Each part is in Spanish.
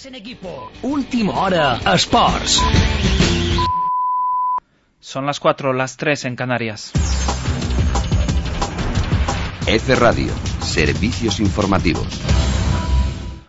Jugamos en equipo. Última hora. Sports. Son las 4, las 3 en Canarias. F Radio. Servicios informativos.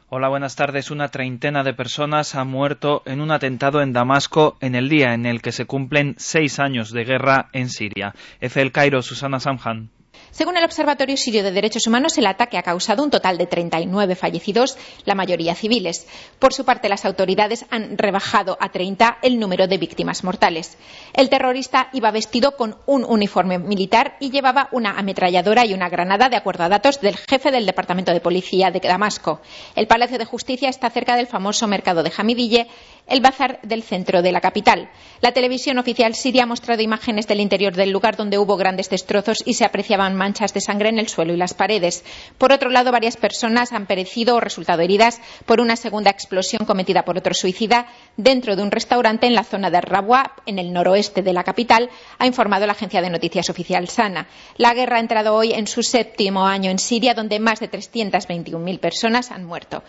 Hola, buenas tardes. Una treintena de personas han muerto en un atentado en Damasco en el día en el que se cumplen seis años de guerra en Siria. F. El Cairo, Susana Samhan. Según el Observatorio Sirio de Derechos Humanos, el ataque ha causado un total de 39 fallecidos, la mayoría civiles. Por su parte, las autoridades han rebajado a 30 el número de víctimas mortales. El terrorista iba vestido con un uniforme militar y llevaba una ametralladora y una granada, de acuerdo a datos del jefe del Departamento de Policía de Damasco. El Palacio de Justicia está cerca del famoso mercado de Hamidille, el bazar del centro de la capital. La televisión oficial siria ha mostrado imágenes del interior del lugar donde hubo grandes destrozos y se apreciaban manchas de sangre en el suelo y las paredes. Por otro lado, varias personas han perecido o resultado heridas por una segunda explosión cometida por otro suicida dentro de un restaurante en la zona de Rabwa, en el noroeste de la capital, ha informado la agencia de noticias oficial Sana. La guerra ha entrado hoy en su séptimo año en Siria, donde más de 321.000 personas han muerto.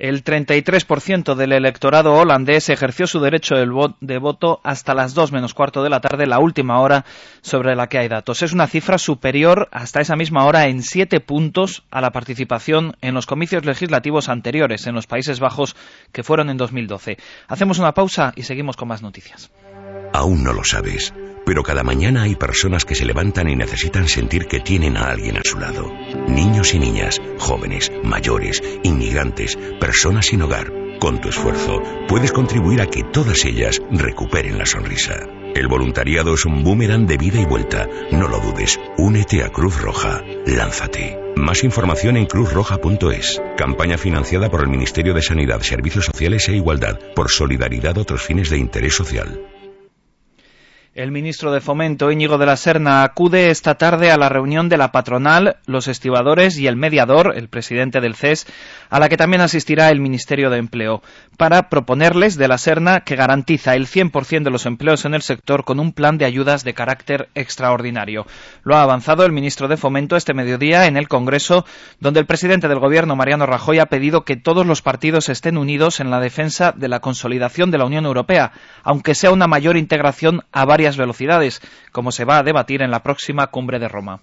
El 33% del electorado holandés ejerció su derecho de voto hasta las 2 menos cuarto de la tarde, la última hora sobre la que hay datos. Es una cifra superior hasta esa misma hora en siete puntos a la participación en los comicios legislativos anteriores en los Países Bajos que fueron en 2012. Hacemos una pausa y seguimos con más noticias. Aún no lo sabes, pero cada mañana hay personas que se levantan y necesitan sentir que tienen a alguien a su lado. Niños y niñas, jóvenes, mayores, inmigrantes, personas sin hogar. Con tu esfuerzo puedes contribuir a que todas ellas recuperen la sonrisa. El voluntariado es un boomerang de vida y vuelta. No lo dudes. Únete a Cruz Roja. Lánzate. Más información en cruzroja.es. Campaña financiada por el Ministerio de Sanidad, Servicios Sociales e Igualdad por solidaridad otros fines de interés social. El ministro de Fomento, Íñigo de la Serna, acude esta tarde a la reunión de la patronal, los estibadores y el mediador, el presidente del CES, a la que también asistirá el Ministerio de Empleo, para proponerles de la Serna que garantiza el 100% de los empleos en el sector con un plan de ayudas de carácter extraordinario. Lo ha avanzado el ministro de Fomento este mediodía en el Congreso, donde el presidente del Gobierno, Mariano Rajoy, ha pedido que todos los partidos estén unidos en la defensa de la consolidación de la Unión Europea, aunque sea una mayor integración a varias velocidades, como se va a debatir en la próxima cumbre de Roma.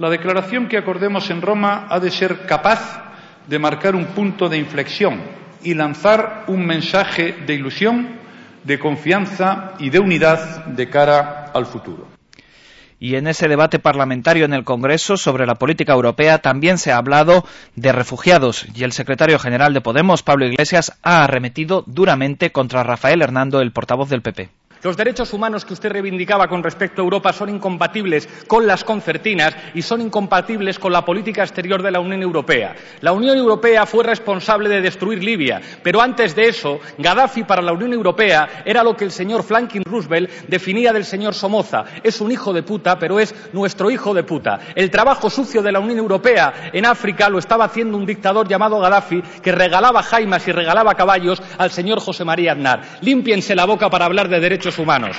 La declaración que acordemos en Roma ha de ser capaz de marcar un punto de inflexión y lanzar un mensaje de ilusión, de confianza y de unidad de cara al futuro. Y en ese debate parlamentario en el Congreso sobre la política europea también se ha hablado de refugiados y el secretario general de Podemos, Pablo Iglesias, ha arremetido duramente contra Rafael Hernando, el portavoz del PP. Los derechos humanos que usted reivindicaba con respecto a Europa son incompatibles con las concertinas y son incompatibles con la política exterior de la Unión Europea. La Unión Europea fue responsable de destruir Libia, pero antes de eso, Gaddafi para la Unión Europea era lo que el señor Franklin Roosevelt definía del señor Somoza. Es un hijo de puta, pero es nuestro hijo de puta. El trabajo sucio de la Unión Europea en África lo estaba haciendo un dictador llamado Gaddafi que regalaba jaimas y regalaba caballos al señor José María Aznar. Límpiense la boca para hablar de derechos humanos.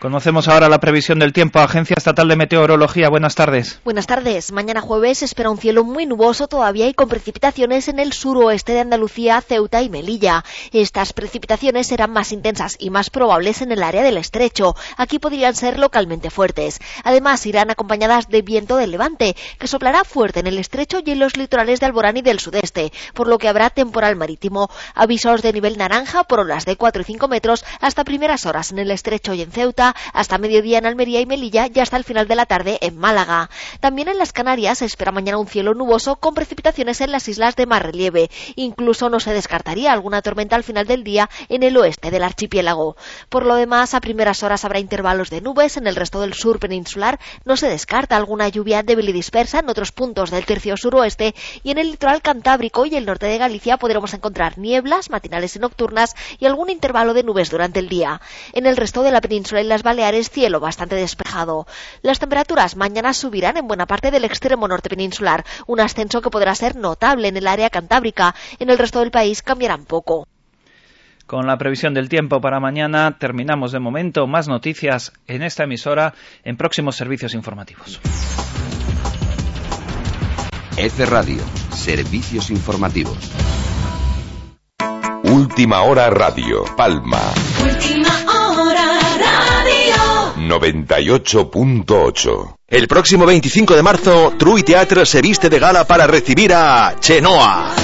Conocemos ahora la previsión del tiempo. Agencia Estatal de Meteorología. Buenas tardes. Buenas tardes. Mañana jueves espera un cielo muy nuboso todavía y con precipitaciones en el suroeste de Andalucía, Ceuta y Melilla. Estas precipitaciones serán más intensas y más probables en el área del estrecho. Aquí podrían ser localmente fuertes. Además, irán acompañadas de viento del levante, que soplará fuerte en el estrecho y en los litorales de Alborán y del sudeste, por lo que habrá temporal marítimo. Avisos de nivel naranja por olas de 4 y 5 metros hasta primeras horas en el estrecho y en Ceuta Hasta mediodía en Almería y Melilla y hasta el final de la tarde en Málaga. También en las Canarias se espera mañana un cielo nuboso con precipitaciones en las islas de más relieve. Incluso no se descartaría alguna tormenta al final del día en el oeste del archipiélago. Por lo demás, a primeras horas habrá intervalos de nubes en el resto del sur peninsular. No se descarta alguna lluvia débil y dispersa en otros puntos del tercio suroeste y en el litoral cantábrico y el norte de Galicia podremos encontrar nieblas matinales y nocturnas y algún intervalo de nubes durante el día. En el resto de la península y las Baleares, cielo bastante despejado. Las temperaturas mañana subirán en buena parte del extremo norte peninsular, un ascenso que podrá ser notable en el área cantábrica. En el resto del país cambiarán poco. Con la previsión del tiempo para mañana terminamos de momento. Más noticias en esta emisora en próximos servicios informativos. F Radio, servicios informativos. Última hora radio, Palma. Última hora radio. 98.8. El próximo 25 de marzo, True Teatre se viste de gala para recibir a Chenoa.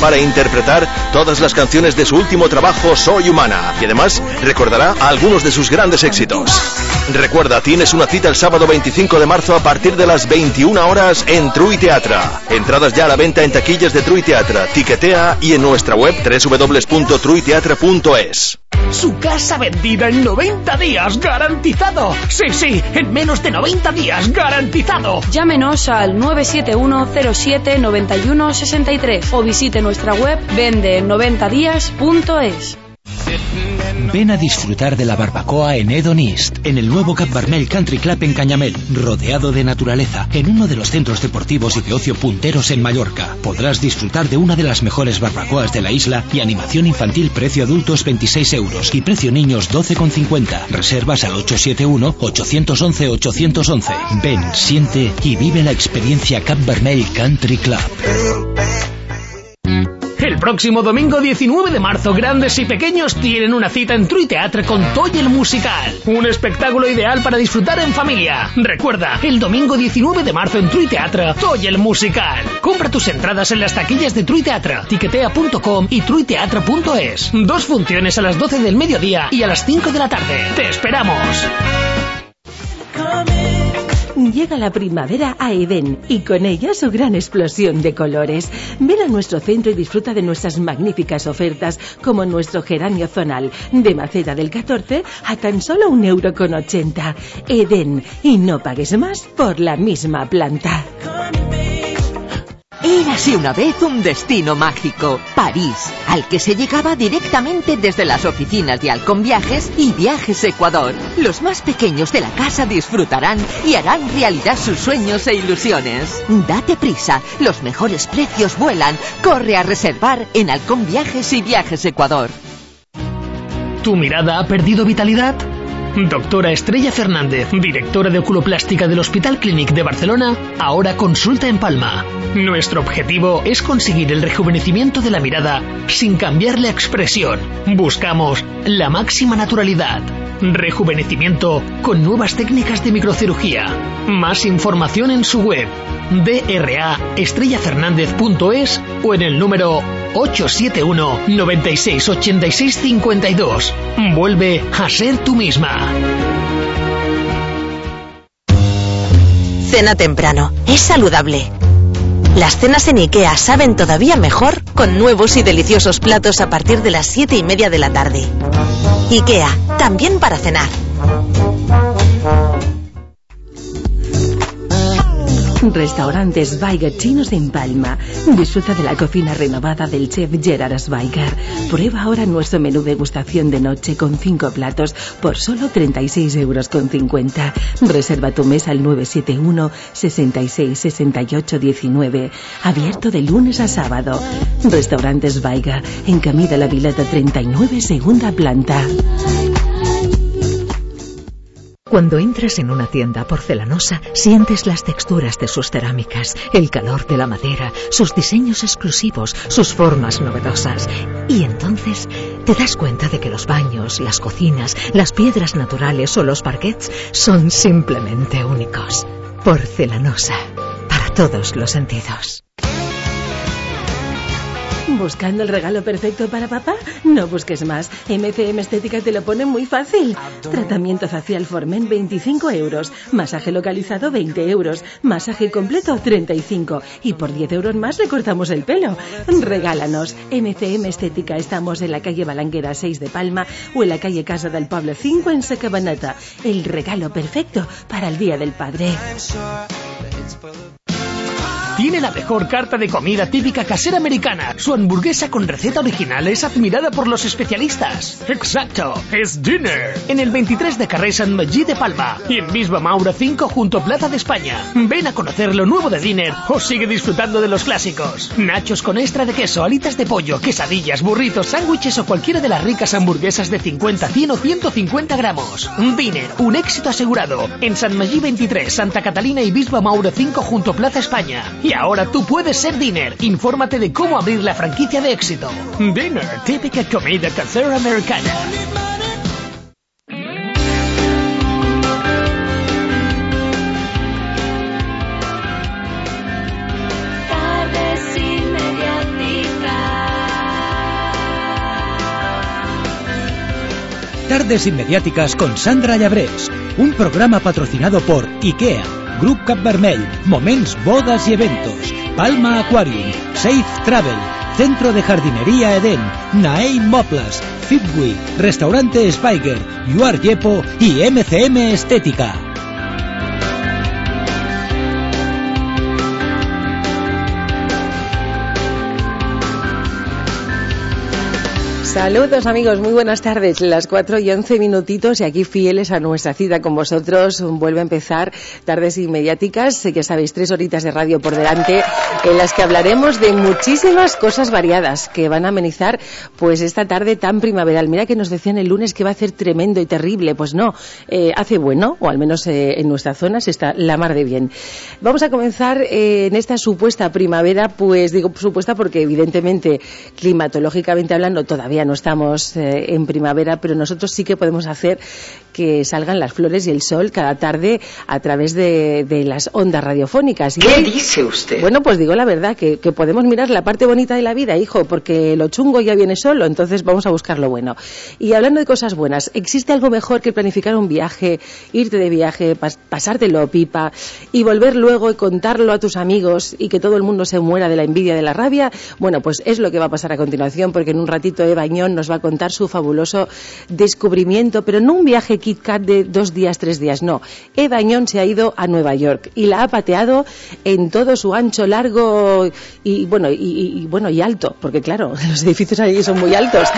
Para interpretar todas las canciones de su último trabajo, Soy Humana. Y además recordará algunos de sus grandes éxitos. Recuerda, tienes una cita el sábado 25 de marzo a partir de las 21 horas en True Teatra. Entradas ya a la venta en taquillas de True Teatra, Tiquetea y en nuestra web www.truiteatra.es. Su casa vendida en 90 días, garantizado. Sí, sí, en menos de 90 días, garantizado. Llámenos al 971-07-9163 o visite nuestra web vende90días.es. Ven a disfrutar de la barbacoa en Edon East, en el nuevo Cap Barmel Country Club en Cañamel, rodeado de naturaleza, en uno de los centros deportivos y de ocio punteros en Mallorca. Podrás disfrutar de una de las mejores barbacoas de la isla y animación infantil precio adultos 26 euros y precio niños 12,50. Reservas al 871-811-811. Ven, siente y vive la experiencia Cap Barmel Country Club. El próximo domingo 19 de marzo, grandes y pequeños tienen una cita en True Teatre con Toy el Musical. Un espectáculo ideal para disfrutar en familia. Recuerda, el domingo 19 de marzo en True Teatre, Toy el Musical. Compra tus entradas en las taquillas de True Teatre, tiquetea.com y truiteatra.es. Dos funciones a las 12 del mediodía y a las 5 de la tarde. ¡Te esperamos! Llega la primavera a Edén y con ella su gran explosión de colores. Ven a nuestro centro y disfruta de nuestras magníficas ofertas, como nuestro geranio zonal, de maceta del 14 a tan solo un euro con ochenta. Edén, y no pagues más por la misma planta. Érase una vez un destino mágico, París, al que se llegaba directamente desde las oficinas de Halcón Viajes y Viajes Ecuador. Los más pequeños de la casa disfrutarán y harán realidad sus sueños e ilusiones. Date prisa, los mejores precios vuelan. Corre a reservar en Halcón Viajes y Viajes Ecuador. ¿Tu mirada ha perdido vitalidad? Doctora Estrella Fernández, directora de oculoplástica del Hospital Clínic de Barcelona, ahora consulta en Palma. Nuestro objetivo es conseguir el rejuvenecimiento de la mirada sin cambiar la expresión. Buscamos la máxima naturalidad. Rejuvenecimiento con nuevas técnicas de microcirugía. Más información en su web draestrellafernández.es o en el número 871 96 86 52. Vuelve a ser tú misma. Cena temprano. Es saludable. Las cenas en IKEA saben todavía mejor con nuevos y deliciosos platos a partir de las 7 y media de la tarde. IKEA, también para cenar. Restaurante Schweiger Chinos en Palma. Disfruta de la cocina renovada del chef Gerard Schweiger. Prueba ahora nuestro menú degustación de noche con cinco platos por solo 36 euros con 50. Reserva tu mesa al 971 66 68 19. Abierto de lunes a sábado. Restaurante Schweiger en Camida La Vileta 39, segunda planta. Cuando entras en una tienda porcelanosa, sientes las texturas de sus cerámicas, el calor de la madera, sus diseños exclusivos, sus formas novedosas. Y entonces te das cuenta de que los baños, las cocinas, las piedras naturales o los parquets son simplemente únicos. Porcelanosa, para todos los sentidos. ¿Buscando el regalo perfecto para papá? No busques más. MCM Estética te lo pone muy fácil. Tratamiento facial Formen 25 euros. Masaje localizado 20 euros. Masaje completo 35. Y por 10 euros más le cortamos el pelo. Regálanos. MCM Estética. Estamos en la calle Balanguera 6 de Palma o en la calle Casa del Pablo 5 en Sacabanata. El regalo perfecto para el Día del Padre. Tiene la mejor carta de comida típica casera americana. Su hamburguesa con receta original es admirada por los especialistas. Exacto, es Dinner. En el 23 de Carrer San Magí de Palma y en Bisba Maura 5 junto a Plaza de España. Ven a conocer lo nuevo de Dinner o sigue disfrutando de los clásicos. Nachos con extra de queso, alitas de pollo, quesadillas, burritos, sándwiches o cualquiera de las ricas hamburguesas de 50, 100 o 150 gramos. Dinner, un éxito asegurado. En San Magí 23, Santa Catalina y Bisba Maura 5 junto a Plaza España. Y ahora tú puedes ser Dinner. Infórmate de cómo abrir la franquicia de éxito. Dinner, típica comida casera americana. Tardes inmediáticas con Sandra Llabrés, un programa patrocinado por IKEA, Grup Cap Vermell, Moments, Bodas y Eventos, Palma Aquarium, Safe Travel, Centro de Jardinería Eden, Naei Moplas, Fitwi, Restaurante Spiger, Yuar Yepo y MCM Estética. Saludos amigos, muy buenas tardes. Las 4 y 11 minutitos y aquí fieles a nuestra cita con vosotros. Vuelve a empezar tardes inmediáticas. Ya sabéis, tres horitas de radio por delante en las que hablaremos de muchísimas cosas variadas que van a amenizar pues esta tarde tan primaveral. Mira que nos decían el lunes que va a ser tremendo y terrible. Pues no, eh, hace bueno, o al menos eh, en nuestra zona se está la mar de bien. Vamos a comenzar eh, en esta supuesta primavera, pues digo supuesta porque evidentemente climatológicamente hablando todavía no estamos eh, en primavera, pero nosotros sí que podemos hacer que salgan las flores y el sol cada tarde a través de, de las ondas radiofónicas. ¿Qué dice usted? Bueno, pues digo la verdad, que, que podemos mirar la parte bonita de la vida, hijo, porque lo chungo ya viene solo, entonces vamos a buscar lo bueno. Y hablando de cosas buenas, ¿existe algo mejor que planificar un viaje, irte de viaje, pas- pasártelo pipa y volver luego y contarlo a tus amigos y que todo el mundo se muera de la envidia, de la rabia? Bueno, pues es lo que va a pasar a continuación, porque en un ratito Eva Añón nos va a contar su fabuloso descubrimiento, pero no un viaje Kit Kat de dos días, tres días, no. Eva Añón se ha ido a Nueva York y la ha pateado en todo su ancho, largo y bueno, y, bueno y alto, porque claro, los edificios allí son muy altos.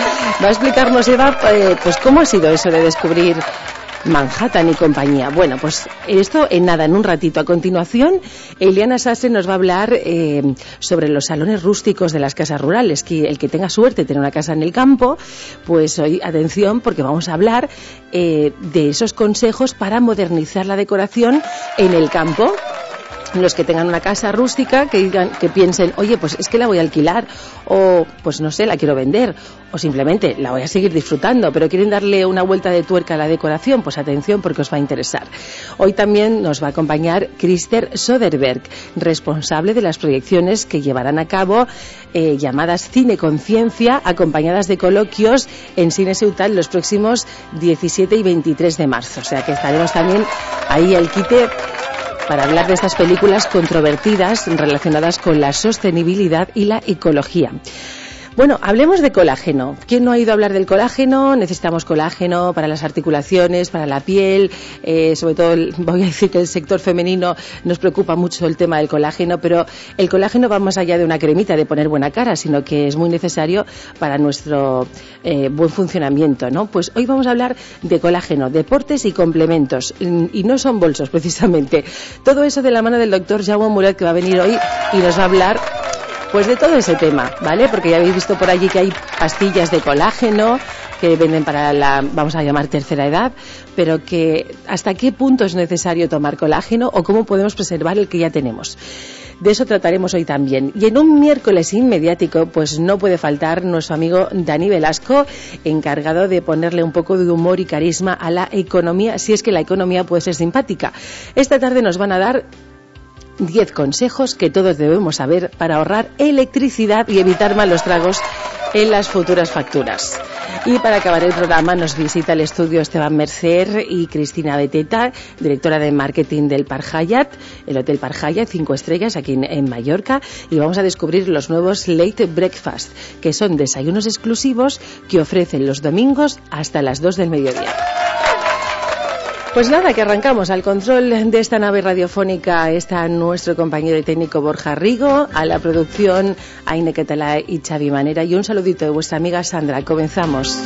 Va a explicarnos Eva, eh, pues cómo ha sido eso de descubrir Manhattan y compañía. Bueno, pues esto en nada, en un ratito. A continuación, Eliana Sasse nos va a hablar eh, sobre los salones rústicos de las casas rurales. Que el que tenga suerte de tener una casa en el campo, pues hoy atención porque vamos a hablar eh, de esos consejos para modernizar la decoración en el campo los que tengan una casa rústica que digan que piensen oye pues es que la voy a alquilar o pues no sé la quiero vender o simplemente la voy a seguir disfrutando pero quieren darle una vuelta de tuerca a la decoración pues atención porque os va a interesar hoy también nos va a acompañar Christer Soderberg responsable de las proyecciones que llevarán a cabo eh, llamadas Cine Conciencia acompañadas de coloquios en Cine Seutal los próximos 17 y 23 de marzo. O sea que estaremos también ahí al quite para hablar de estas películas controvertidas relacionadas con la sostenibilidad y la ecología. Bueno, hablemos de colágeno. ¿Quién no ha ido a hablar del colágeno? Necesitamos colágeno para las articulaciones, para la piel, eh, sobre todo el- voy a decir que el sector femenino nos preocupa mucho el tema del colágeno, pero el colágeno va más allá de una cremita de poner buena cara, sino que es muy necesario para nuestro eh, buen funcionamiento, ¿no? Pues hoy vamos a hablar de colágeno, deportes y complementos, mm, y no son bolsos precisamente. Todo eso de la mano del doctor Jaume Muret que va a venir hoy y nos va a hablar pues de todo ese tema, ¿vale? Porque ya habéis visto por allí que hay pastillas de colágeno que venden para la, vamos a llamar tercera edad, pero que hasta qué punto es necesario tomar colágeno o cómo podemos preservar el que ya tenemos. De eso trataremos hoy también. Y en un miércoles inmediático, pues no puede faltar nuestro amigo Dani Velasco, encargado de ponerle un poco de humor y carisma a la economía, si es que la economía puede ser simpática. Esta tarde nos van a dar 10 consejos que todos debemos saber para ahorrar electricidad y evitar malos tragos en las futuras facturas. Y para acabar el programa nos visita el estudio Esteban Mercer y Cristina Beteta, directora de marketing del Parjayat, el Hotel Parjayat, cinco estrellas aquí en, en Mallorca, y vamos a descubrir los nuevos Late Breakfast, que son desayunos exclusivos que ofrecen los domingos hasta las 2 del mediodía. Pues nada, que arrancamos. Al control de esta nave radiofónica está nuestro compañero técnico Borja Rigo, a la producción Aine Catalá y Xavi Manera y un saludito de vuestra amiga Sandra. Comenzamos.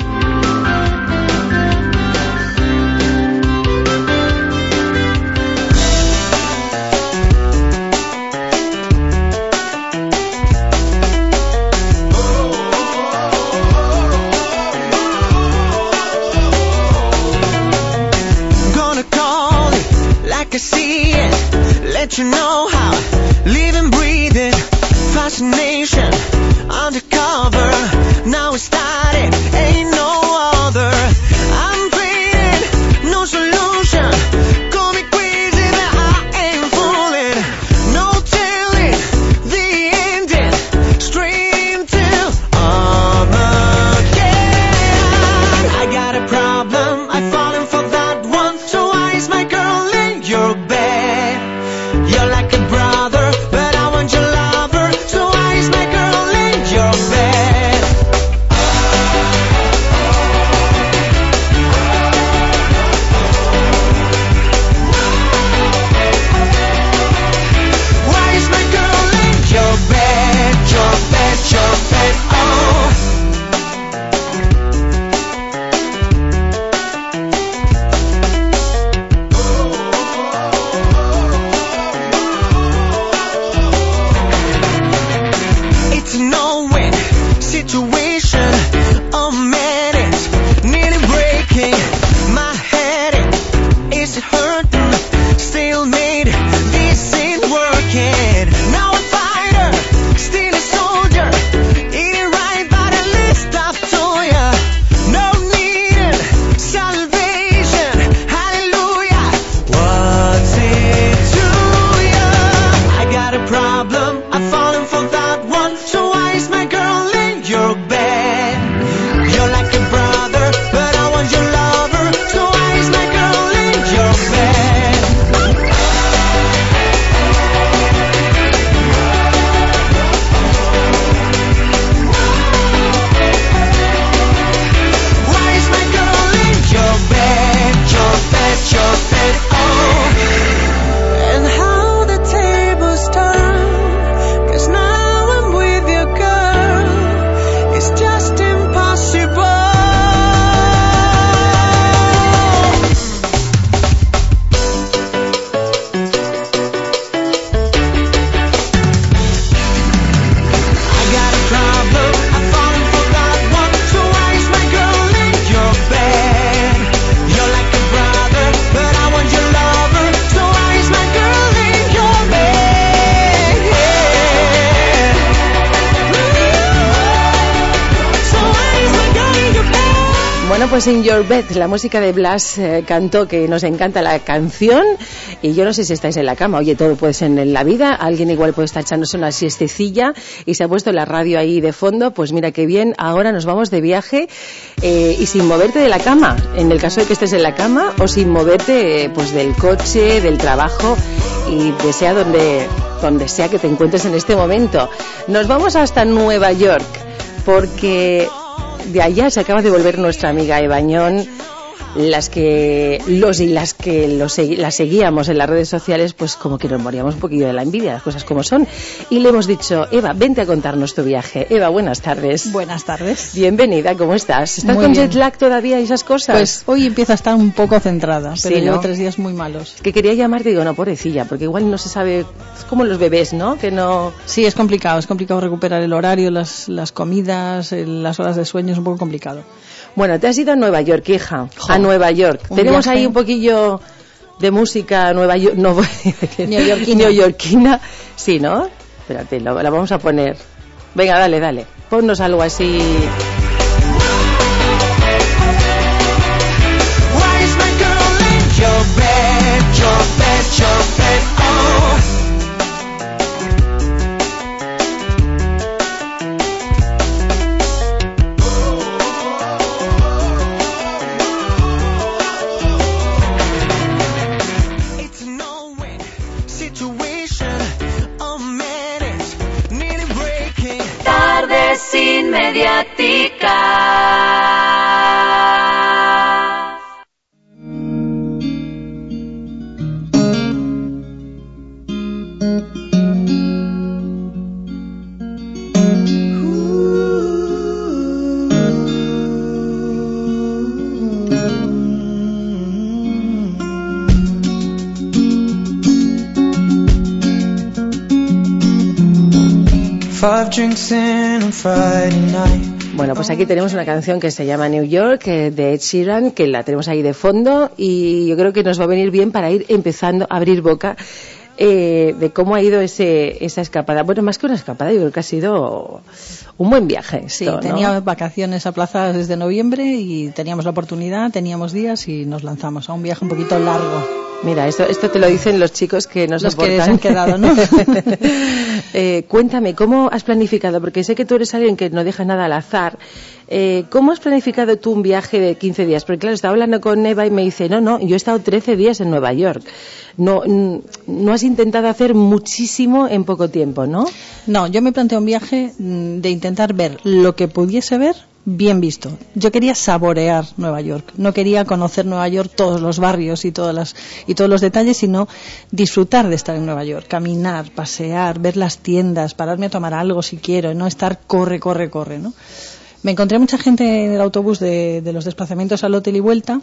Let you know how. Living, breathing, fascination, undercover. In Your Bed, la música de Blas eh, cantó que nos encanta la canción. Y yo no sé si estáis en la cama, oye, todo puede ser en la vida, alguien igual puede estar echándose una siestecilla y se ha puesto la radio ahí de fondo, pues mira qué bien, ahora nos vamos de viaje eh, y sin moverte de la cama, en el caso de que estés en la cama o sin moverte eh, pues del coche, del trabajo y de sea donde, donde sea que te encuentres en este momento. Nos vamos hasta Nueva York porque de allá se acaba de volver nuestra amiga Ebañón. Las que los y las que los, segui- la seguíamos en las redes sociales, pues como que nos moríamos un poquillo de la envidia, las cosas como son. Y le hemos dicho, Eva, vente a contarnos tu viaje. Eva, buenas tardes. Buenas tardes. Bienvenida, ¿cómo estás? ¿Estás Muy con bien. jet lag todavía y esas cosas? Pues hoy empiezo a estar un poco centrada, pero Sí, llevo ¿no? tres días muy malos. Es que quería llamarte y digo, no, pobrecilla, porque igual no se sabe, es como los bebés, ¿no? Que no... Sí, es complicado, es complicado recuperar el horario, las, las comidas, el- las horas de sueño, es un poco complicado. Bueno, te has ido a Nueva York, hija. A Nueva York. Tenemos viaje. ahí un poquillo de música Nueva York, no, Neoyorquina. neoyorquina. Sí, ¿no? Espérate, lo- la vamos a poner. Venga, dale, dale. Ponnos algo así. Ketika Bueno, pues aquí tenemos una canción que se llama New York eh, de Ed Sheeran, que la tenemos ahí de fondo y yo creo que nos va a venir bien para ir empezando a abrir boca eh, de cómo ha ido ese, esa escapada. Bueno, más que una escapada, yo creo que ha sido un buen viaje. Esto, Sí, ¿no? tenía vacaciones aplazadas desde noviembre y teníamos la oportunidad, teníamos días y nos lanzamos a un viaje un poquito largo. Mira, esto, esto te lo dicen los chicos que nos Los que han quedado, ¿no? Eh, cuéntame, ¿cómo has planificado? Porque sé que tú eres alguien que no deja nada al azar. Eh, ¿Cómo has planificado tú un viaje de 15 días? Porque claro, estaba hablando con Eva y me dice, no, no, yo he estado 13 días en Nueva York. No, mm, no has intentado hacer muchísimo en poco tiempo, ¿no? No, yo me planteé un viaje mm, de intentar ver lo que pudiese ver bien visto. Yo quería saborear Nueva York. No quería conocer Nueva York, todos los barrios y todas las y todos los detalles, sino disfrutar de estar en Nueva York, caminar, pasear, ver las tiendas, pararme a tomar algo si quiero, no estar corre, corre, corre, ¿no? Me encontré mucha gente en el autobús de, los desplazamientos al hotel y vuelta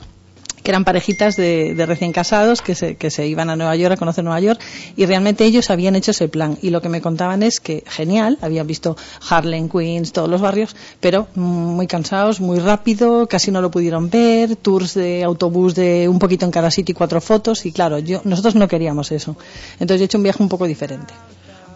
que eran parejitas de, de recién casados que se, que se iban a Nueva York a conocer Nueva York y realmente ellos habían hecho ese plan y lo que me contaban es que genial, habían visto Harlem, Queens, todos los barrios, pero muy cansados, muy rápido, casi no lo pudieron ver, tours de autobús de un poquito en cada sitio y cuatro fotos y claro, yo, nosotros no queríamos eso. Entonces yo he hecho un viaje un poco diferente.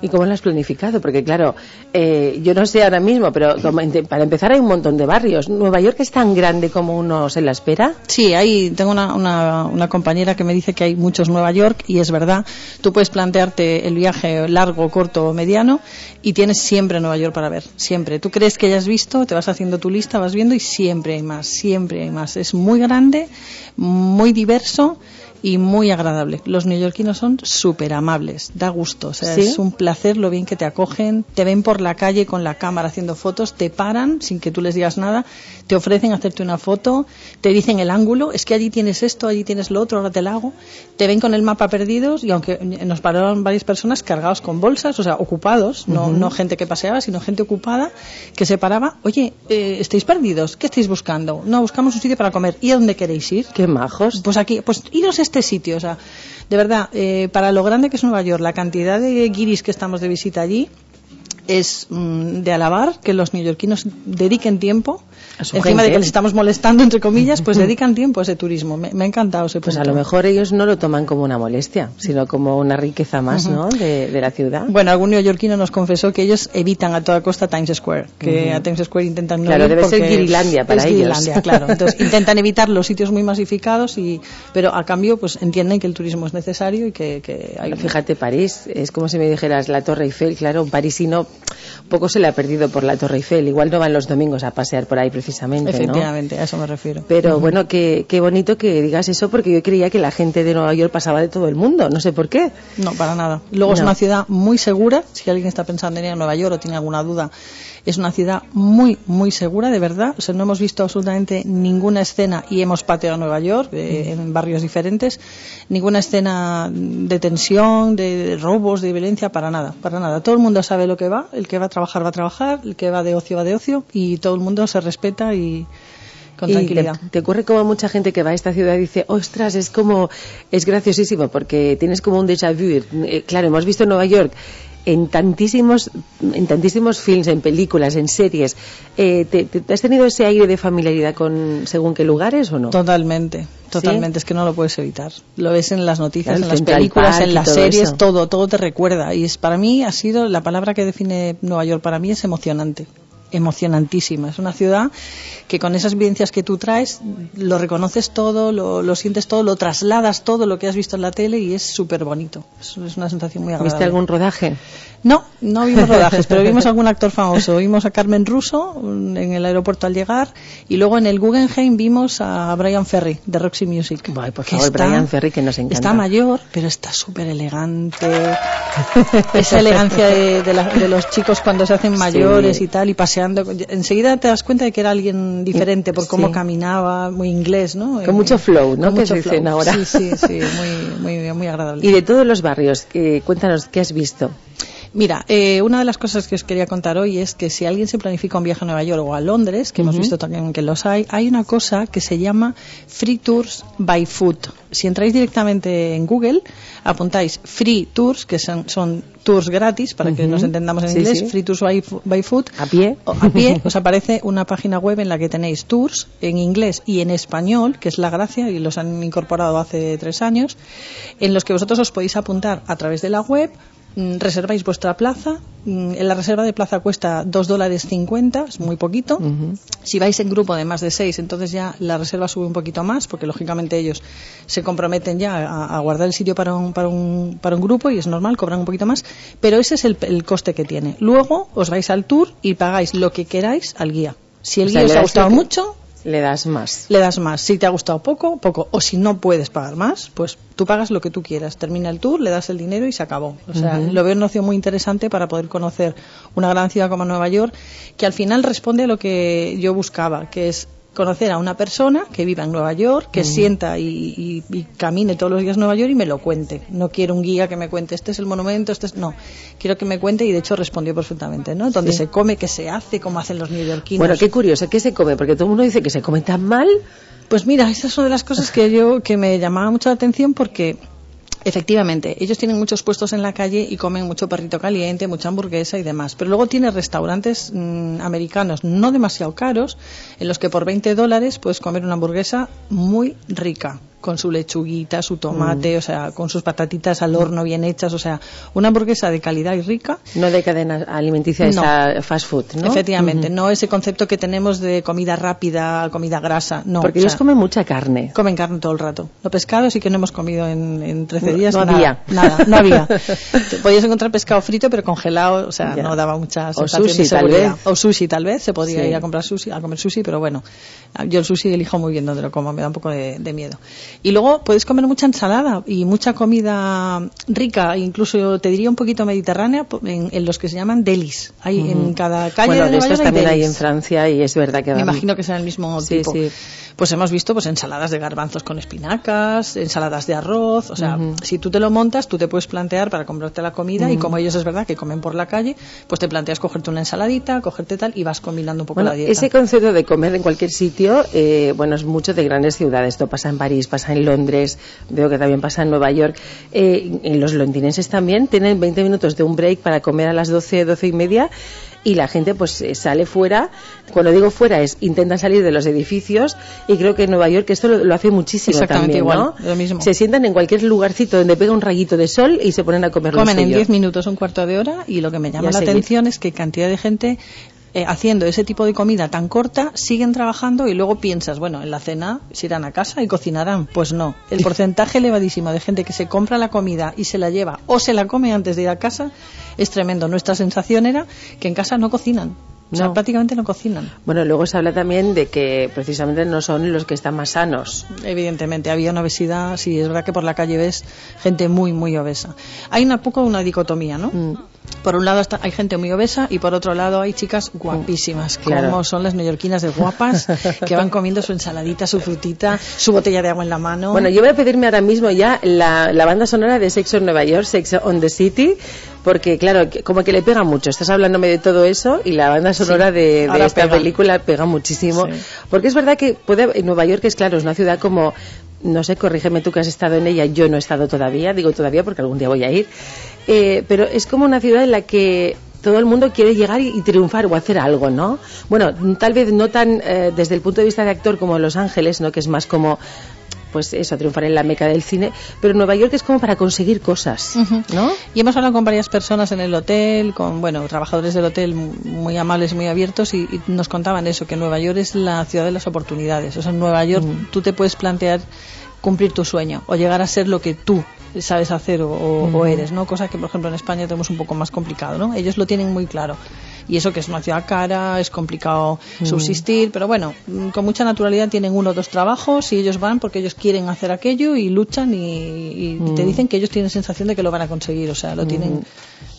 ¿Y cómo lo has planificado? Porque claro, eh, yo no sé ahora mismo, pero como para empezar hay un montón de barrios. ¿Nueva York es tan grande como uno se la espera? Sí, hay, tengo una, una, una compañera que me dice que hay muchos Nueva York y es verdad. Tú puedes plantearte el viaje largo, corto o mediano y tienes siempre Nueva York para ver. Siempre. Tú crees que ya has visto, te vas haciendo tu lista, vas viendo y siempre hay más, siempre hay más. Es muy grande, muy diverso y muy agradable. Los neoyorquinos son súper amables, da gusto, o sea, ¿Sí? es un placer lo bien que te acogen, te ven por la calle con la cámara haciendo fotos, te paran sin que tú les digas nada, te ofrecen hacerte una foto, te dicen el ángulo, es que allí tienes esto, allí tienes lo otro, ahora te la hago, te ven con el mapa perdidos y aunque nos pararon varias personas cargados con bolsas, o sea, ocupados, no, no gente que paseaba, sino gente ocupada que se paraba, oye, eh, ¿estáis perdidos? ¿Qué estáis buscando? No, buscamos un sitio para comer. ¿Y a dónde queréis ir? Qué majos. Pues aquí, pues iros a este sitio, o sea, de verdad, eh, para lo grande que es Nueva York, la cantidad de guiris que estamos de visita allí es mm, de alabar que los neoyorquinos dediquen tiempo, encima gente. de que les estamos molestando, entre comillas, pues dedican tiempo a ese turismo. Me, me ha encantado ese Pues a punto. lo mejor ellos no lo toman como una molestia, sino como una riqueza más, Ujú. ¿no? De, de la ciudad. Bueno, algún neoyorquino nos confesó que ellos evitan a toda costa Times Square, que Ujú. a Times Square intentan no Claro, ir debe ser porque Guirilandia para es ellos. Guirilandia, claro. Entonces intentan evitar los sitios muy masificados, y, pero a cambio pues entienden que el turismo es necesario y que, que hay... Fíjate, París, es como si me dijeras la Torre Eiffel, claro, un parisino poco se le ha perdido por la Torre Eiffel, igual no van los domingos a pasear por ahí precisamente, ¿no? Efectivamente, a eso me refiero. Pero bueno, qué, qué bonito que digas eso, porque yo creía que la gente de Nueva York pasaba de todo el mundo, no sé por qué. No, para nada. Luego es No. una ciudad muy segura. Si alguien está pensando en ir a Nueva York o tiene alguna duda, es una ciudad muy, muy segura, de verdad. O sea, no hemos visto absolutamente ninguna escena y hemos pateado a Nueva York eh, en barrios diferentes. Ninguna escena de tensión, de, robos, de violencia, para nada, para nada. Todo el mundo sabe lo que va. El que va a trabajar va a trabajar, el que va de ocio va de ocio y todo el mundo se respeta y con tranquilidad. Te, te ocurre como mucha gente que va a esta ciudad y dice, ostras, es como, es graciosísimo, porque tienes como un déjà vu. Eh, claro, hemos visto Nueva York en tantísimos, en tantísimos films, en películas, en series. Eh, ¿te, te- has tenido ese aire de familiaridad con según qué lugares o no? Totalmente, totalmente, es que no lo puedes evitar. Lo ves en las noticias, Claro, en las películas, Park en las todo series, eso. todo, todo te recuerda. Y es para mí ha sido la palabra que define Nueva York para mí es emocionante. Emocionantísima. Es una ciudad que con esas vivencias que tú traes lo reconoces todo, lo, lo sientes todo, lo trasladas todo lo que has visto en la tele y es súper bonito. Es, es una sensación muy agradable. ¿Viste algún rodaje? No, no vimos rodajes, pero vimos algún actor famoso. Vimos a Carmen Russo en el aeropuerto al llegar y luego en el Guggenheim vimos a Brian Ferry de Roxy Music. por que favor, Brian Ferry, que nos encanta. Está mayor, pero está súper elegante. Esa elegancia de, de la- de los chicos cuando se hacen mayores Sí. y tal, y pasea paseando. Enseguida te das cuenta de que era alguien diferente por cómo Sí. caminaba, muy inglés, ¿no? Con Eh, mucho flow, ¿no? con Que se dicen ahora. Sí, sí, sí, muy, muy, muy agradable. Y de todos los barrios, eh, cuéntanos, ¿qué has visto? Mira, eh, una de las cosas que os quería contar hoy es que si alguien se planifica un viaje a Nueva York o a Londres, que hemos visto también que los hay, hay una cosa que se llama Free Tours by Foot. Si entráis directamente en Google, apuntáis Free Tours, que son, son tours gratis, para que nos entendamos en Sí, inglés, sí. Free Tours by, by Foot. ¿A pie? O- a pie os aparece una página web en la que tenéis tours en inglés y en español, que es la gracia, y los han incorporado hace tres años, en los que vosotros os podéis apuntar a través de la web, reserváis vuestra plaza, mm, en la reserva de plaza cuesta dos dólares cincuenta, es muy poquito. Si vais en grupo de más de seis, entonces ya la reserva sube un poquito más, porque lógicamente ellos se comprometen ya a, a guardar el sitio para un, para, un, para un grupo y es normal, cobran un poquito más, pero ese es el, el coste que tiene. Luego os vais al tour y pagáis lo que queráis al guía. Si el O sea, guía os ha gustado que- mucho, Le das más. le das más. Si te ha gustado poco, poco. O si no puedes pagar más, pues tú pagas lo que tú quieras. Termina el tour, le das el dinero y se acabó. O sea, lo veo una opción muy interesante para poder conocer una gran ciudad como Nueva York, que al final responde a lo que yo buscaba, que es conocer a una persona que viva en Nueva York, que Ujú. sienta y, y- y camine todos los días a Nueva York y me lo cuente. No quiero un guía que me cuente, este es el monumento, este es... No, quiero que me cuente y de hecho respondió perfectamente, ¿no? Donde Sí. se come, qué se hace, cómo hacen los neoyorquinos. Bueno, qué curioso, ¿qué se come? Porque todo el mundo dice que se come tan mal. Pues mira, esa es una de las cosas que yo que me llamaba mucho la atención porque efectivamente ellos tienen muchos puestos en la calle y comen mucho perrito caliente, mucha hamburguesa y demás. Pero luego tiene restaurantes mm, americanos no demasiado caros en los que por 20 dólares puedes comer una hamburguesa muy rica con su lechuguita, su tomate, Mm. o sea, con sus patatitas al horno bien hechas, o sea, una hamburguesa de calidad y rica No de cadena alimenticia, No. esa fast food, ¿no? Efectivamente, no ese concepto que tenemos de comida rápida, comida grasa, no. Porque o ellos sea, comen mucha carne. Comen carne todo el rato. Lo pescado sí que no hemos comido en, en 13 No- días. no nada, había. Nada, no había. Podías encontrar pescado frito pero congelado, o sea, Ya. no daba mucha O sensación sushi, de tal vez. O sushi tal vez, se podría Sí. ir a comprar sushi, a comer sushi, pero bueno, yo el sushi elijo muy bien donde lo como, me da un poco de, de miedo. Y luego puedes comer mucha ensalada y mucha comida rica, incluso te diría un poquito mediterránea, en, en los que se llaman delis. Hay en cada calle bueno, de estos hay también hay en Francia y es verdad que Me imagino que será el mismo Sí, tipo. sí. Pues hemos visto pues ensaladas de garbanzos con espinacas, ensaladas de arroz, o sea, si tú te lo montas, tú te puedes plantear para comprarte la comida y como ellos es verdad que comen por la calle, pues te planteas cogerte una ensaladita, cogerte tal y vas combinando un poco Bueno, la dieta. ese concepto de comer en cualquier sitio, eh, bueno, es mucho de grandes ciudades. Esto pasa en París, pasa en Londres, veo que también pasa en Nueva York. Eh, en los londinenses también tienen 20 minutos de un break para comer a las 12, 12 y media y la gente pues eh, sale fuera. Cuando digo fuera es intentan salir de los edificios y creo que en Nueva York esto lo, lo hace muchísimo Exactamente también, igual, ¿no? lo mismo. Se sientan en cualquier lugarcito donde pega un rayito de sol y se ponen a comer Comen en suyo. 10 minutos, un cuarto de hora y lo que me llama la seguir. atención es que cantidad de gente eh, haciendo ese tipo de comida tan corta siguen trabajando y luego piensas, bueno, en la cena se irán a casa y cocinarán. Pues no, el porcentaje elevadísimo de gente que se compra la comida y se la lleva o se la come antes de ir a casa es tremendo. Nuestra sensación era que en casa no cocinan. O sea, No. prácticamente no cocinan. Bueno, luego se habla también de que precisamente no son los que están más sanos. Evidentemente, había una obesidad, sí, es verdad que por la calle ves gente muy, muy obesa. Hay una poco una dicotomía, ¿no? Mm. Por un lado está, hay gente muy obesa y por otro lado hay chicas guapísimas, Claro. como son las neoyorquinas de guapas, que van comiendo su ensaladita, su frutita, su botella de agua en la mano. Bueno, yo voy a pedirme ahora mismo ya la, la banda sonora de Sex on Nueva York, Sex on the City, porque claro, como que le pega mucho. Estás hablándome de todo eso y la banda sonora Sí, de, de esta pega. película pega muchísimo. Sí. Porque es verdad que puede, en Nueva York es claro, es una ciudad como, no sé, corrígeme tú que has estado en ella, yo no he estado todavía, digo todavía porque algún día voy a ir, Eh, pero es como una ciudad en la que todo el mundo quiere llegar y, y triunfar o hacer algo, ¿no? Bueno, tal vez no tan eh, desde el punto de vista de actor como Los Ángeles, ¿no? Que es más como pues eso, triunfar en la meca del cine, pero Nueva York es como para conseguir cosas, ¿no? Y hemos hablado con varias personas en el hotel, con bueno trabajadores del hotel muy amables, muy abiertos, y, y nos contaban eso, que Nueva York es la ciudad de las oportunidades. O sea, en Nueva York Mm. tú te puedes plantear cumplir tu sueño o llegar a ser lo que tú sabes hacer o, o- o Mm. eres, ¿no? Cosa que, por ejemplo, en España tenemos un poco más complicado, ¿no? Ellos lo tienen muy claro. Y eso que es una ciudad cara, es complicado Mm. subsistir, pero bueno, mm, con mucha naturalidad tienen uno o dos trabajos y ellos van porque ellos quieren hacer aquello y luchan y, y te dicen que ellos tienen sensación de que lo van a conseguir, o sea, lo tienen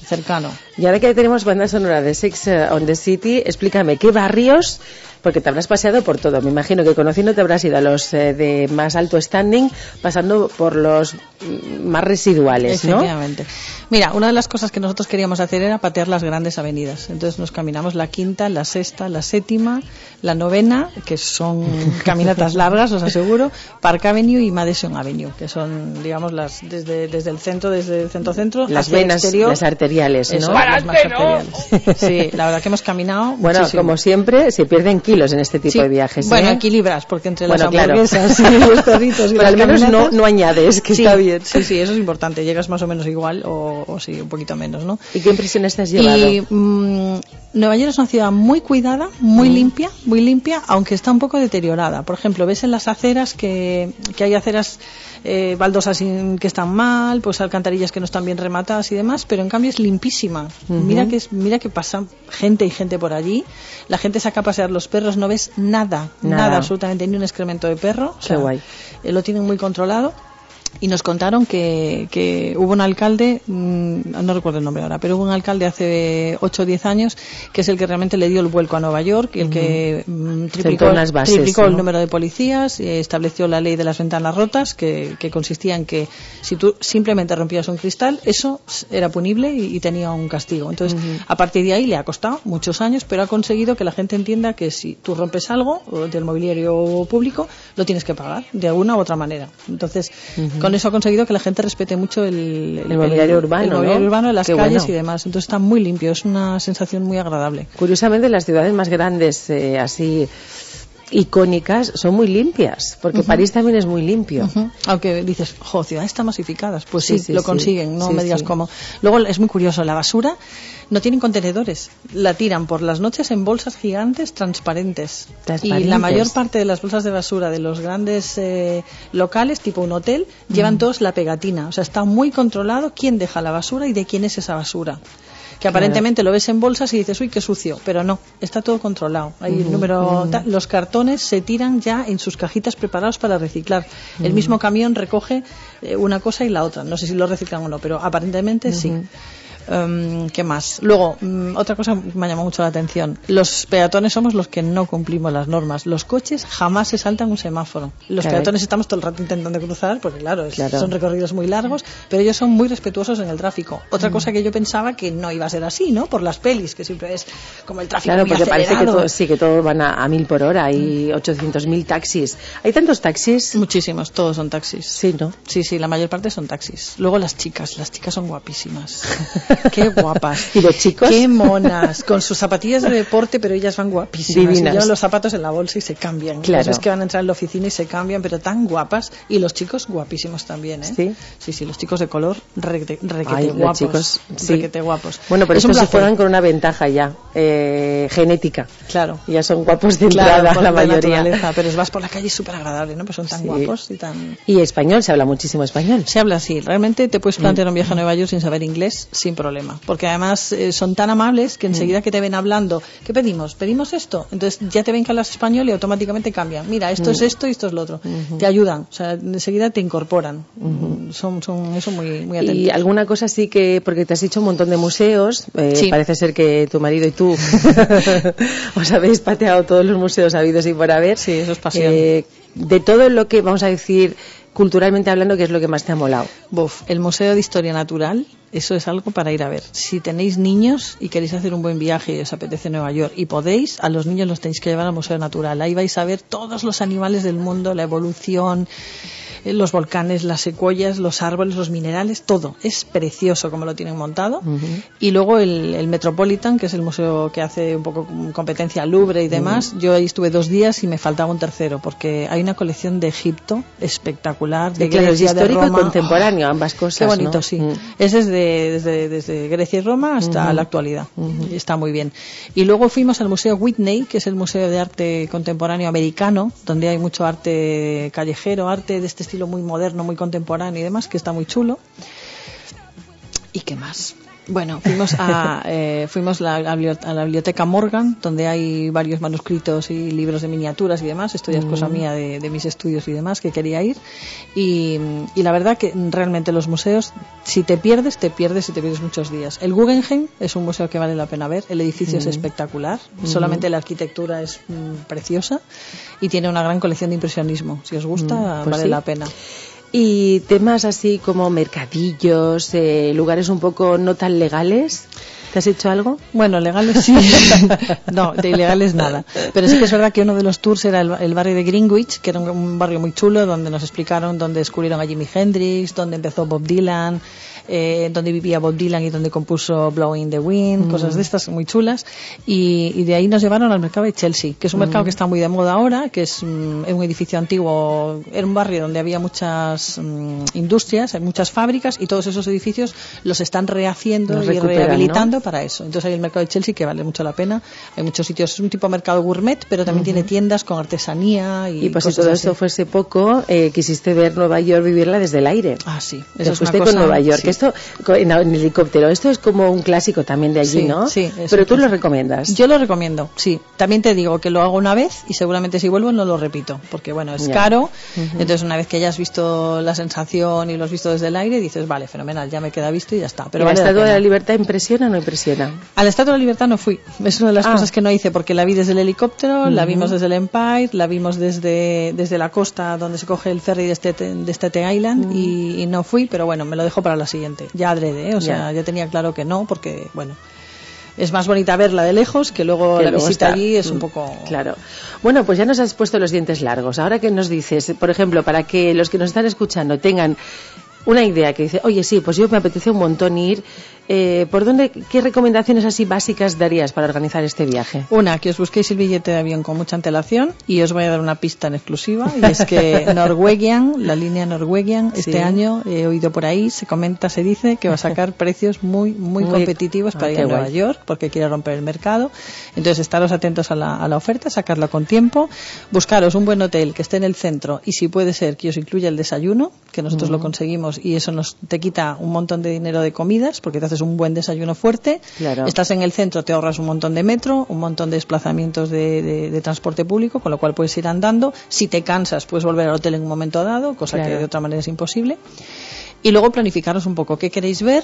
cercano. Y ahora que tenemos banda sonora de Sex eh, on the City, explícame, ¿qué barrios porque te habrás paseado por todo. Me imagino que conociendo te habrás ido a los eh, de más alto standing, pasando por los mm, más residuales, ¿no? Efectivamente. Mira, una de las cosas que nosotros queríamos hacer era patear las grandes avenidas. Entonces nos caminamos la quinta, la sexta, la séptima, la novena, que son caminatas largas, os aseguro, Park Avenue y Madison Avenue, que son, digamos, las desde, desde el centro, desde el centro-centro, Las hacia el venas, exterior. las arteriales, Eso, ¿no? las más arteriales. Sí, la verdad que hemos caminado Bueno, muchísimo. como siempre, se pierden kilos en este tipo Sí. de viajes. Bueno, ¿eh? equilibras, porque entre Bueno, las claro. hamburguesas y los perritos y Pero las al menos no, no añades, que Sí, está bien. Sí, sí, eso es importante. Llegas más o menos igual o, o sí, un poquito menos, ¿no? ¿Y qué impresiones te has llevado? Y mm, Nueva York es una ciudad muy cuidada, muy limpia, muy limpia, aunque está un poco deteriorada. Por ejemplo, ves en las aceras que, que hay aceras eh, baldosas que están mal, pues alcantarillas que no están bien rematadas y demás, pero en cambio es limpísima. Mira que es, mira que pasa gente y gente por allí. La gente saca a pasear los perros, no ves nada, nada, Nada. absolutamente ni un excremento de perro. O Qué guay. eh, lo tienen muy controlado. Y nos contaron que, que hubo un alcalde, mm, no recuerdo el nombre ahora, pero hubo un alcalde hace 8 o 10 años que es el que realmente le dio el vuelco a Nueva York y el que mm, triplicó, unas bases, triplicó el número de policías, y estableció la ley de las ventanas rotas, que, que consistía en que si tú simplemente rompías un cristal, eso era punible y, y tenía un castigo. Entonces, a partir de ahí le ha costado muchos años, pero ha conseguido que la gente entienda que si tú rompes algo del mobiliario público, lo tienes que pagar de alguna u otra manera. Entonces, Ujú. Con eso ha conseguido que la gente respete mucho el, El mobiliario urbano, el mobiliario ¿no? urbano, las Qué calles bueno. y demás. Entonces está muy limpio, es una sensación muy agradable. Curiosamente, las ciudades más grandes, eh, así icónicas, son muy limpias, porque. París también es muy limpio. Aunque dices, jo, ciudades tan masificadas. Pues Sí, sí, sí, lo sí. consiguen, no me digas cómo. Luego es muy curioso, la basura no tienen contenedores. La tiran por las noches en bolsas gigantes transparentes. Y la mayor parte de las bolsas de basura de los grandes eh, locales, tipo un hotel, llevan todos la pegatina. O sea, está muy controlado quién deja la basura y de quién es esa basura. Que aparentemente lo ves en bolsas y dices, uy, qué sucio. Pero no, está todo controlado. Hay el número. Los cartones se tiran ya en sus cajitas preparados para reciclar. El mismo camión recoge eh, una cosa y la otra. No sé si lo reciclan o no, pero aparentemente sí. Em, ¿Qué más? Luego, mm, otra cosa que me ha llamado mucho la atención. Los peatones somos los que no cumplimos las normas. Los coches jamás se saltan un semáforo. Los peatones estamos todo el rato intentando cruzar, porque claro, es- Claro. son recorridos muy largos, pero ellos son muy respetuosos en el tráfico. Otra Mm. cosa que yo pensaba que no iba a ser así, ¿no? Por las pelis, que siempre es como el tráfico Claro, muy porque parece que acelerado. todo, sí, que todos van a, a mil por hora, hay 800.000 taxis. ¿Hay tantos taxis? Muchísimos, todos son taxis. Sí, ¿no? Sí, sí, la mayor parte son taxis. Luego las chicas, las chicas son guapísimas. Qué guapas. ¿Y los chicos? Qué monas, con sus zapatillas de deporte, pero ellas van guapísimas. Divinas. Y llevan los zapatos en la bolsa y se cambian. Claro. Las que van a entrar en la oficina y se cambian, pero tan guapas. Y los chicos guapísimos también, ¿eh? Sí. Sí, sí, los chicos de color requete, requete Ay, los guapos. chicos, sí. Requete guapos. Bueno, pero Es estos se fueran con una ventaja ya, eh, genética. Claro. Ya son guapos de Claro, entrada por la de mayoría. naturaleza, pero vas por la calle y es súper agradable, ¿no? Pues son tan Sí. guapos y tan... Y español, se habla muchísimo español. Se habla así. Realmente te Mm. puedes plantear un viaje a Nueva York sin saber inglés, sin problema. Porque además eh, son tan amables que Mm. enseguida que te ven hablando, ¿qué pedimos? ¿Pedimos esto? Entonces ya te ven que hablas español y automáticamente cambian. Mira, esto Mm. es esto y esto es lo otro. Te ayudan. O sea, enseguida te incorporan. Son, son eso muy, muy atentos. Y alguna cosa sí que, porque te has dicho un montón de museos, eh, Sí. parece ser que tu marido y tú os habéis pateado todos los museos habidos y por haber. Sí, eso es pasión. Eh, de todo lo que, vamos a decir, culturalmente hablando, ¿qué es lo que más te ha molado? Buf, el Museo de Historia Natural, eso es algo para ir a ver. Si tenéis niños y queréis hacer un buen viaje y os apetece Nueva York y podéis, a los niños los tenéis que llevar al Museo Natural. Ahí vais a ver todos los animales del mundo, la evolución, los volcanes, las secuoyas, los árboles, los minerales, todo. Es precioso como lo tienen montado. Y luego el, el Metropolitan, que es el museo que hace un poco competencia al Louvre y demás. Yo ahí estuve dos días y me faltaba un tercero, porque hay una colección de Egipto espectacular, de De claro, es Grecia, de histórico y Roma. contemporáneo, ambas cosas. Qué bonito, ¿no? sí. Mm. Es desde, desde, desde Grecia y Roma hasta la actualidad. Y Está muy bien. Y luego fuimos al Museo Whitney, que es el Museo de Arte Contemporáneo Americano, donde hay mucho arte callejero, arte de este estilo muy moderno, muy contemporáneo y demás, que está muy chulo. ¿Y qué más? Bueno, fuimos a, eh, fuimos la- a la biblioteca Morgan, donde hay varios manuscritos y libros de miniaturas y demás. Esto ya es cosa Mm. mía de, de mis estudios y demás, que quería ir. Y, y la verdad que realmente los museos, si te pierdes, te pierdes y te pierdes muchos días. El Guggenheim es un museo que vale la pena ver. El edificio es Mm. espectacular. Mm. Solamente la arquitectura es mm, preciosa y tiene una gran colección de impresionismo. Si os gusta, pues vale sí. la pena. Y temas así como mercadillos, eh, lugares un poco no tan legales. ¿Te has hecho algo? Bueno, legales sí. no, de ilegales nada. Pero sí que es verdad que uno de los tours era el, barrio de Greenwich, que era un, un barrio muy chulo, donde nos explicaron dónde descubrieron a Jimi Hendrix, dónde empezó Bob Dylan, eh, dónde vivía Bob Dylan y dónde compuso Blowing the Wind, Mm. cosas de estas muy chulas. Y, y de ahí nos llevaron al mercado de Chelsea, que es un mercado Mm. que está muy de moda ahora, que es mm, un edificio antiguo, era un barrio donde había muchas mm, industrias, hay muchas fábricas y todos esos edificios los están rehaciendo Los y rehabilitando para eso. Entonces hay el mercado de Chelsea que vale mucho la pena. Hay muchos sitios, es un tipo de mercado gourmet, pero también tiene tiendas con artesanía y, Y pues si todo así. esto fuese poco, eh, quisiste ver Nueva York vivirla desde el aire. Ah, sí. Te Eso es una cosa- con Nueva York. sí. Co- en, en helicóptero. Esto es como un clásico también de allí, Sí, ¿no? sí, Pero tú lo recomiendas. Yo lo recomiendo, sí. También te digo que lo hago una vez y seguramente si vuelvo no lo repito, porque bueno, es Ya. caro. Entonces una vez que hayas visto la sensación y lo has visto desde el aire, dices, vale, fenomenal, ya me queda visto y ya está. Pero ¿Y la vale la Estatua de la Libertad impresiona o no impresiona? A la Estatua de la Libertad no fui. Es una de las Ah. cosas que no hice porque la vi desde el helicóptero, la vimos desde el Empire, la vimos desde, desde la costa donde se coge el ferry de Staten, de Staten Island y, y no fui, pero bueno, me lo dejo para la siguiente. Ya adrede, ¿eh? o sea, Ya. ya tenía claro que no porque, bueno, es más bonita verla de lejos que luego Que la luego visita está. allí es un Mm, poco... Claro. Bueno, pues ya nos has puesto los dientes largos. Ahora que nos dices, por ejemplo, para que los que nos están escuchando tengan una idea que dice, oye, sí, pues yo me apetece un montón ir. Eh, ¿Por dónde, qué recomendaciones así básicas darías para organizar este viaje? Una, que os busquéis el billete de avión con mucha antelación y os voy a dar una pista en exclusiva y es que Norwegian, la línea Norwegian, Sí. este año he oído por ahí, se comenta, se dice que va a sacar precios muy, muy, Muy- competitivos Ah, para ir qué a Nueva guay. York porque quiere romper el mercado. Entonces, estaros atentos a la, a la oferta, sacarla con tiempo, buscaros un buen hotel que esté en el centro y si puede ser que os incluya el desayuno, que nosotros lo Ujú. conseguimos y eso nos te quita un montón de dinero de comidas porque te haces un buen desayuno fuerte. Claro. Estás en el centro, te ahorras un montón de metro, un montón de desplazamientos de, de- de transporte público, con lo cual puedes ir andando. Si te cansas, puedes volver al hotel en un momento dado, cosa Claro. que de otra manera es imposible. Y luego planificaros un poco qué queréis ver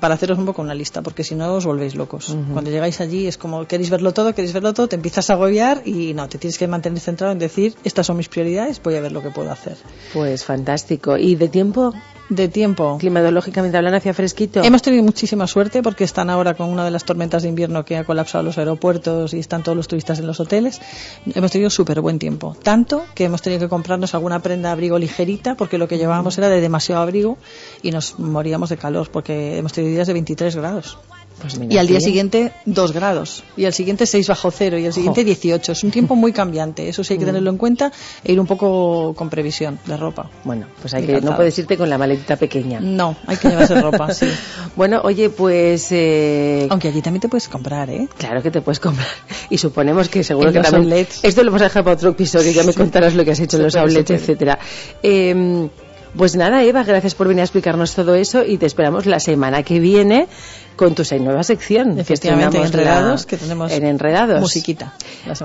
para haceros un poco una lista, porque si no os volvéis locos. Cuando llegáis allí es como queréis verlo todo, queréis verlo todo, te empiezas a agobiar y no, te tienes que mantener centrado en decir, estas son mis prioridades, voy a ver lo que puedo hacer. Pues fantástico. ¿Y de tiempo? De tiempo. Climatológicamente hablando, hacia fresquito. Hemos tenido muchísima suerte porque están ahora con una de las tormentas de invierno que ha colapsado los aeropuertos y están todos los turistas en los hoteles. Hemos tenido súper buen tiempo. Tanto que hemos tenido que comprarnos alguna prenda de abrigo ligerita porque lo que llevábamos era de demasiado abrigo y nos moríamos de calor porque hemos tenido días de 23 grados. Pues Y al día siguiente 2 grados. Y al siguiente 6 bajo cero. Y al siguiente Jo. 18. Es un tiempo muy cambiante. Eso sí hay que Mm. tenerlo en cuenta e ir un poco con previsión de ropa. Bueno, pues hay que, no puedes irte con la maletita pequeña. No, hay que llevarse ropa, sí. Bueno, oye, pues... eh, Aunque allí también te puedes comprar, ¿eh? Claro que te puedes comprar. Y suponemos que seguro En que los también... outlets. Esto lo vamos a dejar para otro episodio, ya me contarás lo que has hecho en los outlets, etcétera. Eh, pues nada, Eva, gracias por venir a explicarnos todo eso y te esperamos la semana que viene con tu nueva sección. que Efectivamente, en estrenamos la- Enredados, que tenemos en Enredados. musiquita.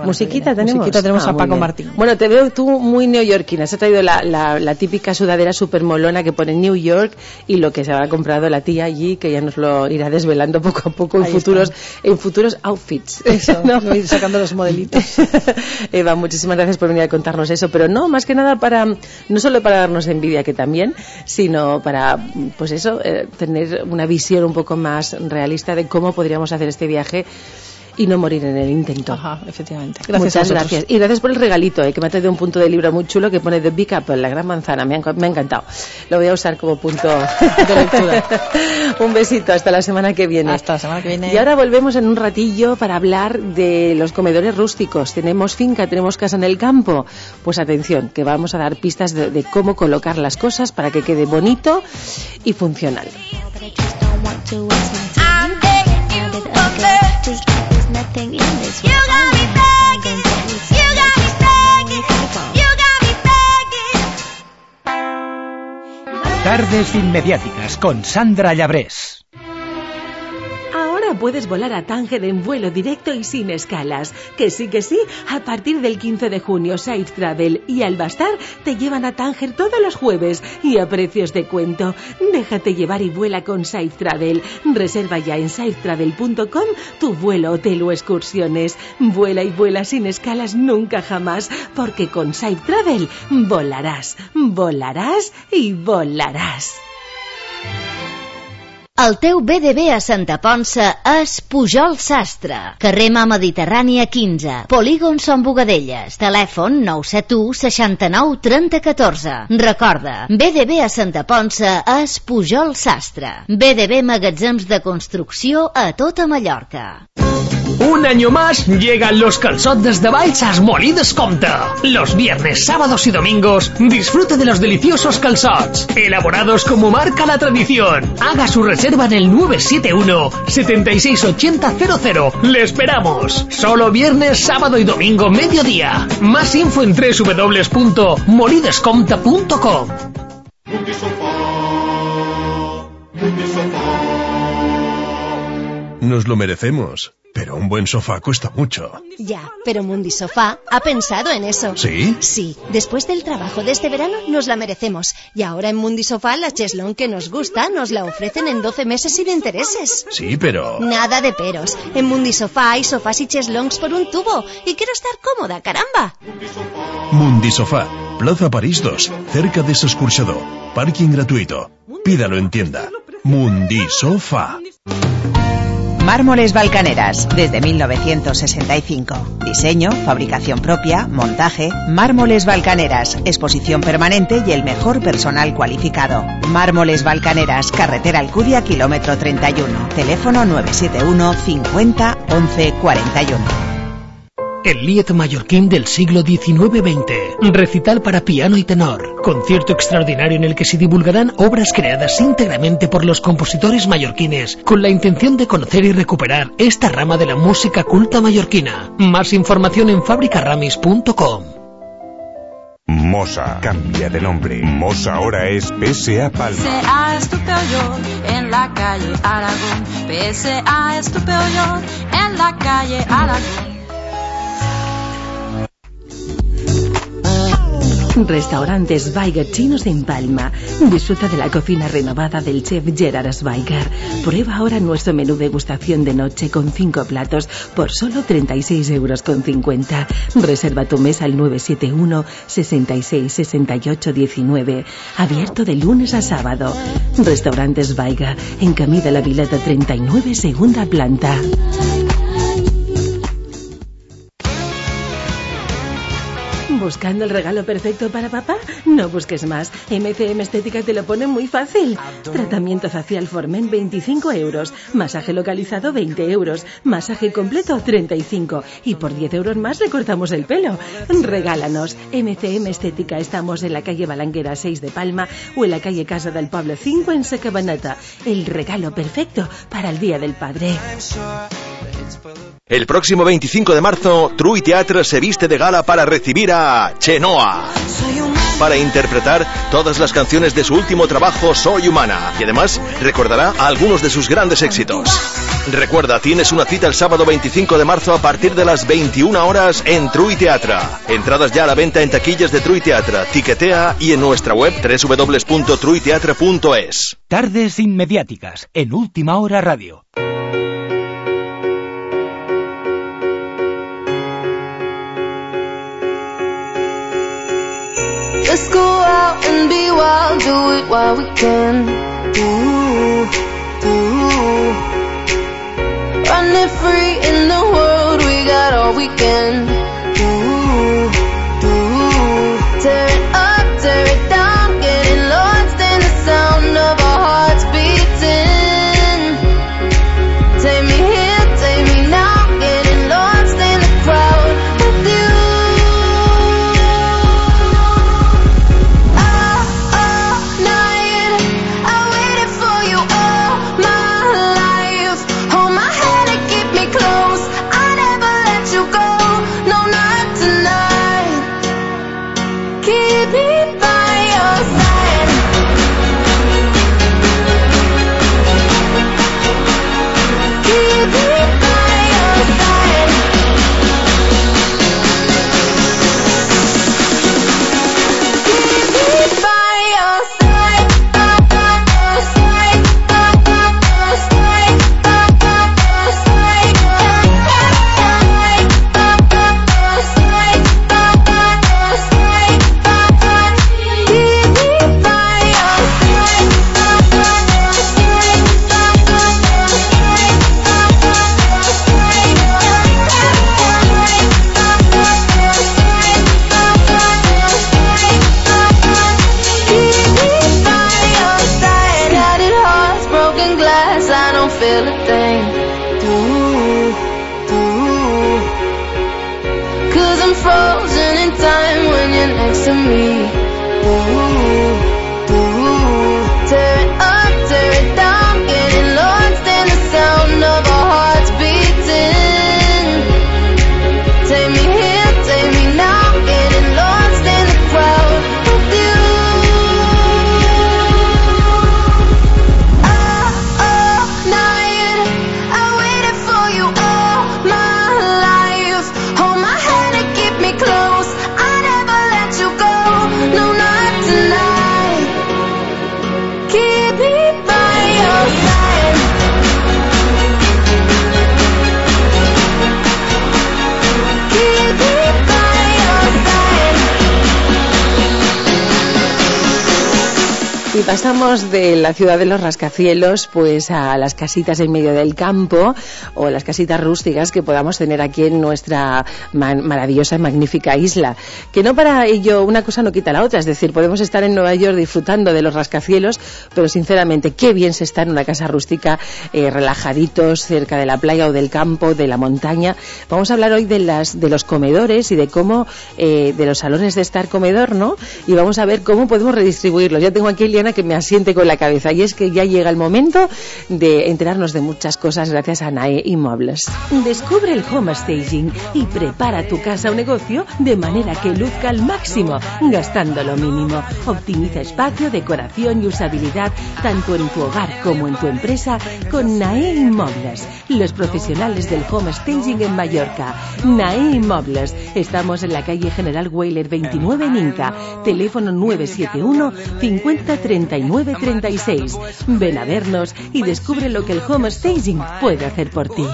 Musiquita que tenemos. Musiquita tenemos Ah, a Paco. Martín. Bueno, te veo tú muy neoyorquina. Se ha traído la, la, la típica sudadera super molona que pone New York y lo que se habrá comprado la tía allí, que ya nos lo irá desvelando poco a poco en futuros, en futuros outfits. Eso, ¿no? sacando los modelitos. Eva, muchísimas gracias por venir a contarnos eso, pero no, más que nada para, no solo para darnos envidia, que también, sino para, pues eso, eh, tener una visión un poco más realista de cómo podríamos hacer este viaje y no morir en el intento. Ajá, efectivamente. Gracias Muchas gracias. Y gracias por el regalito, eh, que me ha traído un punto de libro muy chulo que pone The Big Apple, la gran manzana. Me ha, me ha encantado. Lo voy a usar como punto De lectura. un besito, hasta la semana que viene. Hasta la semana que viene. Y ahora volvemos en un ratillo para hablar de los comedores rústicos. Tenemos finca, tenemos casa en el campo. Pues atención, que vamos a dar pistas de, de cómo colocar las cosas para que quede bonito y funcional. Tardes inmediáticas con Sandra Llabrés. Ahora puedes volar a Tánger en vuelo directo y sin escalas. Que sí, que sí, a partir del 15 de junio Safe Travel y Albastar te llevan a Tánger todos los jueves y a precios de cuento. Déjate llevar y vuela con Safe Travel. Reserva ya en safetravel.com tu vuelo, hotel o excursiones. Vuela y vuela sin escalas nunca jamás, porque con Safe Travel volarás, volaràs i volaràs. El teu BDB a Santa Ponsa és Pujol Sastre, carrer Mà Mediterrània 15, Polígon Son Bogadelles, telèfon 971 69 30 14. Recorda, BDB a Santa Ponsa és Pujol Sastre. BDB Magatzems de Construcció a tota Mallorca. Un año más llegan los calzotes de Balsas Molides Comta. Los viernes, sábados y domingos disfrute de los deliciosos calzots, elaborados como marca la tradición. Haga su reserva en el 971 768000. Le esperamos. Solo viernes, sábado y domingo mediodía. Más info en www.molidescomta.com. Nos lo merecemos. Pero un buen sofá cuesta mucho. Ya, pero Mundi Sofá ha pensado en eso. ¿Sí? Sí, después del trabajo de este verano nos la merecemos. Y ahora en Mundi Sofá la cheslón que nos gusta nos la ofrecen en 12 meses sin intereses. Sí, pero... Nada de peros. En Mundi Sofá hay sofás y cheslongs por un tubo. Y quiero estar cómoda, caramba. Mundi Sofá, Plaza París 2, cerca de Sescursador. Parking gratuito. Pídalo en tienda. Mundi Sofá. Mármoles Balcaneras, desde 1965. Diseño, fabricación propia, montaje. Mármoles Balcaneras, exposición permanente y el mejor personal cualificado. Mármoles Balcaneras, carretera Alcudia, kilómetro 31. Teléfono 971 50 11 41. El Lied mallorquín del siglo XIX-XX. Recital para piano y tenor. Concierto extraordinario en el que se divulgarán obras creadas íntegramente por los compositores mallorquines con la intención de conocer y recuperar esta rama de la música culta mallorquina. Más información en fabricaramis.com. Mosa cambia de nombre. Mosa ahora es PSA Palma. PSA es tu peor en la calle Aragón. PSA es tu peor en la calle Aragón. Restaurantes Weiger Chinos en Palma. Disfruta de la cocina renovada del chef Gerard Schweiger. Prueba ahora nuestro menú degustación de noche con cinco platos por solo 36 euros con 50. Reserva tu mesa al 971 66 68 19. Abierto de lunes a sábado. Restaurantes Weiger en Camí de la Vileta 39, segunda planta. ¿Buscando el regalo perfecto para papá? No busques más. MCM Estética te lo pone muy fácil. Tratamiento facial Formen 25 euros. Masaje localizado 20 euros. Masaje completo 35. Y por 10 euros más recortamos el pelo. Regálanos. MCM Estética. Estamos en la calle Balanguera 6 de Palma o en la calle Casa del Pablo 5 en Secabanata. El regalo perfecto para el Día del Padre. El próximo 25 de marzo, True Teatre se viste de gala para recibir a Chenoa. Para interpretar todas las canciones de su último trabajo, Soy Humana. Y además recordará algunos de sus grandes éxitos. Recuerda, tienes una cita el sábado 25 de marzo a partir de las 21 horas en True Teatre. Entradas ya a la venta en taquillas de True Teatre, Tiquetea y en nuestra web www.truiteatre.es. Tardes inmediáticas en Última Hora Radio. Let's go out and be wild, do it while we can. Ooh, ooh. Running free in the world, we got all weekend. Ooh, ooh. Pasamos de la ciudad de los rascacielos pues a las casitas en medio del campo o las casitas rústicas que podamos tener aquí en nuestra ma- maravillosa y magnífica isla. Que no para ello una cosa no quita la otra, es decir, podemos estar en Nueva York disfrutando de los rascacielos, pero sinceramente qué bien se está en una casa rústica eh, relajaditos cerca de la playa o del campo, de la montaña. Vamos a hablar hoy de las de los comedores y de cómo eh, de los salones de estar comedor, ¿no? Y vamos a ver cómo podemos redistribuirlos. Ya tengo aquí Eliana que me asiente con la cabeza y es que ya llega el momento de enterarnos de muchas cosas gracias a Nae Inmuebles. Descubre el home staging y prepara tu casa o negocio de manera que luzca al máximo, gastando lo mínimo. Optimiza espacio, decoración y usabilidad tanto en tu hogar como en tu empresa con Nae Inmuebles, los profesionales del home staging en Mallorca. Nae Inmuebles. Estamos en la calle General Weiler 29 en Inca. Teléfono 971 50 39 36. Ven a vernos y descubre lo que el home staging puede hacer por ti.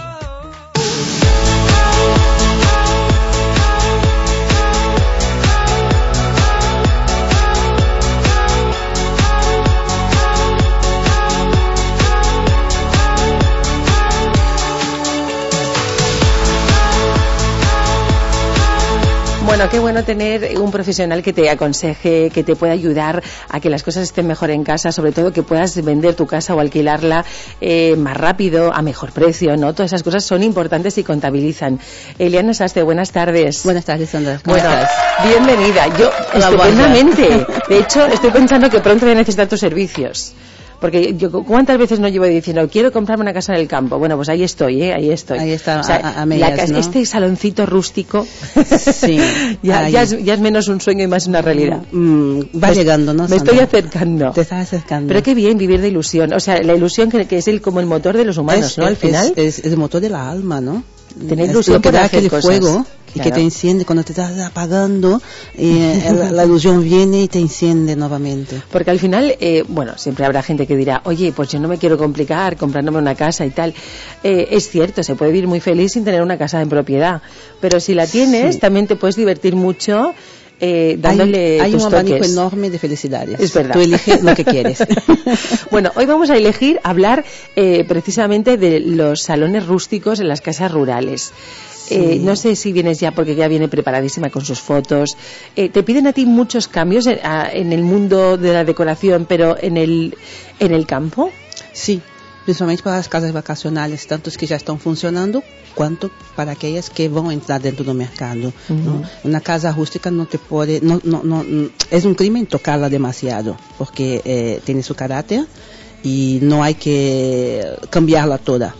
Bueno, qué bueno tener un profesional que te aconseje, que te pueda ayudar a que las cosas estén mejor en casa, sobre todo que puedas vender tu casa o alquilarla eh, más rápido, a mejor precio, ¿no? Todas esas cosas son importantes y contabilizan. Eliana Saste, buenas tardes. Buenas tardes, Sandra. ¿Cómo Bueno, estás? bienvenida. Yo, Hola, estupendamente. De hecho, estoy pensando que pronto voy a necesitar tus servicios. Porque yo, ¿cuántas veces no llevo diciendo, quiero comprarme una casa en el campo? Bueno, pues ahí estoy, ¿eh? Ahí estoy. Ahí está, O sea, a- a medias. Este saloncito rústico Sí. ya, es, ya es menos un sueño y más una realidad. Mm, va Me- llegando, ¿no? Me Sandra? estoy acercando. Te estás acercando. Pero qué bien vivir de ilusión. O sea, la ilusión que, que es el, como el motor de los humanos, es, ¿no? Al final. Es, es el motor de la alma, ¿no? Tener ilusión lo que por da hacer aquel cosas. fuego y que Claro. te enciende cuando te estás apagando, eh, la, la ilusión viene y te enciende nuevamente. Porque al final, eh, bueno, siempre habrá gente que dirá, oye, pues yo no me quiero complicar comprándome una casa y tal. Eh, es cierto, se puede vivir muy feliz sin tener una casa en propiedad. Pero si la tienes, Sí. también te puedes divertir mucho eh, dándole hay hay tus un abanico toques. enorme de felicidades. Es verdad. Tú eliges lo que quieres. bueno, hoy vamos a elegir hablar eh, precisamente de los salones rústicos en las casas rurales. Eh, no sé si vienes ya porque ya viene preparadísima con sus fotos. Eh, ¿Te piden a ti muchos cambios en, a- en el mundo de la decoración, pero en el, en el campo? Sí, principalmente para las casas vacacionales, tantos que ya están funcionando, cuanto para aquellas que van a entrar dentro del mercado. Una casa rústica no te puede, no, no, no, mm, es un crimen tocarla demasiado, porque eh, tiene su carácter y no hay que cambiarla toda,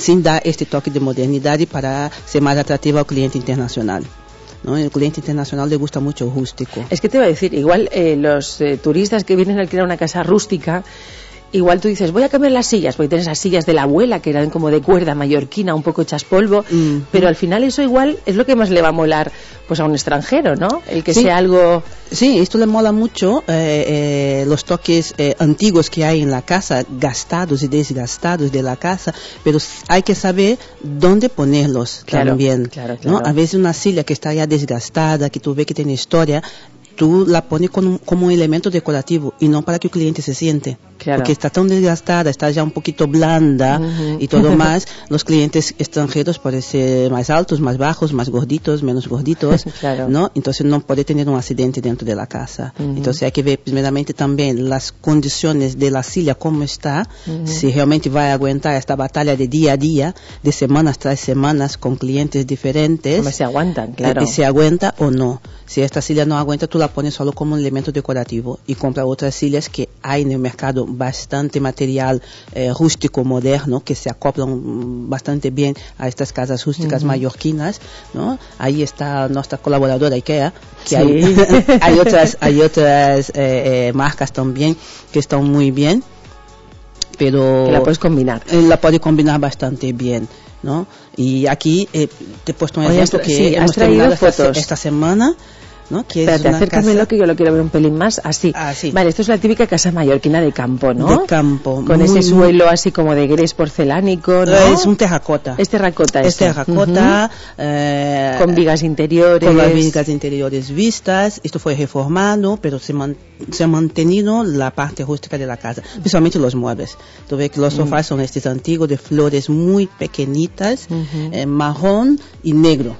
sin dar este toque de modernidad para ser más atractiva al cliente internacional. ¿no? El cliente internacional le gusta mucho rústico. Es que te iba a decir, igual eh, los eh, turistas que vienen a alquilar una casa rústica, igual tú dices, voy a cambiar las sillas, porque tienes esas sillas de la abuela que eran como de cuerda mallorquina, un poco hechas polvo, pero al final eso igual es lo que más le va a molar pues a un extranjero, ¿no? El que Sí. sea algo... Sí, esto le mola mucho eh, eh, los toques eh, antiguos que hay en la casa, gastados y desgastados de la casa, pero hay que saber dónde ponerlos Claro, también. claro, ¿no? claro. A veces una silla que está ya desgastada, que tú ves que tiene historia, tú la pones con un- como un elemento decorativo y no para que el cliente se siente. Claro. Porque está tan desgastada, está ya un poquito blanda y todo más. Los clientes extranjeros pueden ser más altos, más bajos, más gorditos, menos gorditos, Claro. ¿no? Entonces no puede tener un accidente dentro de la casa. Entonces hay que ver primeramente también las condiciones de la silla, cómo está, si realmente va a aguantar esta batalla de día a día, de semanas tras semanas con clientes diferentes. Hombre, se aguantan, claro. Y se aguanta o no. Si esta silla no aguanta, tú la pones solo como un elemento decorativo y compra otras sillas que hay en el mercado bastante material eh, rústico moderno que se acoplan bastante bien a estas casas rústicas mallorquinas, ¿no? Ahí está nuestra colaboradora IKEA, Sí. que hay, hay otras, hay otras eh, eh, marcas también que están muy bien, pero Que la puedes combinar. eh, la puede combinar bastante bien. ¿no? Y aquí eh, te he puesto un Oye, ejemplo que sí, hemos terminado esta semana, ¿no? Que es Espérate, una acércamelo casa que yo lo quiero ver un pelín más. Así. Vale, esto es la típica casa mallorquina de campo, ¿no? de campo. Con muy, ese suelo así como de grés porcelánico, ¿no? Es un terracota. Es terracota Es esto. terracota. eh, Con vigas interiores. Con las vigas interiores vistas. Esto fue reformado, pero se, man- se ha mantenido la parte rústica de la casa, principalmente los muebles. Tú ves que los Mm. sofás son estos antiguos de flores muy pequeñitas, Ujú. eh, marrón y negro.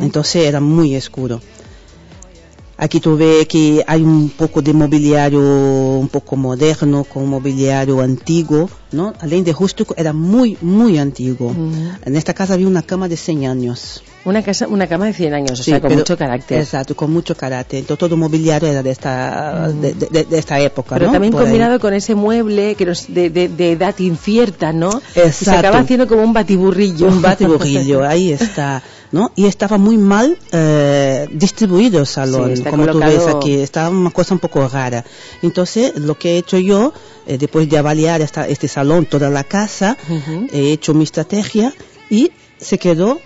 Entonces era muy oscuro. Aquí tú ves que hay un poco de mobiliario un poco moderno con mobiliario antiguo, ¿no? Além de rústico, era muy, muy antiguo. En esta casa había una cama de 100 años. Una casa, una cama de 100 años, o Sí, sea, con pero- mucho carácter. Exacto, con mucho carácter. Entonces, todo el mobiliario era de esta, de, de- de esta época, Pero ¿no? también Por ahí. combinado con ese mueble que nos, de, de- de edad incierta, ¿no? Y se Exacto. acaba haciendo como un batiburrillo. Un batiburrillo, ahí está, ¿no? Y estaba muy mal eh, distribuido el salón, Sí, como tú ves colocado- aquí, estaba una cosa un poco rara. Entonces, lo que he hecho yo, eh, después de avaliar esta, este salón, toda la casa, he hecho mi estrategia y se quedó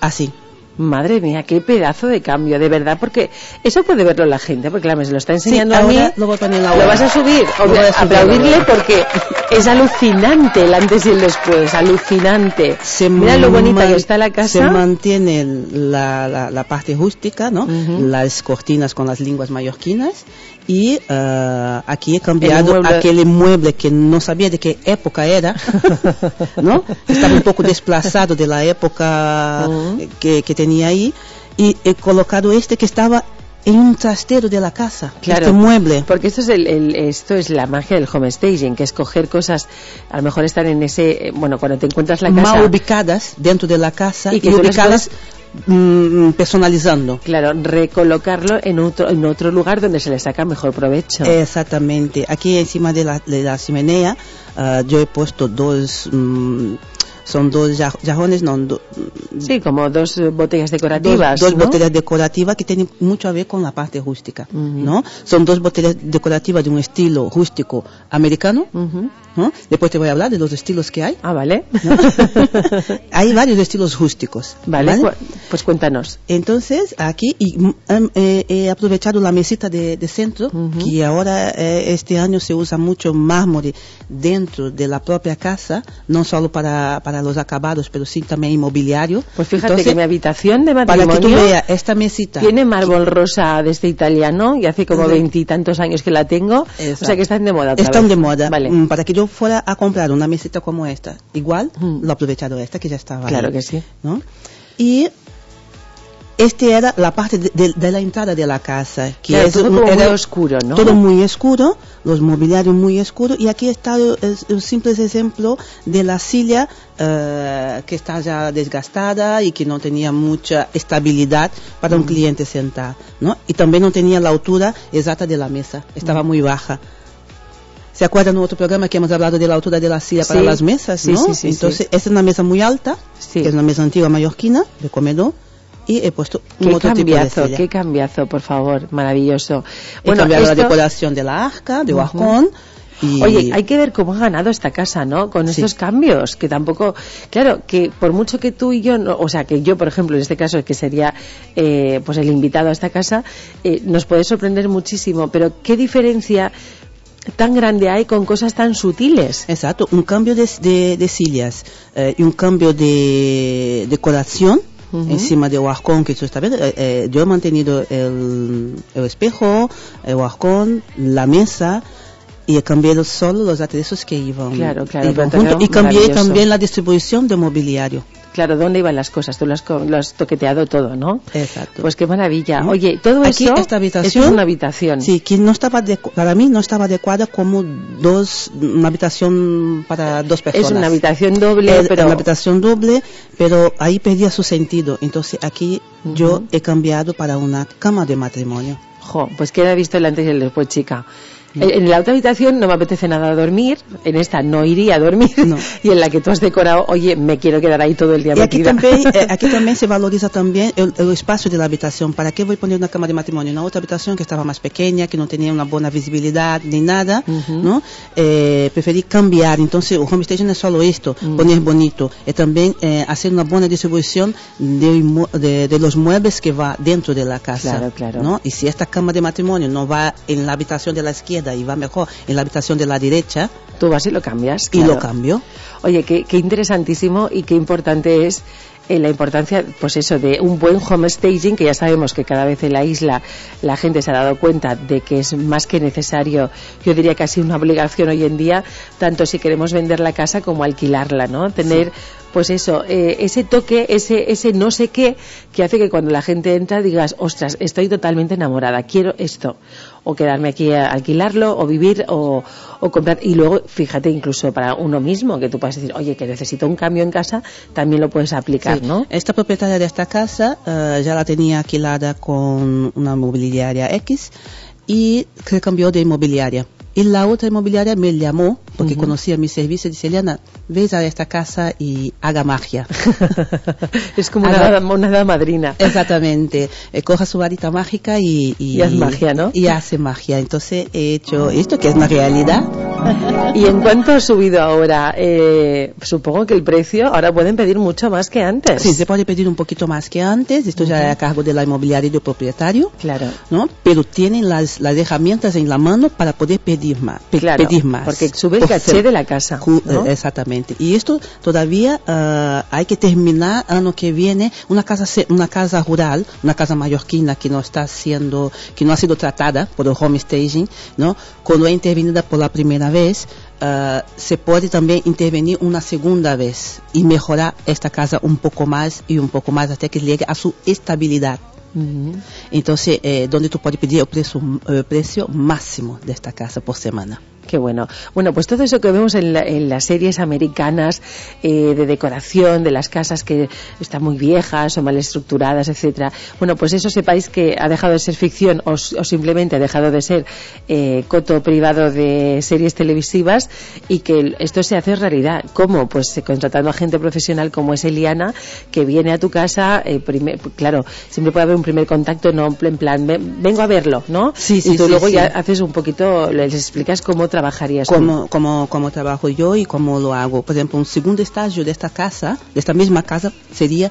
así. Madre mía, qué pedazo de cambio, de verdad, porque eso puede verlo la gente, porque claro, me se lo está enseñando Sí, a mí. lo voy a poner ¿Lo vas a subir? Lo voy a aplaudirle porque es alucinante el antes y el después, alucinante. Mira lo bonita que está la Se casa. mantiene la, la, la parte rústica, ¿no? Las cortinas con las lenguas mallorquinas. Y eh, aquí he cambiado mueble- aquel mueble que no sabía de qué época era, ¿no? Estaba un poco desplazado de la época que, que tenía ahí. Y he colocado este que estaba en un trastero de la casa, Claro, este mueble. Porque esto es, el, el- esto es la magia del home staging, que es coger cosas, a lo mejor están en ese, eh, bueno, cuando te encuentras la casa. mal ubicadas dentro de la casa Y y, que les ubicadas mm, personalizando. Claro, recolocarlo en otro, en otro lugar donde se le saca mejor provecho. Exactamente. Aquí encima de la, de la chimenea ah, yo he puesto dos, mm, son dos jar- jarrones, no, do- sí, como dos eh, botellas decorativas. dos, dos ¿no? botellas decorativas que tienen mucho a ver con la parte rústica, ¿no? Son dos botellas decorativas de un estilo rústico americano, ¿no? Después te voy a hablar de los estilos que hay. Ah, vale. hay varios estilos rústicos. Vale, cu- pues cuéntanos. Entonces, aquí y, em, eh, he aprovechado la mesita de, de centro, que ahora eh, este año se usa mucho mármol dentro de la propia casa, no solo para, para los acabados, pero sí también inmobiliario. Pues fíjate Entonces, que mi habitación de para matrimonio que tú veas esta mesita. tiene mármol rosa de este italiano y hace como veintitantos años que la tengo. O sea que están de moda Están vez. de moda. Vale. Mm, Para que yo fuera a comprar una mesita como esta, igual, lo he aprovechado esta que ya estaba Claro ahí, que sí. ¿no? Y este era la parte de, de- de la entrada de la casa, que es todo un- como era muy oscuro, ¿no? Todo muy oscuro, los mobiliarios muy oscuros, y aquí está el simple ejemplo de la silla eh, que está ya desgastada y que no tenía mucha estabilidad para un Mm. cliente sentar, ¿no? Y también no tenía la altura exacta de la mesa, estaba Mm. muy baja. ¿Se acuerdan en otro programa que hemos hablado de la altura de la silla para Sí. las mesas? Sí, ¿no? sí, sí, Entonces, esta es una mesa muy alta, que es una mesa antigua mallorquina, de comedor, y he puesto un Qué otro tipo de cambiazo, qué cambiazo, por favor, maravilloso. He cambiado la decoración de la arca, de y... Oye, hay que ver cómo ha ganado esta casa, ¿no? Con estos cambios, que tampoco, claro, que por mucho que tú y yo, no- o sea, que yo, por ejemplo, en este caso, que sería eh, pues el invitado a esta casa, eh, nos puede sorprender muchísimo, pero ¿qué diferencia tan grande hay con cosas tan sutiles? Exacto, un cambio de, de- de sillas eh, y un cambio de decoración, Ujú. encima del arcón que tú estás viendo. Eh, eh, yo he mantenido el, el espejo, el arcón, la mesa y he cambiado solo los aderezos que iban, Claro, claro, iban juntos. y cambié también la distribución de mobiliario. Claro, ¿dónde iban las cosas? Tú lo has, co- lo has toqueteado todo, ¿no? Exacto. Pues qué maravilla. ¿no? Oye, todo Aquí, eso esta habitación, es una habitación. Sí, que no estaba para mí no estaba adecuada como dos, una habitación para dos personas. Es una habitación doble, Es pero una habitación doble, pero ahí perdía su sentido. Entonces aquí yo he cambiado para una cama de matrimonio. Jo, pues queda visto el antes y el después, chica. En la otra habitación no me apetece nada dormir, en esta no iría a dormir, y en la que tú has decorado, oye, me quiero quedar ahí todo el día Y aquí también, eh, aquí también se valoriza también el, el espacio de la habitación. ¿Para qué voy a poner una cama de matrimonio en una otra habitación que estaba más pequeña, que no tenía una buena visibilidad ni nada? ¿no? Eh, preferí cambiar. Entonces, el home station no es solo esto, poner bonito, es también eh, hacer una buena distribución de, de, de los muebles que va dentro de la casa. Claro, claro. ¿no? Y si esta cama de matrimonio no va en la habitación de la y va mejor en la habitación de la derecha, Tú vas y lo cambias. y lo cambio. Oye, qué, qué interesantísimo y qué importante es eh, la importancia, pues eso, de un buen home staging, que ya sabemos que cada vez en la isla la gente se ha dado cuenta de que es más que necesario, yo diría casi una obligación hoy en día, tanto si queremos vender la casa como alquilarla, ¿no? Tener, pues eso, eh, ese toque, ese, ese no sé qué, que hace que cuando la gente entra digas, ostras, estoy totalmente enamorada, quiero esto. O quedarme aquí a alquilarlo, o vivir, o, o comprar. Y luego, fíjate, incluso para uno mismo, que tú puedes decir, oye, que necesito un cambio en casa, también lo puedes aplicar, Sí. ¿no? Esta propietaria de esta casa eh, ya la tenía alquilada con una mobiliaria X y se cambió de inmobiliaria. Y la otra inmobiliaria me llamó porque Ujú. conocía mi servicio y dice, Eliana, ves a esta casa y haga magia. Es como una, Haga- una hada madrina. Exactamente. Eh, coja su varita mágica y, y, Y haz magia, ¿no? Y hace magia. Entonces he hecho esto que es una realidad. ¿Y en cuánto ha subido ahora? Eh, supongo que el precio ahora pueden pedir mucho más que antes. Sí, se puede pedir un poquito más que antes. Esto ya es a cargo de la inmobiliaria y del propietario. Claro. ¿no? Pero tienen las, las herramientas en la mano para poder pedir más. pe- Claro, pedir más. porque sube el caché de la casa, ¿no? eh, Exactamente. Y esto todavía ah, hay que terminar año que viene una casa una casa rural, una casa mallorquina que no está siendo que no ha sido tratada por el home staging, ¿no? Cuando es intervenida por la primera vez, ah, se puede también intervenir una segunda vez y mejorar esta casa un poco más y un poco más hasta que llegue a su estabilidad. Ujú. Entonces, eh, donde tú puedes pedir el precio, el precio máximo de esta casa por semana. Qué bueno. Bueno, pues todo eso que vemos en, la- en las series americanas eh, de decoración, de las casas que están muy viejas o mal estructuradas, etcétera. Bueno, pues eso sepáis que ha dejado de ser ficción o, simplemente ha dejado de ser eh, coto privado de series televisivas y que esto se hace realidad. ¿Cómo? Pues eh, contratando a gente profesional como es Eliana, que viene a tu casa, eh, primer- claro, siempre puede haber un primer contacto, no en plan, "Ven- vengo a verlo, ¿no? Sí, sí, y tú sí, luego sí. ya haces un poquito, les explicas cómo trabajarías tú. Como, como, trabajo yo y cómo lo hago. Por ejemplo, un segundo estágio de esta casa, de esta misma casa, sería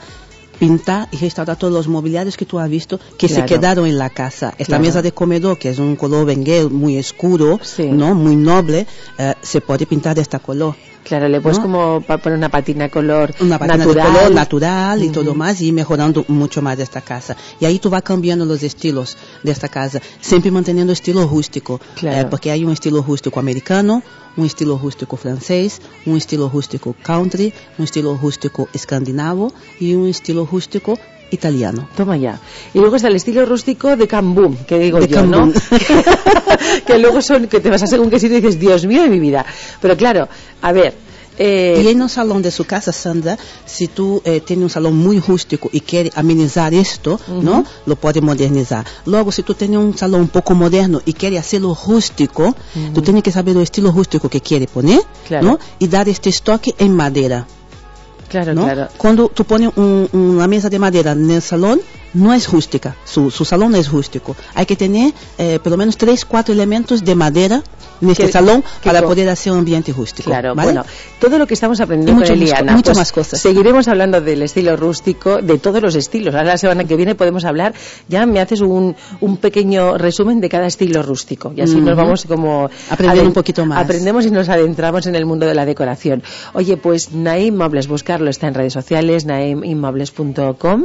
pintar y restaurar todos los mobiliarios que tú has visto que Claro. se quedaron en la casa. Esta Claro. mesa de comedor, que es un color benguel muy oscuro, ¿no? muy noble, eh, se puede pintar de este color. Claro, le puedes ¿no? como poner una patina color una patina natural. de color natural y Ujú. todo más y mejorando mucho más esta casa. Y ahí tú vas cambiando los estilos de esta casa, siempre manteniendo estilo rústico, Claro. eh, porque hay un estilo rústico americano, un estilo rústico francés, un estilo rústico country, un estilo rústico escandinavo y un estilo rústico italiano. Toma ya. Y luego está el estilo rústico de Cambum, que digo De yo, Cambum. ¿no? que luego son, que te vas a según qué sitio y dices, Dios mío de mi vida. Pero claro, a ver, eh, Y en un salón de su casa, Sandra, si tú eh, tienes un salón muy rústico y quieres amenizar esto, ¿no? Lo puedes modernizar. Luego, si tú tienes un salón un poco moderno y quieres hacerlo rústico, tú tienes que saber el estilo rústico que quieres poner, Claro. ¿no? Y dar este estoque en madera. Claro, ¿no? claro. Cuando tú pones un- una mesa de madera en el salón, no es rústica, su, su salón no es rústico. Hay que tener eh, por lo menos tres, cuatro elementos de madera en este Que- salón que para poder hacer un ambiente rústico. Claro, ¿vale? bueno, todo lo que estamos aprendiendo con mucho más Eliana, co- muchas pues, más cosas. Seguiremos hablando del estilo rústico, de todos los estilos. Ahora la semana que viene podemos hablar, ya me haces un, un pequeño resumen de cada estilo rústico. Y así nos vamos como... Aprender un poquito más. Aprendemos y nos adentramos en el mundo de la decoración. Oye, pues Naim buscarlo está en redes sociales, naimmobles.com.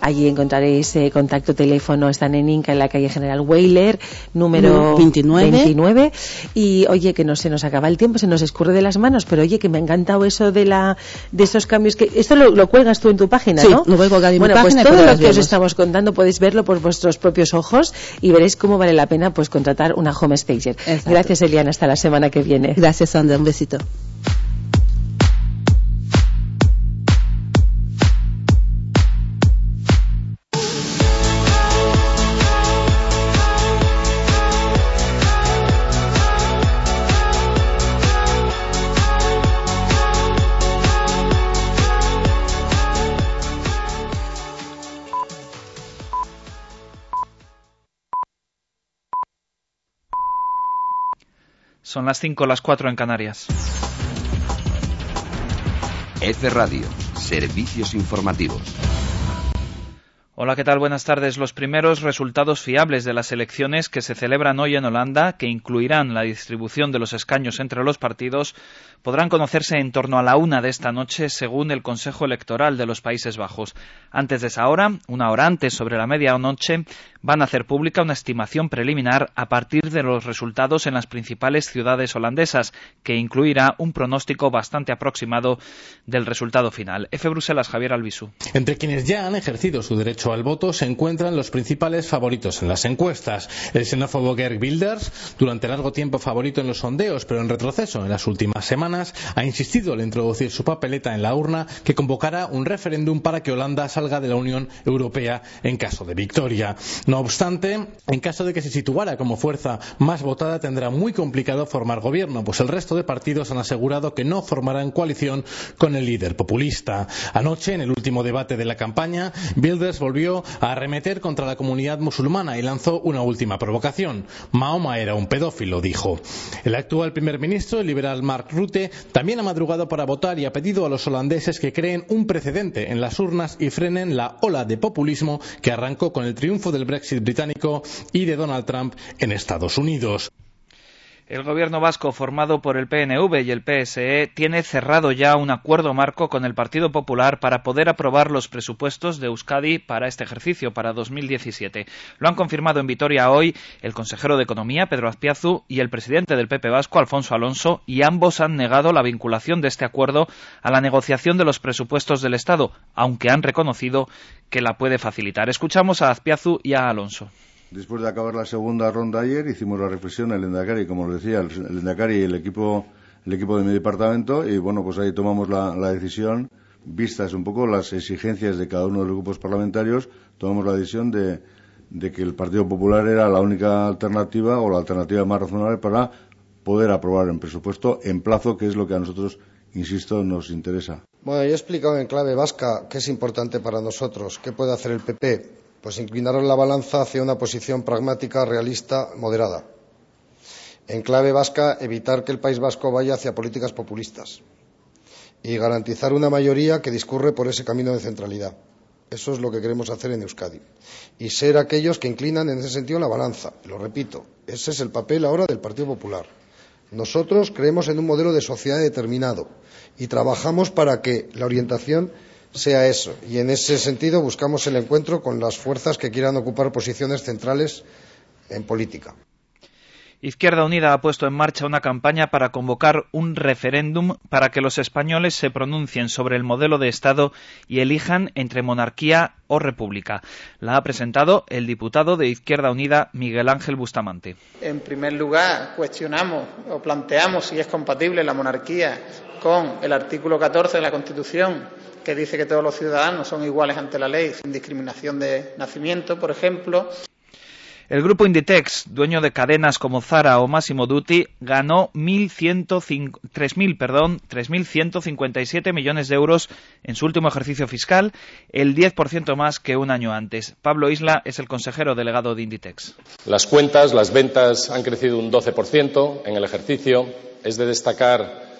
Allí encontraréis eh, contacto, teléfono, están en Inca, en la calle General Weiler, número Número 29. 29. Y oye, que no se nos acaba el tiempo, se nos escurre de las manos, pero oye, que me ha encantado eso de la de esos cambios que esto lo, lo cuelgas tú en tu página, Sí, ¿no? lo voy a colgar en mi bueno, página pues todo lo que os estamos contando podéis verlo por vuestros propios ojos y veréis cómo vale la pena pues contratar una home stager. Gracias, Eliana, hasta la semana que viene. Gracias, Sandra, un besito. Son las 5, las 4 en Canarias. F Radio, servicios informativos. Hola, ¿qué tal? Buenas tardes. Los primeros resultados fiables de las elecciones que se celebran hoy en Holanda, que incluirán la distribución de los escaños entre los partidos, podrán conocerse en torno a la una de esta noche, según el Consejo Electoral de los Países Bajos. Antes de esa hora, una hora antes, sobre la medianoche, van a hacer pública una estimación preliminar a partir de los resultados en las principales ciudades holandesas, que incluirá un pronóstico bastante aproximado del resultado final. F. Bruselas, Javier Albisu. Entre quienes ya han ejercido su derecho al voto se encuentran los principales favoritos en las encuestas. El xenófobo Geert Wilders, durante largo tiempo favorito en los sondeos, pero en retroceso en las últimas semanas, ha insistido al introducir su papeleta en la urna que convocará un referéndum para que Holanda salga de la Unión Europea en caso de victoria. No obstante, en caso de que se situara como fuerza más votada, tendrá muy complicado formar gobierno, pues el resto de partidos han asegurado que no formarán coalición con el líder populista. Anoche, en el último debate de la campaña, Wilders volvió a arremeter contra la comunidad musulmana y lanzó una última provocación. Mahoma era un pedófilo, dijo. El actual primer ministro, el liberal Mark Rutte, también ha madrugado para votar y ha pedido a los holandeses que creen un precedente en las urnas y frenen la ola de populismo que arrancó con el triunfo del Brexit británico y de Donald Trump en Estados Unidos. El gobierno vasco, formado por el PNV y el PSE, tiene cerrado ya un acuerdo marco con el Partido Popular para poder aprobar los presupuestos de Euskadi para este ejercicio, para 2017. Lo han confirmado en Vitoria hoy el consejero de Economía, Pedro Azpiazu, y el presidente del PP Vasco, Alfonso Alonso, y ambos han negado la vinculación de este acuerdo a la negociación de los presupuestos del Estado, aunque han reconocido que la puede facilitar. Escuchamos a Azpiazu y a Alonso. Después de acabar la segunda ronda ayer, hicimos la reflexión el Endacari, como les decía, el Endacari y el equipo, el equipo de mi departamento, y bueno, pues ahí tomamos la, decisión, vistas un poco las exigencias de cada uno de los grupos parlamentarios, tomamos la decisión de, de que el Partido Popular era la única alternativa o la alternativa más razonable para poder aprobar el presupuesto en plazo, que es lo que a nosotros, insisto, nos interesa. Bueno, yo he explicado en clave vasca qué es importante para nosotros, qué puede hacer el PP. Pues inclinar la balanza hacia una posición pragmática, realista, moderada. En clave vasca, evitar que el País Vasco vaya hacia políticas populistas. Y garantizar una mayoría que discurre por ese camino de centralidad. Eso es lo que queremos hacer en Euskadi. Y ser aquellos que inclinan en ese sentido la balanza. Lo repito, ese es el papel ahora del Partido Popular. Nosotros creemos en un modelo de sociedad determinado y trabajamos para que la orientación sea eso. Y en ese sentido buscamos el encuentro con las fuerzas que quieran ocupar posiciones centrales en política. Izquierda Unida ha puesto en marcha una campaña para convocar un referéndum para que los españoles se pronuncien sobre el modelo de Estado y elijan entre monarquía o república. La ha presentado el diputado de Izquierda Unida, Miguel Ángel Bustamante. En primer lugar, cuestionamos o planteamos si es compatible la monarquía con el artículo 14 de la Constitución, que dice que todos los ciudadanos son iguales ante la ley, sin discriminación de nacimiento, por ejemplo. El grupo Inditex, dueño de cadenas como Zara o Massimo Dutti, ganó 3.000, perdón, 3.157 millones de euros en su último ejercicio fiscal, el 10% más que un año antes. Pablo Isla es el consejero delegado de Inditex. Las cuentas, las ventas han crecido un 12% en el ejercicio. Es de destacar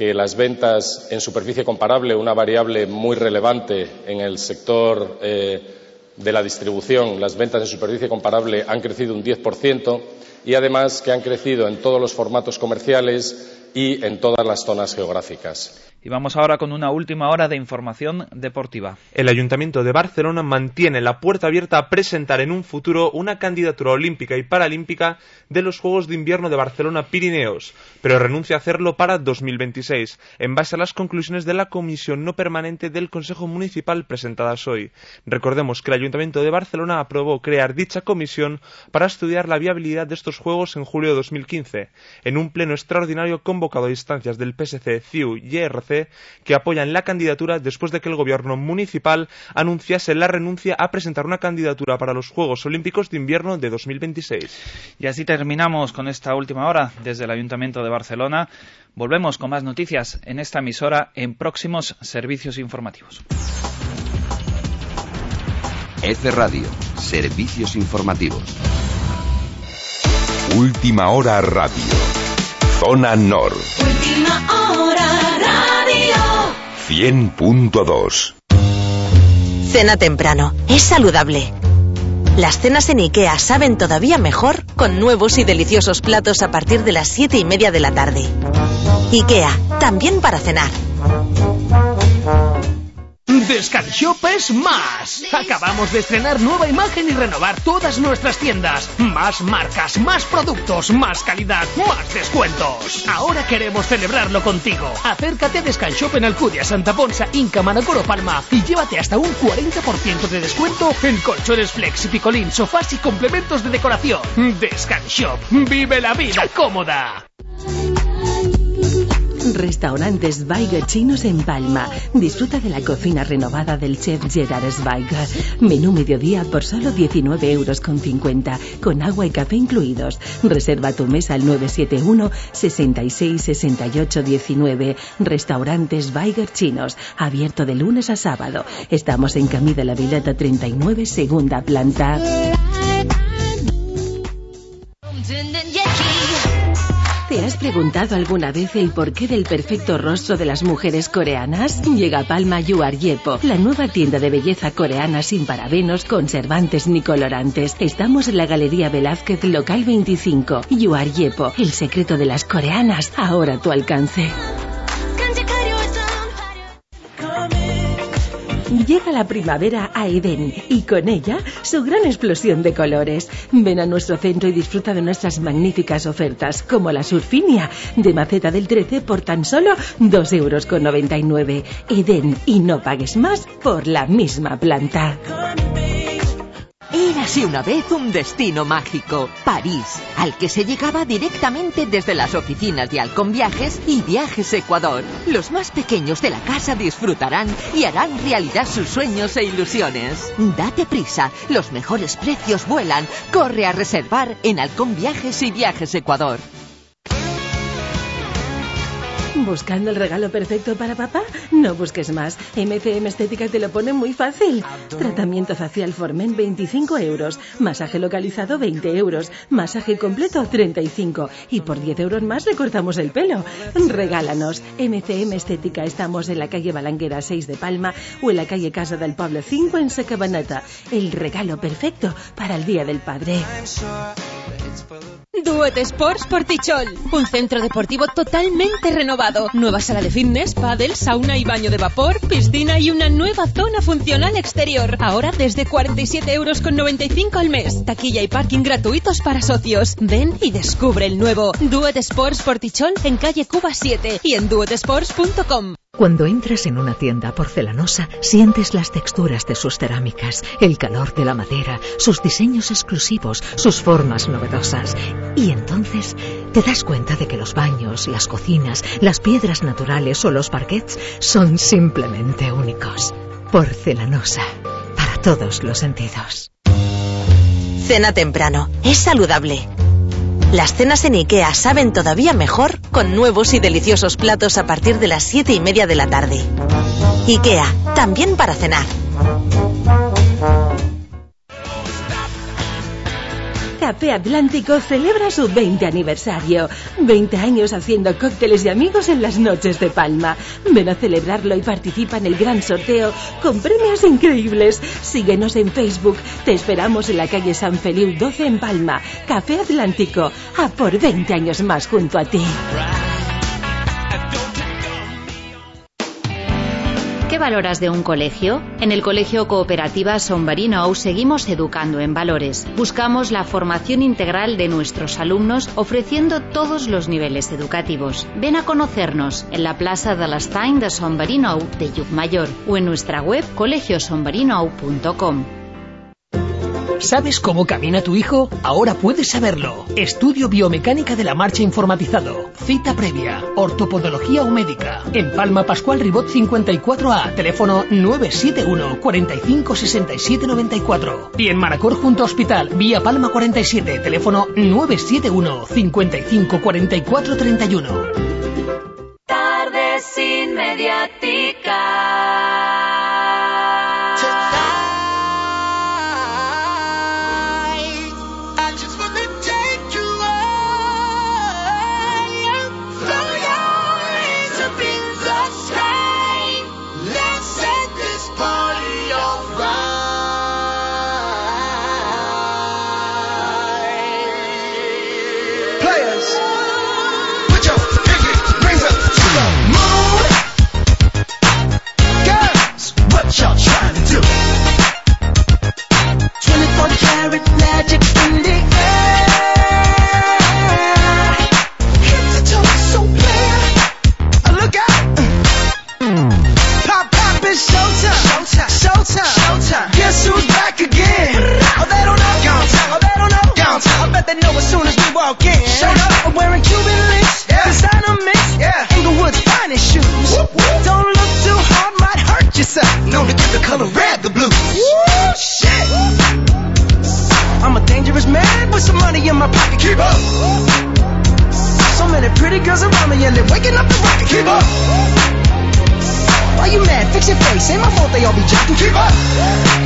que las ventas en superficie comparable, una variable muy relevante en el sector eh, de la distribución, las ventas en superficie comparable han crecido un 10% y además que han crecido en todos los formatos comerciales y en todas las zonas geográficas. Y vamos ahora con una última hora de información deportiva. El Ayuntamiento de Barcelona mantiene la puerta abierta a presentar en un futuro una candidatura olímpica y paralímpica de los Juegos de Invierno de Barcelona Pirineos, pero renuncia a hacerlo para 2026, en base a las conclusiones de la Comisión no permanente del Consejo Municipal presentadas hoy. Recordemos que el Ayuntamiento de Barcelona aprobó crear dicha comisión para estudiar la viabilidad de estos Juegos en julio de 2015, en un pleno extraordinario convocado a instancias del PSC, CIU y ERC que apoyan la candidatura después de que el gobierno municipal anunciase la renuncia a presentar una candidatura para los Juegos Olímpicos de Invierno de 2026. Y así terminamos con esta última hora desde el Ayuntamiento de Barcelona. Volvemos con más noticias en esta emisora en próximos servicios informativos. F Radio, servicios informativos. Última hora radio. Zona Nor. Última hora radio. 100.2. Cena temprano. Es saludable. Las cenas en IKEA saben todavía mejor con nuevos y deliciosos platos a partir de las 7 y media de la tarde. IKEA, también para cenar. Descanshop es más. Acabamos de estrenar nueva imagen y renovar todas nuestras tiendas. Más marcas, más productos, más calidad, más descuentos. Ahora queremos celebrarlo contigo. Acércate a Descanshop en Alcudia, Santa Ponsa, Inca, Manacor o Palma y llévate hasta un 40% de descuento en colchones flex y picolín, sofás y complementos de decoración. Descanshop. Vive la vida cómoda. Restaurantes Zweiger Chinos en Palma. Disfruta de la cocina renovada del chef Gerard Zweiger. Menú mediodía por solo 19 euros con 50, con agua y café incluidos. Reserva tu mesa al 971 66 68 19. Restaurantes Zweiger Chinos, abierto de lunes a sábado. Estamos en Camí de la Vileta 39, segunda planta. ¿Te has preguntado alguna vez el porqué del perfecto rostro de las mujeres coreanas? Llega Palma Yuar Yepo, la nueva tienda de belleza coreana sin parabenos, conservantes ni colorantes. Estamos en la Galería Velázquez, local 25. Yuar Yepo, el secreto de las coreanas, ahora a tu alcance. Llega la primavera a Edén y con ella su gran explosión de colores. Ven a nuestro centro y disfruta de nuestras magníficas ofertas, como la surfinia de maceta del 13 por tan solo 2,99 euros. con 99. Edén y no pagues más por la misma planta. Érase una vez un destino mágico, París, al que se llegaba directamente desde las oficinas de Halcón Viajes y Viajes Ecuador. Los más pequeños de la casa disfrutarán y harán realidad sus sueños e ilusiones. Date prisa, los mejores precios vuelan. Corre a reservar en Halcón Viajes y Viajes Ecuador. ¿Buscando el regalo perfecto para papá? No busques más. MCM Estética te lo pone muy fácil. Tratamiento facial Formen 25 euros. Masaje localizado 20 euros. Masaje completo 35. Y por 10 euros más le cortamos el pelo. Regálanos. MCM Estética. Estamos en la calle Balanguera 6 de Palma o en la calle Casa del Pablo 5 en Secabanata. El regalo perfecto para el Día del Padre. Duet Sports Portichol, un centro deportivo totalmente renovado. Nueva sala de fitness, pádel, sauna y baño de vapor, piscina y una nueva zona funcional exterior. Ahora desde 47 euros con 95 al mes. Taquilla y parking gratuitos para socios. Ven y descubre el nuevo Duet Sports Portichol en calle Cuba 7 y en duetsports.com. Cuando entras en una tienda porcelanosa, sientes las texturas de sus cerámicas, el calor de la madera, sus diseños exclusivos, sus formas novedosas. Y entonces te das cuenta de que los baños, las cocinas, las piedras naturales o los parquets son simplemente únicos. Porcelanosa, para todos los sentidos. Cena temprano. Es saludable. Las cenas en IKEA saben todavía mejor con nuevos y deliciosos platos a partir de las 7 y media de la tarde. IKEA, también para cenar. Café Atlántico celebra su 20 aniversario. 20 años haciendo cócteles y amigos en las noches de Palma. Ven a celebrarlo y participa en el gran sorteo con premios increíbles. Síguenos en Facebook. Te esperamos en la calle San Feliu 12 en Palma. Café Atlántico. A por 20 años más junto a ti. ¿Qué valoras de un colegio? En el Colegio Cooperativa Sombarino seguimos educando en valores. Buscamos la formación integral de nuestros alumnos ofreciendo todos los niveles educativos. Ven a conocernos en la Plaza de l'Estany de Sombarino de Llucmayor o en nuestra web colegiosombarino.com. ¿Sabes cómo camina tu hijo? Ahora puedes saberlo. Estudio biomecánica de la marcha informatizado. Cita previa. Ortopodología o médica. En Palma Pascual Ribot 54A. Teléfono 971 45 67 94. Y en Maracor junto a Hospital. Vía Palma 47. Teléfono 971 55 44 31. Tarde sin mediática. With some money in my pocket. Keep up. So many pretty girls around me and they're waking up the rocket. Keep up. Why you mad? Fix your face. Ain't my fault they all be jacking. Keep up.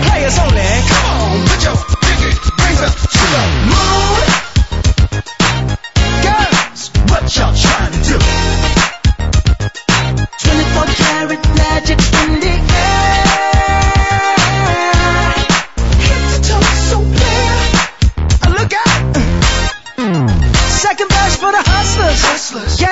Players only. Come on, put your pinky rings up to the moon. Girls, what y'all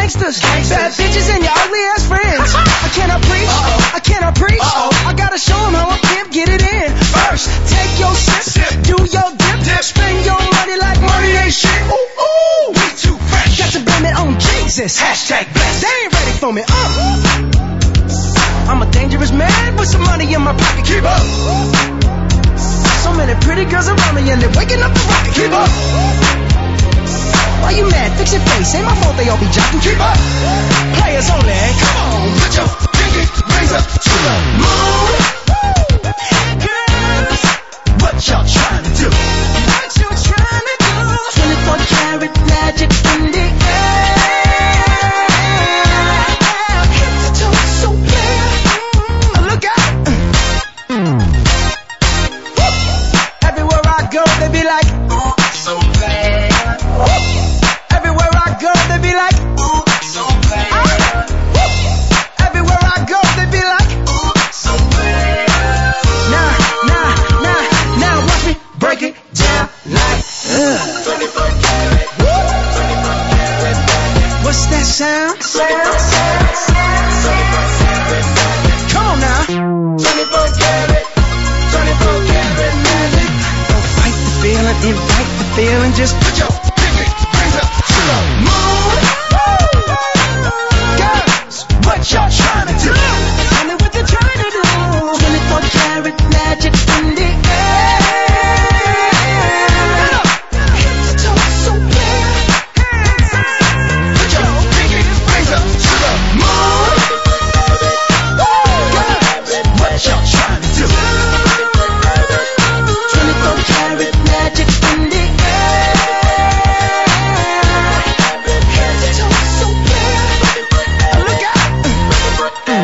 hustlers. Gangsters, bad bitches, and your ugly ass friends. I cannot preach, I cannot preach. I gotta show 'em how I pimp, get it in. First, take your sip, do your dip, spend your money like money ain't shit. Ooh, ooh, we too fresh. Got to blame it on Jesus. Hashtag blessed. They ain't ready for me. Uh. I'm a dangerous man with some money in my pocket. Keep up. So many pretty girls around me and they're waking up the rocket. Keep up. Why you mad? Fix your face. Ain't my fault they all be jocking. Keep up. Players only. Come on, put your pinky up to the moon. Girls, what y'all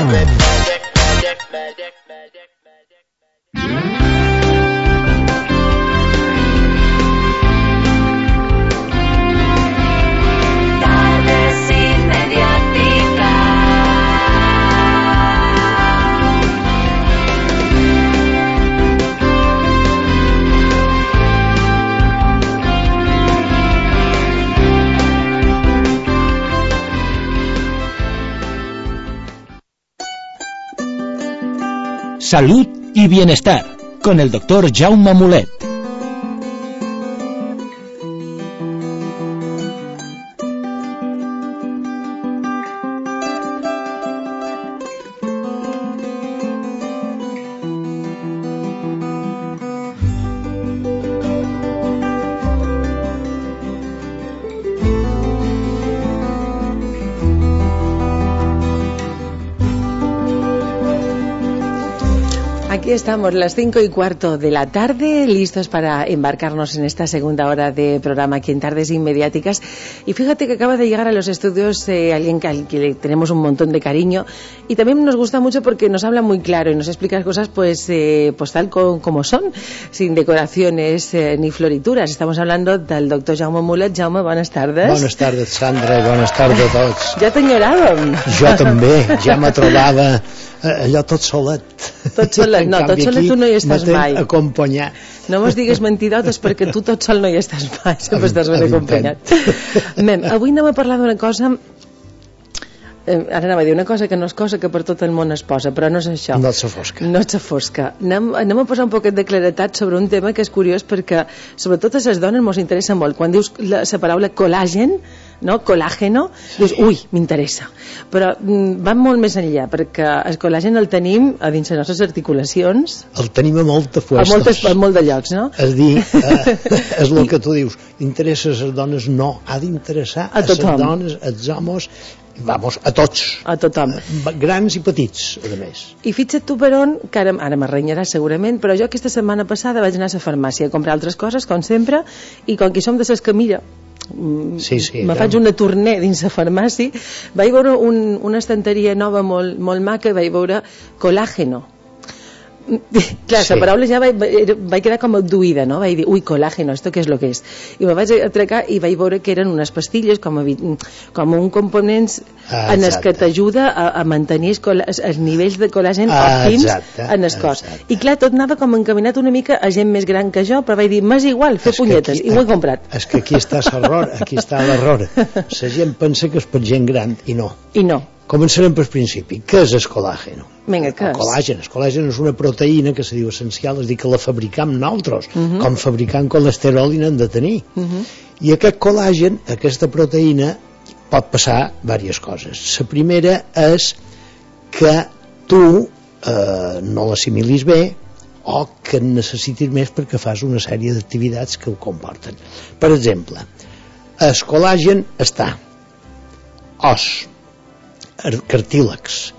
Red salud y bienestar con el doctor Jaume Mulet. Estamos, las cinco y cuarto de la tarde, listos para embarcarnos en esta segunda hora de programa aquí en Tardes Inmediáticas. Y fíjate que acaba de llegar a los estudios eh, alguien que, al que le tenemos un montón de cariño y también nos gusta mucho porque nos habla muy claro y nos explica las cosas pues, eh, pues tal co- como son, sin decoraciones eh, ni florituras. Estamos hablando del doctor Jaume Mulet. Jaume, buenas tardes. Bones tardes, Sandra, bones tardes a tots. Ja t'enyoràvem. Jo també, ja me trobava allò tot solet. Tot solet, no, tot solet tu no hi estàs mai. acompanyat. No mos digues mentidotes perquè tu tot sol no hi estàs mai, sempre estàs ben acompanyat. Mem, avui anem a parlar d'una cosa eh, ara anava a dir una cosa que no és cosa que per tot el món es posa, però no és això. No et fosca. No ets fosca. Anem, anem a posar un poquet de claretat sobre un tema que és curiós perquè sobretot a les dones ens interessa molt. Quan dius la, la paraula col·làgen, no? colàgeno, dius, ui, m'interessa. Però mm, va molt més enllà, perquè el col·làgen el tenim a dins les nostres articulacions, El tenim a molta a, fuestos. moltes, a molt de llocs, no? És dir, eh, és el que tu dius, interessa a les dones? No, ha d'interessar A a les dones, als homes, vamos, a tots. A tothom. Grans i petits, a més. I fixa't tu per on, que ara, ara m'arrenyaràs segurament, però jo aquesta setmana passada vaig anar a la farmàcia a comprar altres coses, com sempre, i com que som de ses que mira, Sí, sí. me faig una tournée dins la farmàcia, vaig veure un, una estanteria nova molt, molt maca i vaig veure colàgeno. Clar, Sí. la paraula ja vaig, vaig quedar com abduïda, no? Vaig dir, ui, colàgeno, esto què és lo que és? I me vaig atracar i vaig veure que eren unes pastilles com, a, com un components Ah, en els que exacte. t'ajuda a, a mantenir els, els, nivells de col·làgen Ah, òptims exacte, en el cos. I clar, tot anava com encaminat una mica a gent més gran que jo, però vaig dir, m'és igual, fer punyetes, i ho he comprat. És que aquí està l'error, aquí està l'error. La gent pensa que és per gent gran, i no. I no. Començarem pel principi. Què és el colàgeno? Vinga, què El és? col·làgen. El col·làgen és una proteïna que se diu essencial, és a dir, que la fabricam nosaltres, Mhm. com fabricant colesterol i n'hem de tenir. Uh -huh. I aquest col·làgen, aquesta proteïna, pot passar diverses coses. La primera és que tu eh, no l'assimilis bé o que en necessitis més perquè fas una sèrie d'activitats que ho comporten. Per exemple, el col·làgen està os, cartílegs,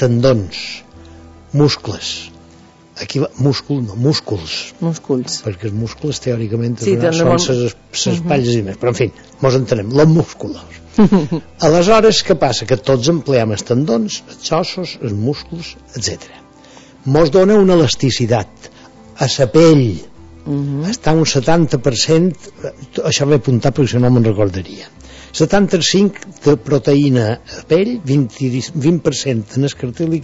tendons, muscles, aquí va, múscul, no, músculs, músculs, perquè els muscles teòricament Sí, són tenen molt- les Mhm. espatlles i més, però en fi, mos entenem, los músculos. Aleshores, què passa? Que tots empleem els tendons, els ossos, els músculs, etc. Mos dona una elasticitat a la pell, està un 70%, eh, això l'he apuntat perquè si no me'n recordaria. 75 de proteïna a pell, 20, 20% en el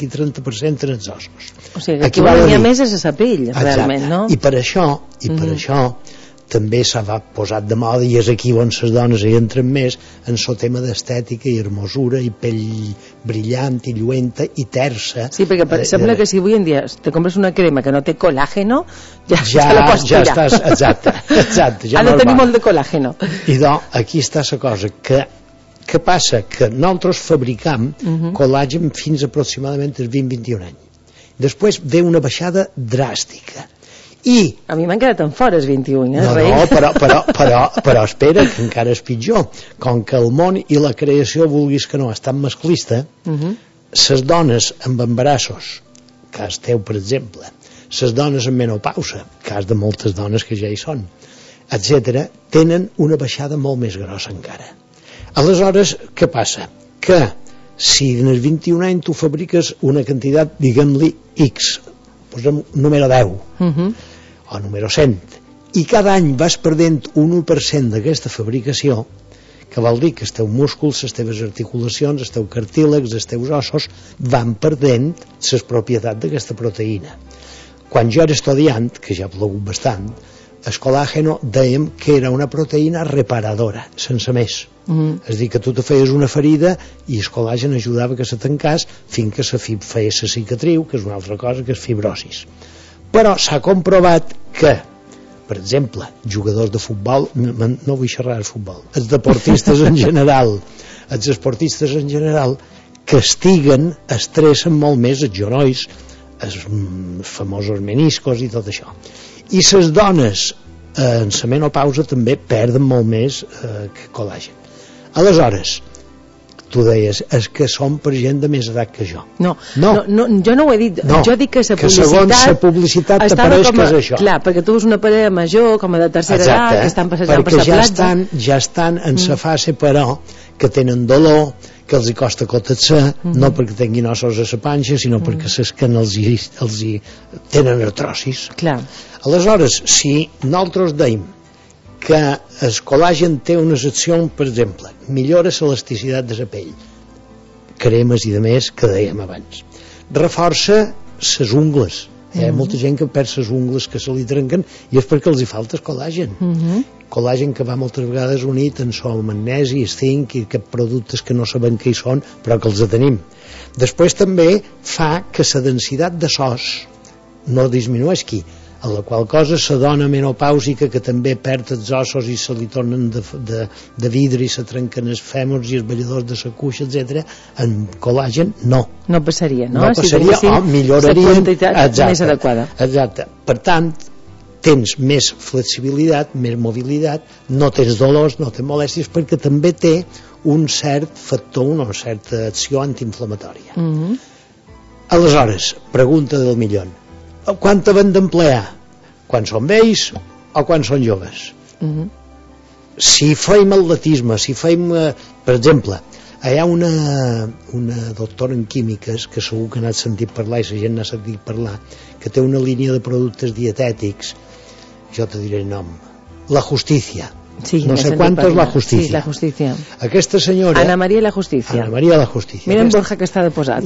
i 30% en els ossos. O sigui, que aquí val a on hi ha dir- més és a sa pell, Exacte. realment, no? I per això, i per Mhm. això també s'ha posat de moda i és aquí on les dones hi entren més en el tema d'estètica i hermosura i pell brillant i lluenta i tersa Sí, perquè per, Eh, sembla eh, que si avui en dia te compres una crema que no té colàgeno, ja, ja, la pots ja estàs, exacte, exacte ja ha de no tenir molt de colàgeno. i doncs aquí està la cosa que què passa? Que nosaltres fabricam Mhm. col·làgen fins aproximadament els 20-21 anys després ve una baixada dràstica i A mi m'han quedat en fora els 21, eh, no, rei? no, però, però, però, però espera, que encara és pitjor. Com que el món i la creació, vulguis que no, estan masclista, les dones amb embarassos, cas teu, per exemple, les dones amb menopausa, cas de moltes dones que ja hi són, etc., tenen una baixada molt més grossa encara. Aleshores, què passa? Que si en els 21 anys tu fabriques una quantitat, diguem-li, X, posem número 10, Mhm. O número 100 i cada any vas perdent un 1% d'aquesta fabricació que vol dir que els teus músculs, les teves articulacions, els teus cartílegs, els teus ossos van perdent les propietats d'aquesta proteïna quan jo era estudiant, que ja ha plogut bastant el colàgeno dèiem que era una proteïna reparadora, sense més. Mm. És a dir, que tu te feies una ferida i el col·làgen ajudava que se tancàs fins que se feia la cicatriu, que és una altra cosa, que és fibrosis. Però s'ha comprovat que, per exemple, jugadors de futbol, m- no vull xerrar de futbol, els deportistes en general, els esportistes en general, castiguen, estressen molt més els genolls, els mm, famosos meniscos i tot això. I les dones eh, en la menopausa també perden molt més eh, que col·làgen. Aleshores, tu deies, és que són per gent de més edat que jo. No, No. no, no jo no ho he dit. No, jo dic que la que publicitat... segons la publicitat t'apareix que és això. Clar, perquè tu veus una parella major, com a de tercera edat, que estan passejant per la ja platja. estan, ja estan en la Mm. fase però que tenen dolor que els hi costa cotar-se Mhm. no perquè tinguin ossos a la panxa sinó perquè ses que els hi, els hi tenen artrosis Clar. aleshores si nosaltres deim que el col·làgen té unes accions per exemple, millora l'elasticitat de la pell cremes i de més que dèiem abans. Reforça les ungles. Hi ha Mhm. molta gent que perd les ungles que se li trenquen i és perquè els hi falta el col·làgen Mhm. col·làgen que va moltes vegades unit en sol, magnesi, zinc i que productes que no sabem què hi són però que els tenim. Després també fa que la densitat de sos no disminueixi a la qual cosa la dona menopàusica que també perd els ossos i se li tornen de, de, de vidre i se trenquen els fèmurs i els balladors de la cuixa, etc. en col·làgen no No passaria, no? no Si passaria tinguéssim o millorarien la quantitat més adequada. exacte. per tant tens més flexibilitat, més mobilitat no tens dolors, no tens molèsties perquè també té un cert factor una certa acció antiinflamatòria Mhm. aleshores, pregunta del milió quan te van d'emplear? quan són vells o quan són joves? Mhm. si feim atletisme, si feim, eh, per exemple, hi ha una, una doctora en químiques que segur que n'has sentit parlar i la gent n'ha sentit parlar que té una línia de productes dietètics jo te diré el nom la Justícia Sí, no sé parlar. la Justícia Sí, la Justícia. aquesta senyora Ana María la Justícia. Ana María la Justícia Mira en Borja que està deposat.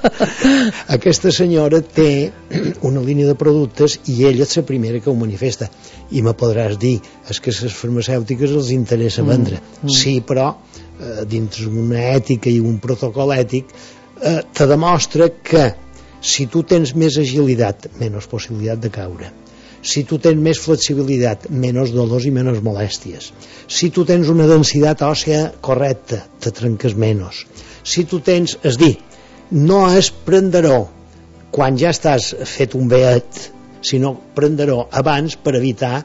aquesta senyora té una línia de productes i ella és la primera que ho manifesta i me podràs dir és que les farmacèutiques els interessa Mm, vendre mm. sí però eh, dins una ètica i un protocol ètic eh, te demostra que si tu tens més agilitat menys possibilitat de caure si tu tens més flexibilitat menys dolors i menys molèsties. Si tu tens una densitat òssea correcta te trenques menys. Si tu tens, és dir no és prenderó quan ja estàs fet un beat sinó prenderó abans per evitar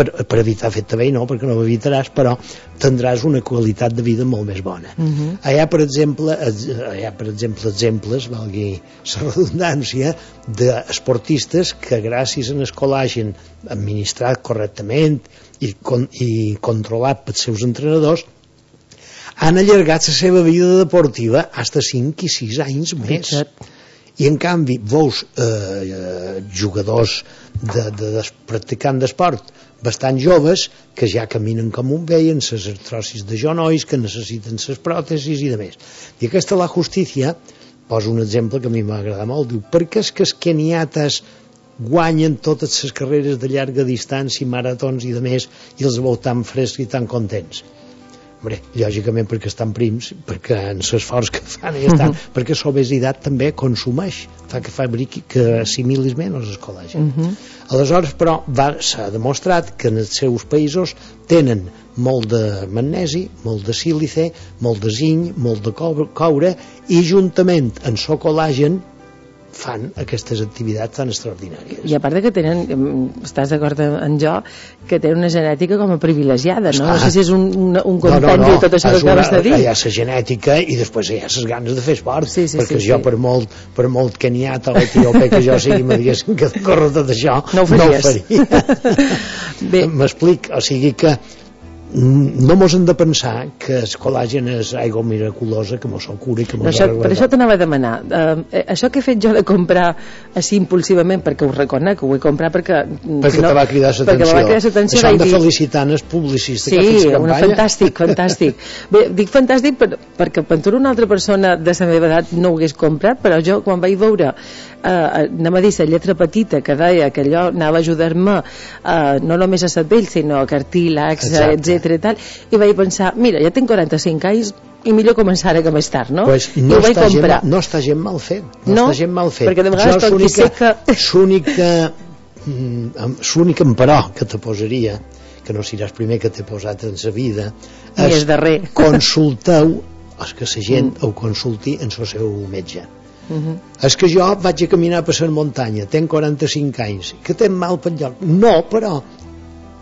per, per evitar fer-te bé no, perquè no ho evitaràs però tindràs una qualitat de vida molt més bona. Mhm. hi ha per exemple ex- hi ha per exemple exemples valgui la redundància d'esportistes que gràcies a el col·làgen administrat correctament i, con, i controlat pels seus entrenadors han allargat la seva vida deportiva fins a 5 i 6 anys més. I en canvi veus eh, eh, jugadors de, de, de, practicant d'esport bastant joves que ja caminen com un vell amb les artrosis de genolls que necessiten les pròtesis i de més. I aquesta la justícia poso un exemple que a mi m'agrada molt. Diu per què és que els keniates guanyen totes les carreres de llarga distància maratons i de més i els veu tan frescs i tan contents Hombre, lògicament perquè estan prims, perquè en l'esforç que fan i estan, Mhm. perquè l'obesitat també consumeix, fa que fabriqui, que assimilis menys el col·làgen. Mhm. Aleshores, però, s'ha demostrat que en els seus països tenen molt de magnesi, molt de sílice, molt de zinc, molt de coure, i juntament amb el col·làgen fan aquestes activitats tan extraordinàries. I a part de que tenen, estàs d'acord en jo, que tenen una genètica com a privilegiada, no? No sé si és un, un, un compendi de tot això que acabes de dir. Hi ha la genètica i després hi ha les ganes de fer esport, Sí, sí, perquè sí, jo sí. per molt, per molt keniata o etiòpe que jo sigui me diguessin que córrer tot això No ho no ho faria. M'explic, o sigui que no mos hem de pensar que el col·làgen és aigua miraculosa que mos cura i que mos això, arregla per això t'anava a demanar uh, això que he fet jo de comprar així impulsivament perquè ho reconec, ho vull comprar perquè perquè te va cridar perquè me l'atenció va cridar l'atenció això hem de dir, felicitar el publicista que ha Sí, fet una campanya fantàstic, fantàstic. Bé, dic fantàstic per, perquè Pentura una altra persona de la meva edat no ho hagués comprat, però jo quan vaig veure eh, anem a dir la lletra petita que deia que allò anava a ajudar-me eh, no només a cervell sinó a cartílags, Exacte. Etc i tal, i vaig pensar, mira, ja tinc 45 anys i millor començar ara que més tard, no? Pues I no, ho vaig està gent, comprar. no està gent mal fet no, No, està gent mal fet perquè de vegades quan qui sé que- l'única mm, l'únic emperò que te posaria que no seràs primer que t'he posat en sa vida Ni és darrer. consulteu és que la gent Mm. ho consulti en el seu metge Uh -huh. és que jo vaig a caminar per la muntanya tenc 45 anys que tenc mal pel lloc no, però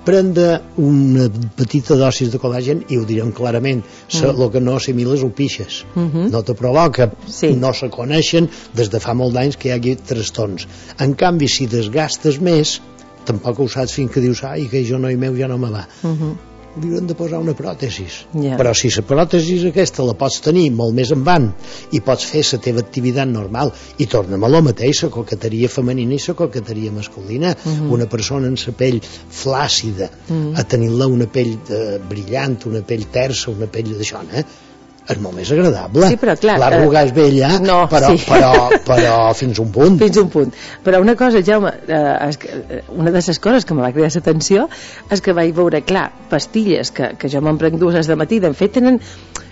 prendre una petita dosis de col·làgen i ho direm clarament mm. Mm. el que no assimiles ho pixes Uh -huh. no te provoca, sí. no se coneixen des de fa molt d'anys que hi hagi trastorns en canvi si desgastes més tampoc ho saps fins que dius ai que jo noi meu ja no me va Uh -huh. Li haurem de posar una pròtesis Ja. però si la pròtesis aquesta la pots tenir molt més en van i pots fer la teva activitat normal i tornem a lo mateix, la coqueteria femenina i la coqueteria masculina Mhm. una persona amb la pell flàcida Mhm. a tenir-la una pell eh, brillant, una pell tersa una pell d'això, eh? És molt més agradable. Sí, però clar, l'arrugar eh, és bella no, però, sí. però, però fins un punt. Fins un punt. Però una cosa Jaume eh, és que, eh, una de les coses que me va cridar l'atenció és que vaig veure, clar, pastilles que, que jo me'n prenc dues de matí de fet tenen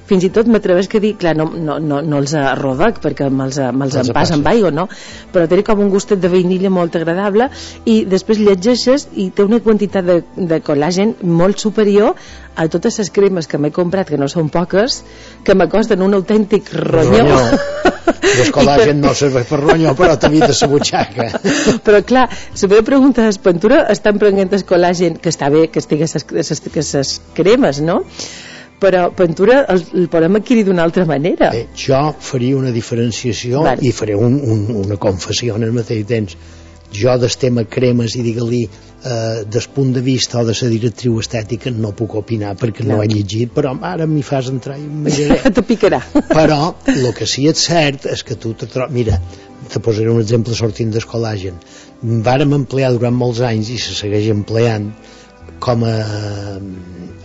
fins i tot m'atreveix que dir, clar, no, no, no, no els rodec perquè me'ls me Me'ls empàs amb aigua, no? Però té com un gustet de vainilla molt agradable i després llegeixes i té una quantitat de, de col·làgen molt superior a totes les cremes que m'he comprat, que no són poques, que me costen un autèntic ronyó. Ronyó. el col·làgen no serveix per ronyó però t'evita la butxaca però clar, la meva pregunta és estan prenent el col·làgen que està bé que estigui que ses cremes no? Però Pentura el, el podem adquirir d'una altra manera. Bé, jo faria una diferenciació Vale. i faré un, un, una confessió en el mateix temps. Jo del tema cremes i digue-li eh, des punt de vista o de la directriu estètica no puc opinar perquè no, No. he llegit però ara m'hi fas entrar i te picarà. Però el que sí és cert és que tu te trobes mira, te posaré un exemple sortint del col·làgen vàrem emplear durant molts anys i se segueix empleant com a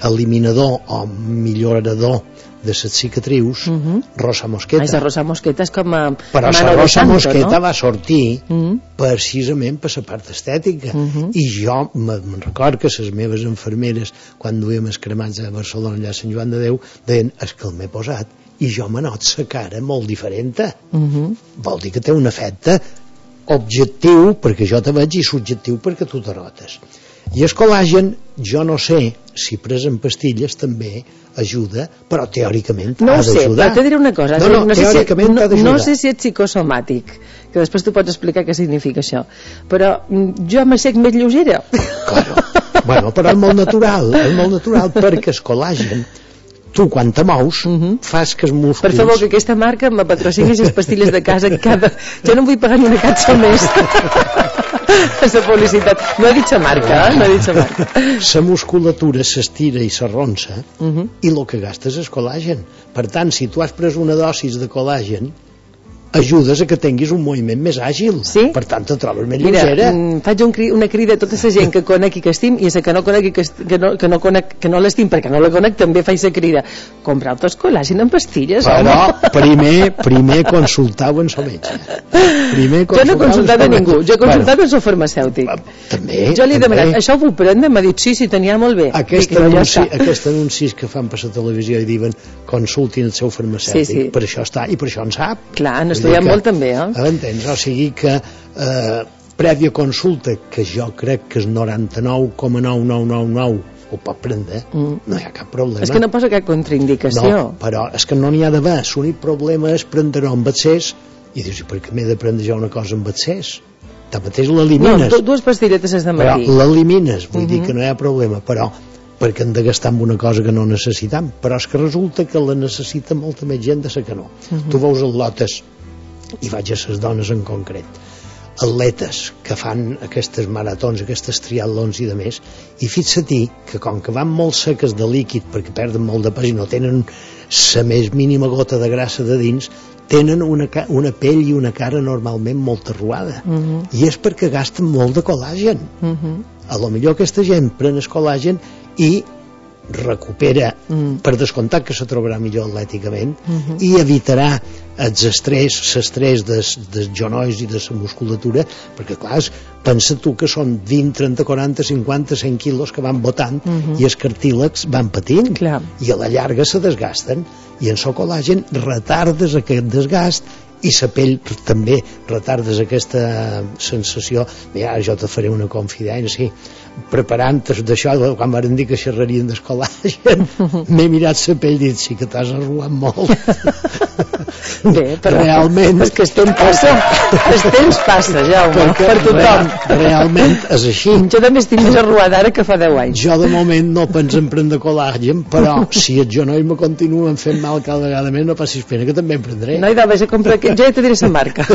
eliminador o millorador de les cicatrius uh -huh. Rosa Mosqueta la Rosa Mosqueta és com a però la Rosa santo, Mosqueta no? va sortir Mm -hmm. precisament per la part estètica Uh -huh. i jo me- me'n record que les meves enfermeres quan duíem els cremats a Barcelona allà a Sant Joan de Déu deien és que el m'he posat i jo me not la cara molt diferent Uh -huh. vol dir que té un efecte objectiu perquè jo te veig i subjectiu perquè tu te notes i el col·làgen jo no sé si pres en pastilles també ajuda però teòricament no ha ho sé, d'ajudar. però te diré una cosa no, no, no, sé si, teòricament no, d'ajudar. no sé si ets psicosomàtic que després tu pots explicar què significa això però mm, jo m'assec més lleugera. Bueno, però és molt natural és molt natural perquè el col·làgen. Tu quan te mous uh -huh. fas que els músculs Per favor, que aquesta marca me patrocini les pastilles de casa cada... Jo no em vull pagar ni una catxa més. Aquesta publicitat. No he dit la marca, eh? No he dit la marca. la musculatura s'estira i s'arronsa Uh -huh. i el que gastes és col·làgen per tant, si tu has pres una dosis de col·làgen ajudes a que tinguis un moviment més àgil. Sí? per tant te trobes més Mira, lleugera. mm, faig un cri, una crida a tota la gent que conec i que estim i a la que no conec i que, que no, que no, conec, que no l'estim perquè no la conec també faig la crida. Comprar el col·làgin en pastilles però home. primer, primer consultau en el metge. Primer jo no he consultat a ningú, jo he consultat bueno, el farmacèutic. També, jo li he demanat, això ho puc prendre? m'ha dit sí, sí, tenia molt bé. Aquest Dic, no, ja anunci, està. aquest anuncis que fan per la televisió i diuen consultin el seu farmacèutic Sí, sí. per això està i per això en sap. Clar, han Dir que- molt també eh? Entens? O sigui que eh, prèvia consulta, que jo crec que és 99,9999 ho pot prendre, Mm. no hi ha cap problema. és que no posa cap contraindicació No, però és que no n'hi ha d'haver. L'únic problema és prendre-ho amb accés i dius, i per què m'he de prendre jo una cosa amb accés? Tanmateix no, l'elimines. du- dues pastilletes de però matí l'elimines, vull dir Mhm. que no hi ha problema, però perquè hem de gastar amb una cosa que no necessitam però és que resulta que la necessita molta més gent de la que no Mhm. tu veus el lotes i vaig a les dones en concret atletes que fan aquestes maratons, aquestes triatlons i de més, i fixa-t'hi que com que van molt seques de líquid perquè perden molt de pes i no tenen la més mínima gota de grassa de dins, tenen una, una pell i una cara normalment molt arruada. Mm -hmm. I és perquè gasten molt de col·làgen. Mm -hmm. A lo millor aquesta gent pren el col·làgen i recupera, Mm. per descomptat que se trobarà millor atlèticament, Mhm. i evitarà els estrès, l'estrès dels, dels genolls i de la musculatura, perquè clar, pensa tu que són 20, 30, 40, 50, 100 quilos que van botant Mhm. i els cartílegs van patint Clar. i a la llarga se desgasten i en so col·làgen retardes aquest desgast i la pell també retardes aquesta sensació mira, ara jo te faré una confidència preparant d'això quan van dir que xerrarien del col·làgen m'he mirat la pell i dit sí que t'has arrugat molt Bé, però realment. és que el temps passa. El temps passa, Jaume, Perquè per tothom. real- realment és així. Jo també estic més arruada ara que fa 10 anys. Jo de moment no penso en prendre col·làgen però si els genolls me continuen fent mal cada vegada més no passis pena que també en prendré. No, i de vés a comprar aquest, jo ja te diré la marca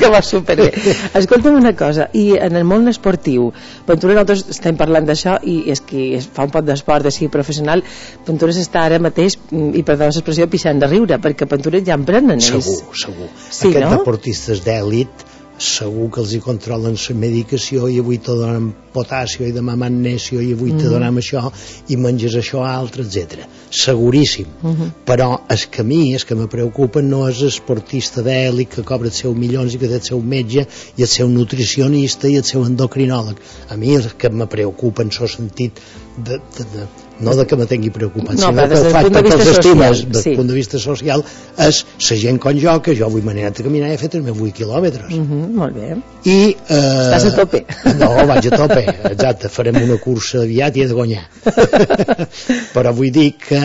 que va superbé escolta'm una cosa, i en el món esportiu Ventura nosaltres estem parlant d'això i és que es fa un poc d'esport així professional Ventura està ara mateix mm, i perdó l'expressió pixant de riure perquè Ventura ja en prenen ells segur, segur Sí, aquests no? deportistes d'èlit segur que els hi controlen la medicació i avui te donen potasio i demà magnesio i avui te Mhm. donem això i menges això altre, etc. Seguríssim. Mhm. Però el que a mi, el que me preocupa no és esportista d'èlit que cobra els seus milions i que té el seu metge i el seu nutricionista i el seu endocrinòleg. A mi el que me preocupa en el sentit de, de, de, no de que me tingui preocupat, No, sinó que des del de perquè els estimes social, del sí. punt de vista social és la gent com jo, que jo avui m'he anat a caminar i he fet els meus 8 quilòmetres. Mhm, molt bé I, eh, Estàs a tope. No, vaig a tope, exacte, farem una cursa aviat i he de guanyar. Però vull dir que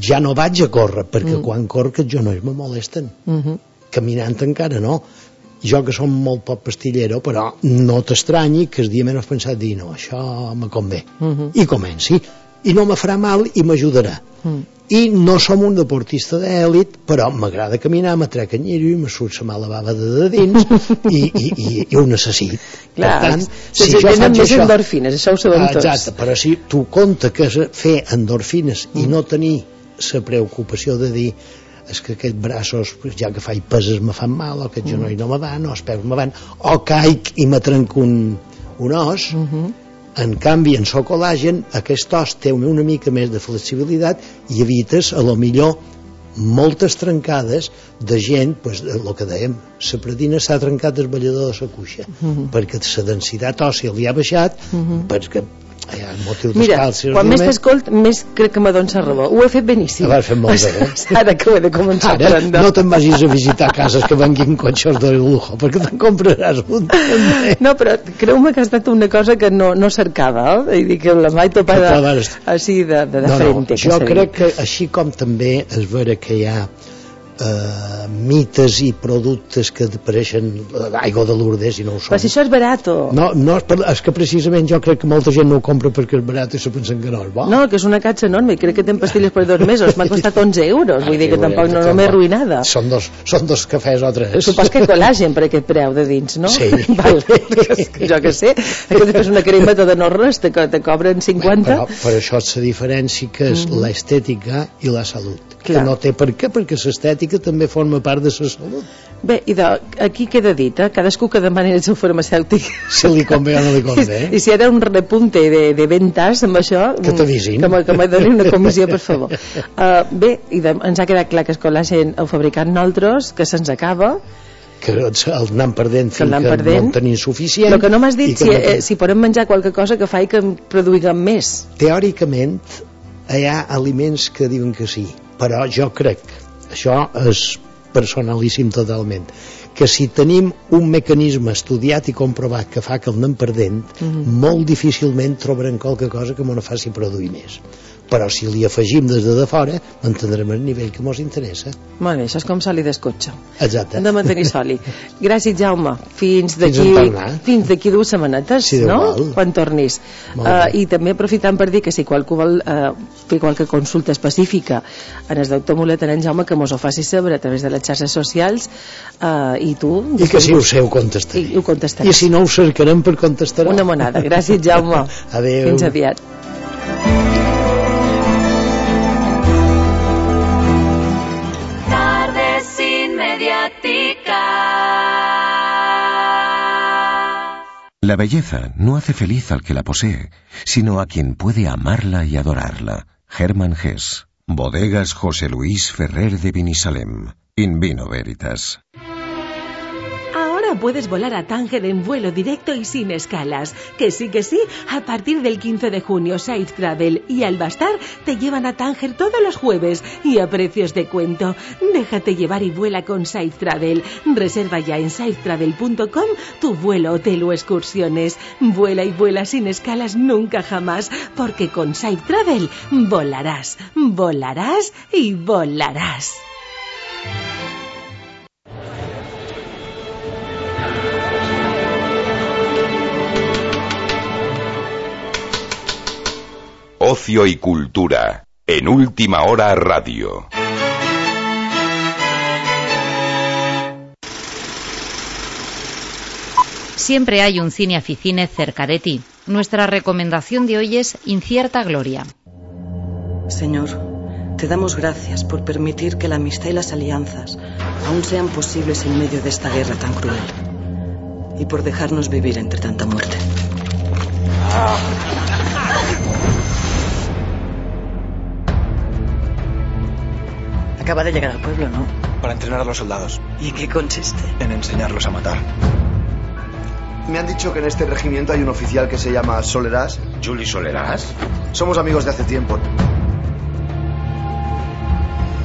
ja no vaig a córrer, perquè Mm. quan que els genolls me molesten. Mhm. Caminant encara no. Jo que som molt poc pastillero, però no t'estranyi que el dia menys pensat dir no, això me convé. Mhm. I comenci. I no me farà mal i m'ajudarà. Mm. I no som un deportista d'èlit, però m'agrada caminar, me trec anyero i me surt la mala bava de, de dins i, i, i, i ho necessito. Clar, per tant, se si jo faig més això... endorfines, això ho sabem tots. Exacte, però si tu compte que fer endorfines i no tenir la preocupació de dir és que aquests braços, ja que faig peses me fan mal, o aquest genoll no me van, o els peus me van, o caic i me trenco un, un os, en canvi en so col·làgen aquest os té una mica més de flexibilitat i evites a lo millor moltes trencades de gent, pues, el que dèiem, la predina s'ha trencat el ballador de la cuixa, Mhm. perquè la densitat òssia li ha baixat, Mhm. perquè ha motiu Mira, quan més t'escolt, més crec que me dones la raó. Ho he fet beníssim. Ho has fet molt bé, eh? Ara que ho he de començar Ara a prendre. no te'n vagis a visitar cases que venguin cotxes de lujo, perquè te'n compraràs un també. No, però creu-me que ha estat una cosa que no, no cercava, eh? I dir que la mai topada així de, de, de no, no, frente. jo que s'ha crec que així com també és vera que hi ha eh, mites i productes que apareixen d'aigua de Lourdes i no ho són Però si això és barato. no, no és, per, és que precisament jo crec que molta gent no ho compra perquè és barat i se pensen que no és bo No, que és una catxa enorme, i crec que ten pastilles per dos mesos, m'ha costat 11 euros, vull dir que tampoc no, no m'he arruïnada. són dos, són dos cafès o tres Supos que col·làgen per aquest preu de dins, no? Sí. Val, jo que sé, que després una crema tota no res, te, te cobren 50. però per això és la diferència que és Mhm. l'estètica i la salut Clar. que no té per què, perquè l'estètica també forma part de la salut Bé, i de, aquí queda dit, eh? cadascú que demani el seu farmacèutic. si li convé o no li convé I si era un repunte de, de ventas amb això... Que t'avisin. Que, que me doni una comissió, per favor. Uh, bé, i de, ens ha quedat clar que el col·làgen el fabricant nosaltres, que se'ns acaba, que el anem perdent Que fins que perdent. no en tenim suficient el que no m'has i dit que si, no eh, si podem menjar qualque cosa que faci que en produïguem més. teòricament hi ha aliments que diuen que sí però jo crec això és personalíssim totalment que si tenim un mecanisme estudiat i comprovat que fa que el anem perdent Mhm. molt difícilment trobarem qualque cosa que m'ho faci produir més però si li afegim des de, de fora mantindrem el nivell que ens interessa Molt bé, això és com soli d'escotxa. exacte de mantenir soli. Gràcies, Jaume. Fins d'aquí fins d'aquí dues setmanetes, Sí, no? igual. Quan tornis. Uh. I també aprofitant per dir que si qualcú vol uh, fer qualque consulta específica en el doctor Mulet, en Jaume, que mos ho faci saber a través de les xarxes socials uh, i tu... i que si ho sé ho contestaré I ho contestaràs. i si no ho cercarem per contestar Una monada. Gràcies, Jaume. Adéu. Fins aviat. La belleza no hace feliz al que la posee, sino a quien puede amarla y adorarla. Hermann Hesse. Bodegas José Luis Ferrer de Vinisalem. In vino veritas. Puedes volar a Tánger en vuelo directo y sin escalas. Que sí, que sí, a partir del 15 de junio Safe Travel y Albastar te llevan a Tánger todos los jueves y a precios de cuento. Déjate llevar y vuela con Safe Travel. Reserva ya en safetravel.com tu vuelo, hotel o excursiones. Vuela y vuela sin escalas nunca jamás, porque con Safe Travel volarás, volarás y volarás. Ocio y cultura. En última hora radio. Siempre hay un cine aficine cerca de ti. Nuestra recomendación de hoy es Incierta Gloria. Señor, te damos gracias por permitir que la amistad y las alianzas aún sean posibles en medio de esta guerra tan cruel. Y por dejarnos vivir entre tanta muerte. Acaba de llegar al pueblo, ¿no? Para entrenar a los soldados. ¿Y en qué consiste? En enseñarlos a matar. Me han dicho que en este regimiento hay un oficial que se llama Solerás. ¿Juli Solerás? Somos amigos de hace tiempo.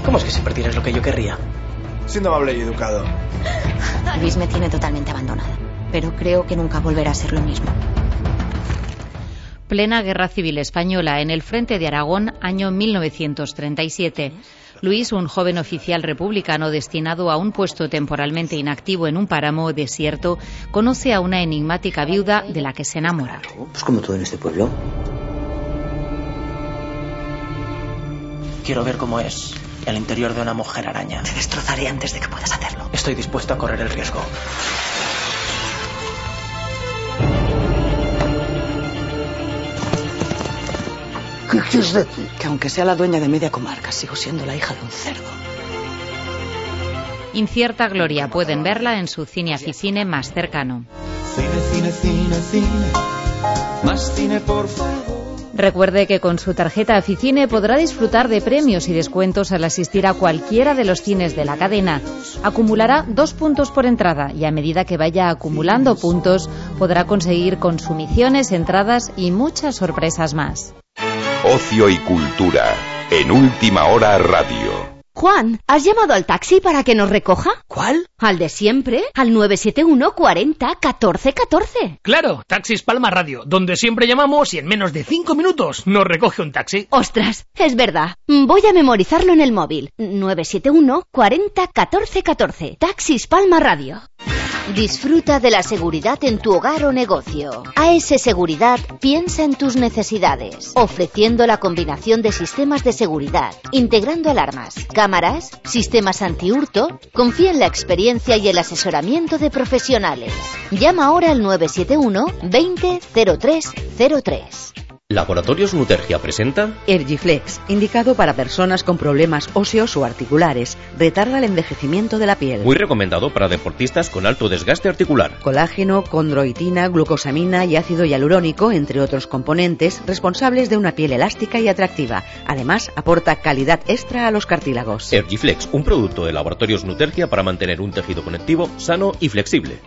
¿Cómo es que siempre tienes lo que yo querría? Siendo amable y educado. Luis me tiene totalmente abandonada, pero creo que nunca volverá a ser lo mismo. Plena Guerra Civil Española en el frente de Aragón, año 1937. Luis, un joven oficial republicano destinado a un puesto temporalmente inactivo en un páramo desierto, conoce a una enigmática viuda de la que se enamora. Pues como todo en este pueblo. Quiero ver cómo es el interior de una mujer araña. Te destrozaré antes de que puedas hacerlo. Estoy dispuesto a correr el riesgo. ¿Qué quieres decir? Que aunque sea la dueña de media comarca, sigo siendo la hija de un cerdo. Incierta Gloria pueden verla en su cine aficine más cercano. Cine, cine, cine, cine. Más cine, por favor. Recuerde que con su tarjeta Aficine podrá disfrutar de premios y descuentos al asistir a cualquiera de los cines de la cadena. Acumulará dos puntos por entrada y a medida que vaya acumulando puntos podrá conseguir consumiciones, entradas y muchas sorpresas más. Ocio y cultura. En última hora radio. Juan, ¿has llamado al taxi para que nos recoja? ¿Cuál? Al de siempre, al 971 40 14 14. Claro, Taxis Palma Radio, donde siempre llamamos y en menos de cinco minutos nos recoge un taxi. Ostras, es verdad. Voy a memorizarlo en el móvil. 971 40 14 14. Taxis Palma Radio. Disfruta de la seguridad en tu hogar o negocio. AS Seguridad piensa en tus necesidades, ofreciendo la combinación de sistemas de seguridad, integrando alarmas, cámaras, sistemas antihurto. Confía en la experiencia y el asesoramiento de profesionales. Llama ahora al 971 20 0303. Laboratorios Nutergia presenta Ergiflex, indicado para personas con problemas óseos o articulares. Retarda el envejecimiento de la piel. muy recomendado para deportistas con alto desgaste articular. Colágeno, condroitina, glucosamina y ácido hialurónico, entre otros componentes, responsables de una piel elástica y atractiva. Además, aporta calidad extra a los cartílagos. Ergiflex, un producto de Laboratorios Nutergia para mantener un tejido conectivo sano y flexible.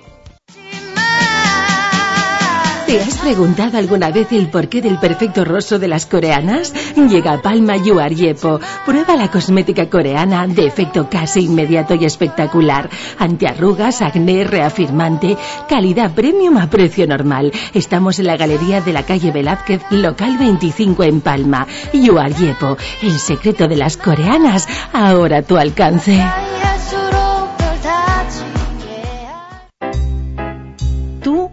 ¿Te has preguntado alguna vez el porqué del perfecto rostro de las coreanas? Llega a Palma Yuar Yepo. Prueba la cosmética coreana de efecto casi inmediato y espectacular. Antiarrugas, acné, reafirmante, calidad premium a precio normal. Estamos en la galería de la calle Velázquez, local 25 en Palma. Yuar Yepo, el secreto de las coreanas, ahora a tu alcance.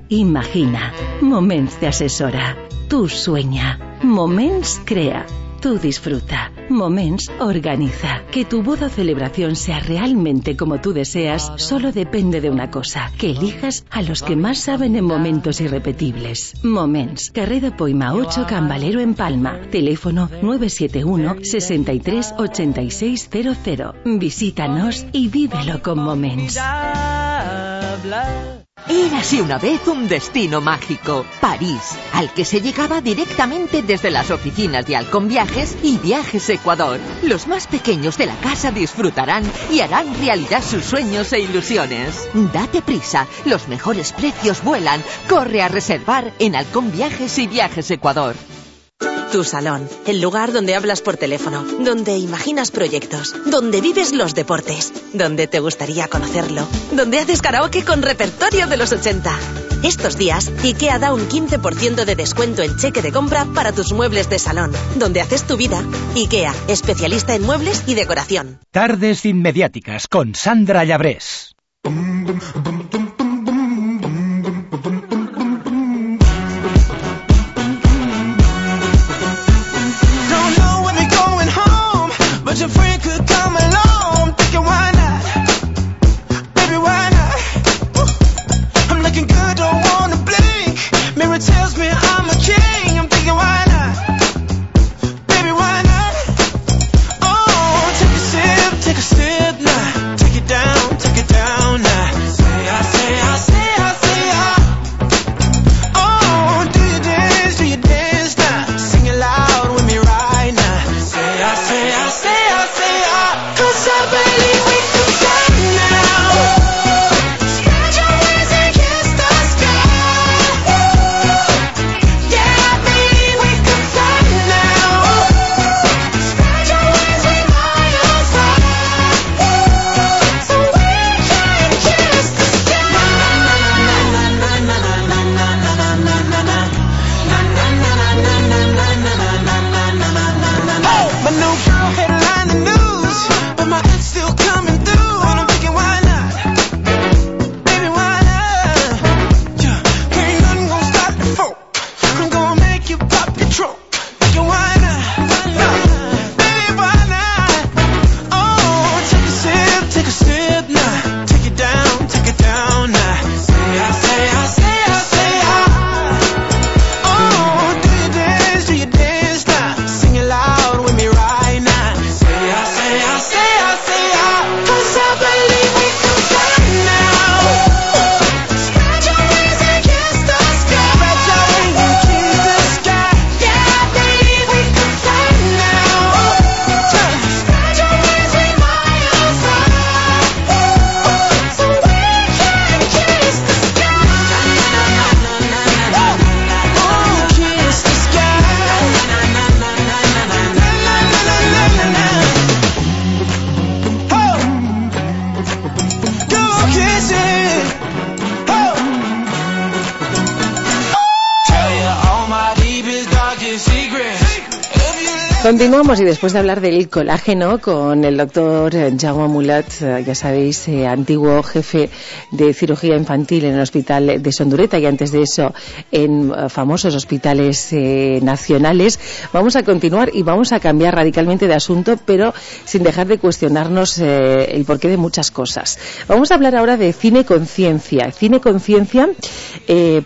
Imagina. Moments te assessora. Tu sueña. Moments crea. Tú disfruta. Moments organiza. Que tu boda o celebración sea realmente como tú deseas solo depende de una cosa. Que elijas a los que más saben en momentos irrepetibles. Moments. Carrera Poima 8 Cambalero en Palma. Teléfono 971 63 8600. Visítanos y vívelo con Moments. Érase una vez un destino mágico, París, al que se llegaba directamente desde las oficinas de Halcón Viajes y Viajes Ecuador. Los más pequeños de la casa disfrutarán y harán realidad sus sueños e ilusiones. Date prisa, los mejores precios vuelan. Corre a reservar en Halcón Viajes y Viajes Ecuador. Tu salón, el lugar donde hablas por teléfono, donde imaginas proyectos, donde vives los deportes, donde te gustaría conocerlo, donde haces karaoke con repertorio de los 80. Estos días, IKEA da un 15% de descuento en cheque de compra para tus muebles de salón, donde haces tu vida. IKEA, especialista en muebles y decoración. Tardes inmediáticas con Sandra Llabrés. Y después de hablar del colágeno con el doctor Jaume Mulat, eh, ya sabéis, eh, antiguo jefe de cirugía infantil en el hospital de Sondureta y antes de eso en eh, famosos hospitales nacionales, vamos a continuar y vamos a cambiar radicalmente de asunto, pero sin dejar de cuestionarnos el porqué de muchas cosas. Vamos a hablar ahora de cine conciencia. Cine conciencia,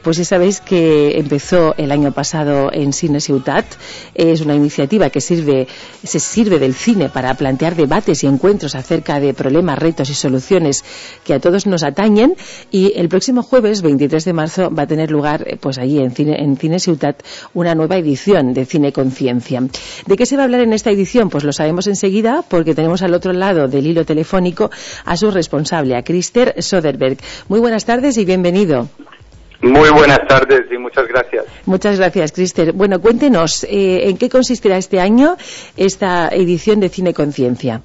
pues ya sabéis que empezó el año pasado en Cine Ciutat. Es una iniciativa que sirve, se sirve del cine para plantear debates y encuentros acerca de problemas, retos y soluciones que a todos nos atañen. Y el próximo jueves, 23 de marzo, va a tener lugar, eh, pues allí en Cine, en Ciutat, una nueva edición de Cine Conciencia. ¿De qué se va a hablar en esta edición? Pues lo sabemos enseguida porque tenemos al otro lado del hilo telefónico a su responsable, a Christer Soderberg. Muy buenas tardes y bienvenido. Muy buenas tardes y muchas gracias. Muchas gracias, Crister. Bueno, cuéntenos, eh, ¿en qué consistirá este año esta edición de Cine Conciencia?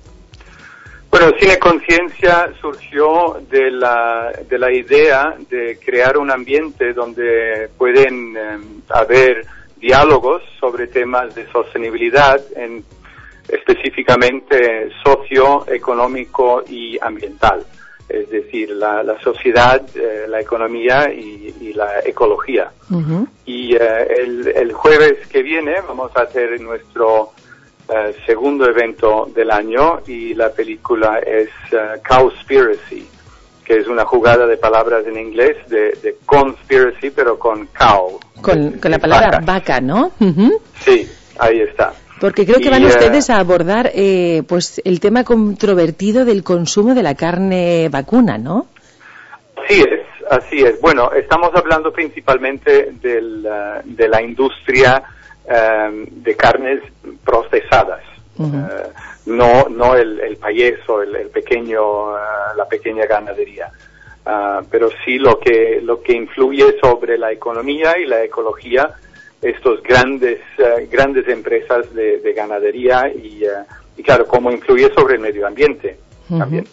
Bueno, Cine Conciencia surgió de la, de la idea de crear un ambiente donde pueden eh, haber diálogos sobre temas de sostenibilidad, en, específicamente socioeconómico y ambiental es decir, la, la sociedad, eh, la economía y, y la ecología. Y eh, el, el, jueves que viene vamos a hacer nuestro eh, segundo evento del año y la película es Cowspiracy, que es una jugada de palabras en inglés de, de conspiracy, pero con cow. Con, con la palabra vaca, vaca ¿no? Sí, ahí está. Porque creo que van ustedes a abordar eh, pues el tema controvertido del consumo de la carne vacuna, ¿no? Así es, así es. Bueno, estamos hablando principalmente del, uh, de la industria um, de carnes procesadas. Uh -huh. uh, no no el, el payeso, el, el pequeño, la pequeña ganadería. pero sí lo que, lo que influye sobre la economía y la ecología estos grandes uh, grandes empresas de, de ganadería y, uh, y, claro cómo influye sobre el medio ambiente uh -huh. también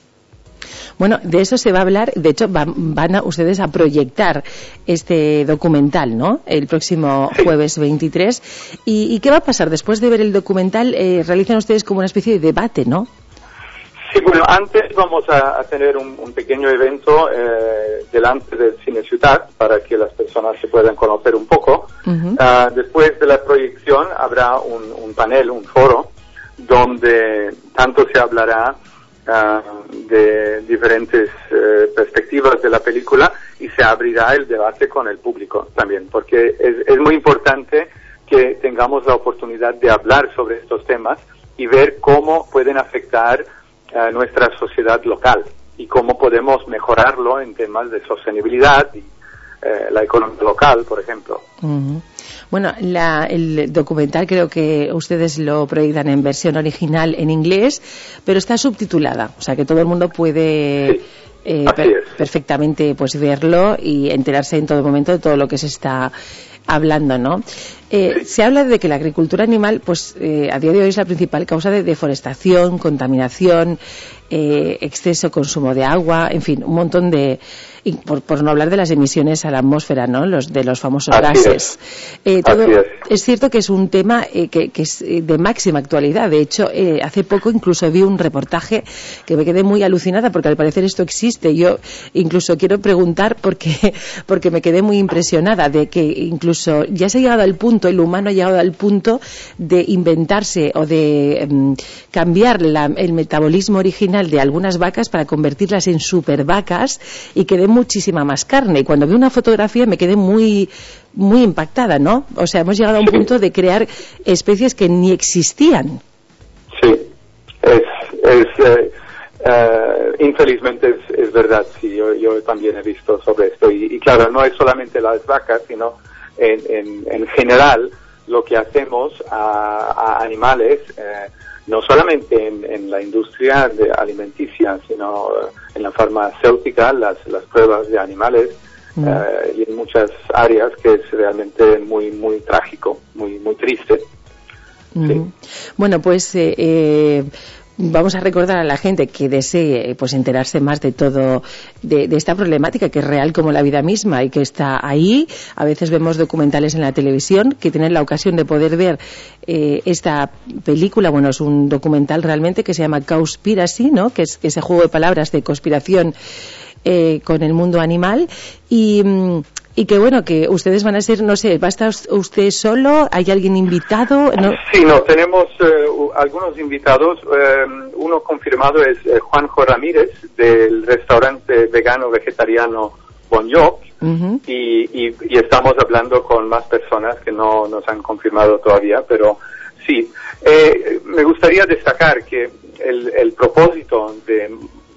bueno, de eso se va a hablar. De hecho, van, van a ustedes a proyectar este documental, ¿no? El próximo jueves 23. ¿Y, ¿Y, qué va a pasar? Después de ver el documental, eh, realizan ustedes como una especie de debate, ¿no? Sí, bueno, antes vamos a, a tener un, un, pequeño evento eh, delante del Cine Ciudad para que las personas se puedan conocer un poco. Uh -huh. uh, después de la proyección habrá un, un panel, un foro, donde tanto se hablará uh, de diferentes eh, perspectivas de la película y se abrirá el debate con el público también, porque es, es muy importante que tengamos la oportunidad de hablar sobre estos temas y ver cómo pueden afectar a nuestra sociedad local y cómo podemos mejorarlo en temas de sostenibilidad y eh, la economía local, por ejemplo. Uh -huh. Bueno, la, el documental creo que ustedes lo proyectan en versión original en inglés, pero está subtitulada, o sea que todo el mundo puede sí, eh, per perfectamente pues verlo y enterarse en todo momento de todo lo que se está hablando, ¿no? Eh, se habla de que la agricultura animal, pues eh, a día de hoy es la principal causa de deforestación, contaminación, eh, exceso consumo de agua, en fin, un montón de, y por, por, no hablar de las emisiones a la atmósfera, ¿no? Los de los famosos Así gases. Es. Eh, todo, es. es. cierto que es un tema eh, que, que, es eh, de máxima actualidad. De hecho, eh, hace poco incluso vi un reportaje que me quedé muy alucinada porque al parecer esto existe. Yo incluso quiero preguntar porque, porque me quedé muy impresionada de que incluso ya se ha llegado al punto, el humano ha llegado al punto de inventarse o de um, cambiar la, el metabolismo original de algunas vacas para convertirlas en supervacas y que den muchísima más carne. Y cuando vi una fotografía me quedé muy, muy impactada, ¿no? O sea, hemos llegado a un punto de crear especies que ni existían. Sí, es, es eh, uh, infelizmente es, es, verdad, sí, yo, yo, también he visto sobre esto. Y, y, claro, no es solamente las vacas, sino en, en, en general lo que hacemos a, a animales. Eh, no solamente en, en, la industria de alimenticia, sino en la farmacéutica, las, las pruebas de animales mm. uh, y en muchas áreas que es realmente muy muy trágico, muy muy triste. Mm. Sí. Bueno, pues eh, eh, vamos a recordar a la gente que desee pues enterarse más de todo de, de, esta problemática que es real como la vida misma y que está ahí. A veces vemos documentales en la televisión que tienen la ocasión de poder ver eh, esta película. Bueno es un documental realmente que se llama Cowspiracy no que es ese juego de palabras de conspiración eh, con el mundo animal. Y mm, y que bueno, que ustedes van a ser, no sé, ¿va a estar usted solo? ¿Hay alguien invitado? ¿No? Sí, no, tenemos eh, algunos invitados. Eh, uno confirmado es eh, Juanjo Ramírez del restaurante vegano vegetariano Bon Job. Uh -huh. y, y, y, estamos hablando con más personas que no nos han confirmado todavía, pero sí. Eh, me gustaría destacar que el, el propósito de,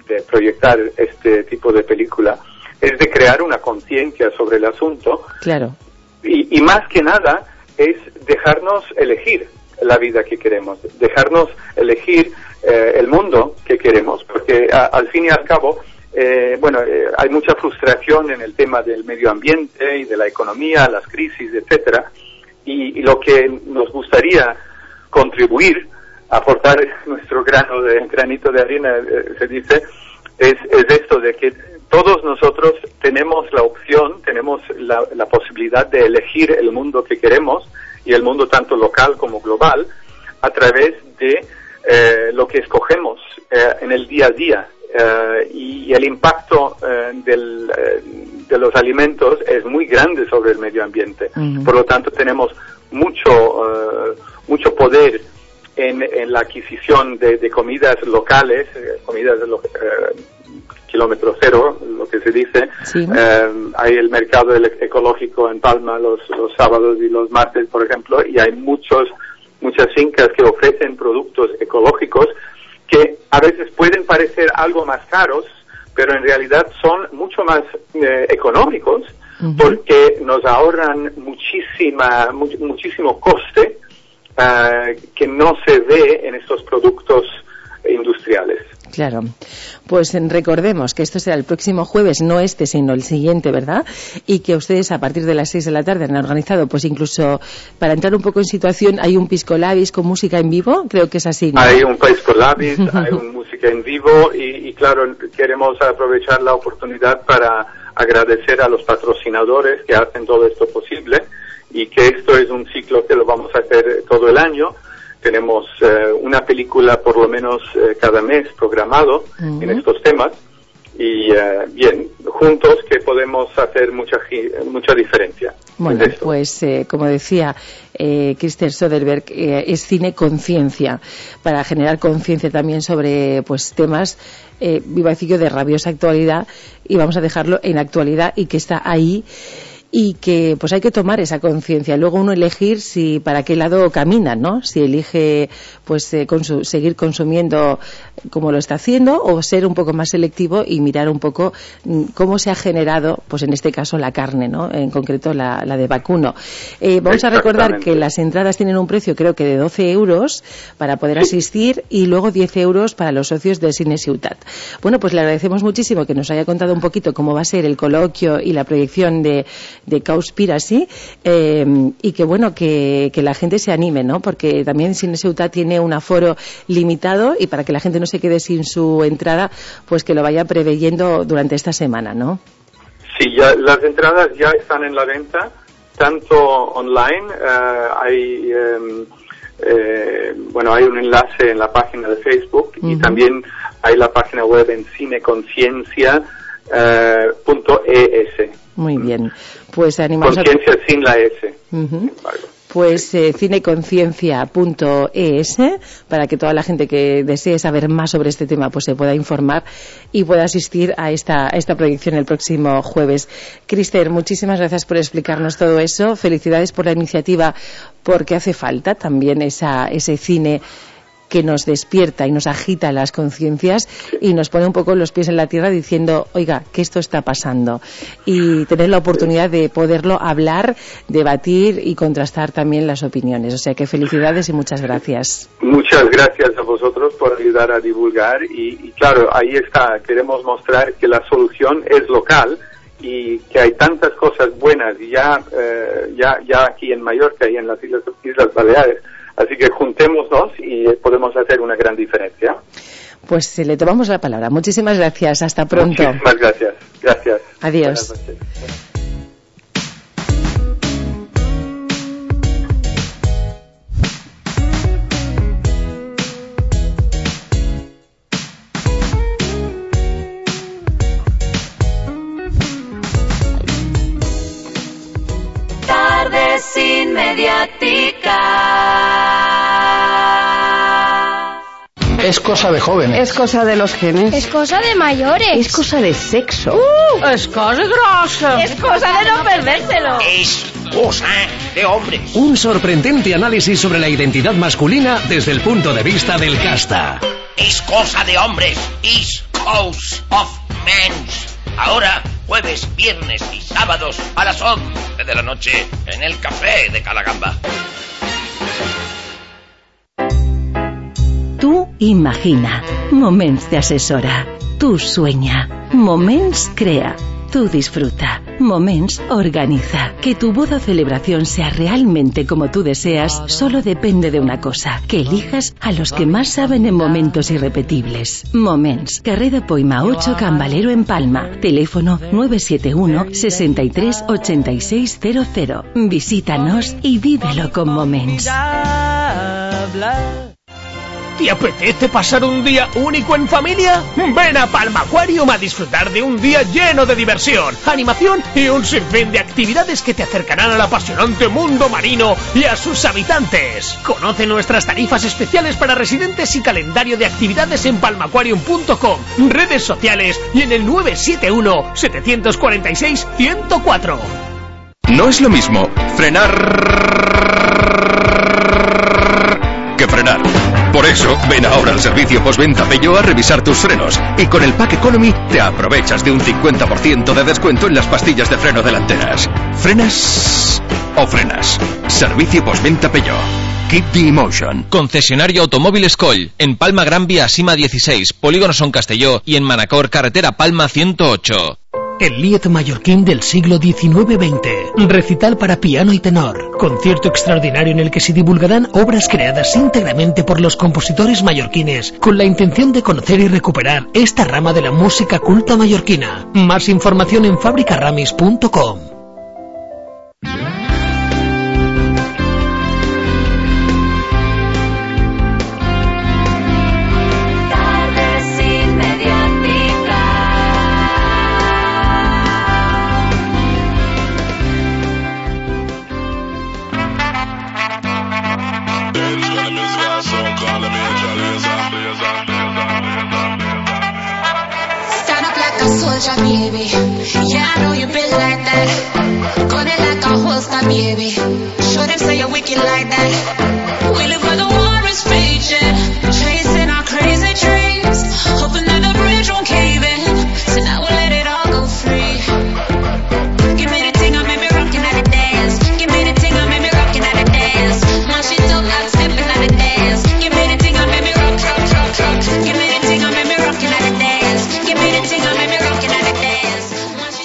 de proyectar este tipo de película es de crear una conciencia sobre el asunto. Claro. Y, y, más que nada es dejarnos elegir la vida que queremos, dejarnos elegir eh, el mundo que queremos, porque a, al fin y al cabo eh, bueno, eh, hay mucha frustración en el tema del medio ambiente y de la economía, las crisis, etcétera, y, y lo que nos gustaría contribuir, aportar nuestro grano de granito de arena, eh, se dice, es, es esto de que todos nosotros tenemos la opción, tenemos la, la posibilidad de elegir el mundo que queremos y el mundo tanto local como global a través de eh, lo que escogemos eh, en el día a día eh, y el impacto eh, del, de los alimentos es muy grande sobre el medio ambiente. Por lo tanto, tenemos mucho, mucho poder en, en la adquisición de, de comidas locales, comidas lo- eh, kilómetro cero, lo que se dice. Eh, hay el mercado ecológico en Palma los, los sábados y los martes, por ejemplo, y hay muchos, muchas fincas que ofrecen productos ecológicos que a veces pueden parecer algo más caros, pero en realidad son mucho más eh, económicos porque nos ahorran muchísima, mu- muchísimo coste eh, que no se ve en estos productos industriales. Claro. Pues recordemos que esto será el próximo jueves, no este, sino el siguiente, ¿verdad? Y que ustedes a partir de las 6 de la tarde han organizado, pues incluso para entrar un poco en situación, hay un pisco labis con música en vivo, creo que es así, ¿no? Hay un país con labis, hay música en vivo y, y claro, queremos aprovechar la oportunidad para agradecer a los patrocinadores que hacen todo esto posible y que esto es un ciclo que lo vamos a hacer todo el año. Tenemos eh, una película por lo menos eh, cada mes programado en estos temas y eh, bien, juntos que podemos hacer mucha, mucha diferencia. Bueno, pues eh, como decía eh, Christer Soderbergh, eh, es cine conciencia, para generar conciencia también sobre pues temas, eh, iba a decir yo, de rabiosa actualidad, y vamos a dejarlo en actualidad y que está ahí y que pues hay que tomar esa conciencia. Luego uno elegir si para qué lado camina no si elige pues eh, consu- seguir consumiendo como lo está haciendo o ser un poco más selectivo y mirar un poco mm, cómo se ha generado pues en este caso la carne no en concreto la, la de vacuno. Eh, vamos a recordar que las entradas tienen un precio creo que de 12 euros para poder asistir y luego 10 euros para los socios del Cine Ciutat. Bueno pues le agradecemos muchísimo que nos haya contado un poquito cómo va a ser el coloquio y la proyección de, de Cowspiracy eh, y que bueno que, que la gente se anime no porque también Cine Ciutat tiene un aforo limitado y para que la gente no se quede sin su entrada pues que lo vaya preveyendo durante esta semana no Sí, ya, las entradas ya están en la venta, tanto online, eh, hay, em, eh, bueno, hay un enlace en la página de Facebook y también hay la página web en cineconciencia.es. muy bien pues animamos a Conciencia sin la S. Ujú. Pues eh, cineconciencia.es para que toda la gente que desee saber más sobre este tema pues se pueda informar y pueda asistir a esta, a esta proyección el próximo jueves. Crister, muchísimas gracias por explicarnos todo eso. Felicidades por la iniciativa porque hace falta también esa, ese cine que nos despierta y nos agita las conciencias y nos pone un poco los pies en la tierra diciendo, oiga, que esto está pasando. Y tener la oportunidad de poderlo hablar, debatir y contrastar también las opiniones. O sea que felicidades y muchas gracias. Muchas gracias a vosotros por ayudar a divulgar y, y claro, ahí está, queremos mostrar que la solución es local y que hay tantas cosas buenas ya, eh, ya, ya aquí en Mallorca y en las Islas, Islas Baleares. Así que juntémonos y podemos hacer una gran diferencia. Pues eh, le tomamos la palabra. Muchísimas gracias. Hasta pronto. Muchísimas gracias. Gracias. Adiós. Buenas noches. Tarde sin mediática. Es cosa de jóvenes. Es cosa de los genes. Es cosa de mayores. Es cosa de sexo. Uh, es cosa grosa. Es cosa de no perdérselo. Es cosa de hombres. Un sorprendente análisis sobre la identidad masculina desde el punto de vista del casta. Es cosa de hombres. Is cause of men. Ahora, jueves, viernes y sábados a las 11 de la noche en el café de Calagamba. Imagina. Moments d'assessora. Tu sueña. Moments crea. Tú disfruta. Moments organiza. Que tu boda o celebración sea realmente como tú deseas solo depende de una cosa. Que elijas a los que más saben en momentos irrepetibles. Moments. Carrera Poima 8 Cambalero en Palma. Teléfono 971 63 8600. Visítanos y vívelo con Moments. ¿Te apetece pasar un día único en familia? Ven a Palma Aquarium a disfrutar de un día lleno de diversión, animación y un sinfín de actividades que te acercarán al apasionante mundo marino y a sus habitantes. Conoce nuestras tarifas especiales para residentes y calendario de actividades en palmaquarium.com, redes sociales y en el 971 746 104. No es lo mismo frenar que frenar. Por eso, ven ahora al servicio postventa Peugeot a revisar tus frenos. Y con el Pack Economy te aprovechas de un 50% de descuento en las pastillas de freno delanteras. ¿Frenas o frenas? Servicio postventa Peugeot. Keep the emotion. Concesionario Automóvil Coll, en Palma Gran Vía Sima 16, Polígono Son Castelló y en Manacor Carretera Palma 108. El Lied mallorquín del siglo XIX-XX. Recital para piano y tenor. Concierto extraordinario en el que se divulgarán obras creadas íntegramente por los compositores mallorquines con la intención de conocer y recuperar esta rama de la música culta mallorquina. Más información en fabricaramis.com. that. Gun it like a holster, baby. Show them say you're wicked like that.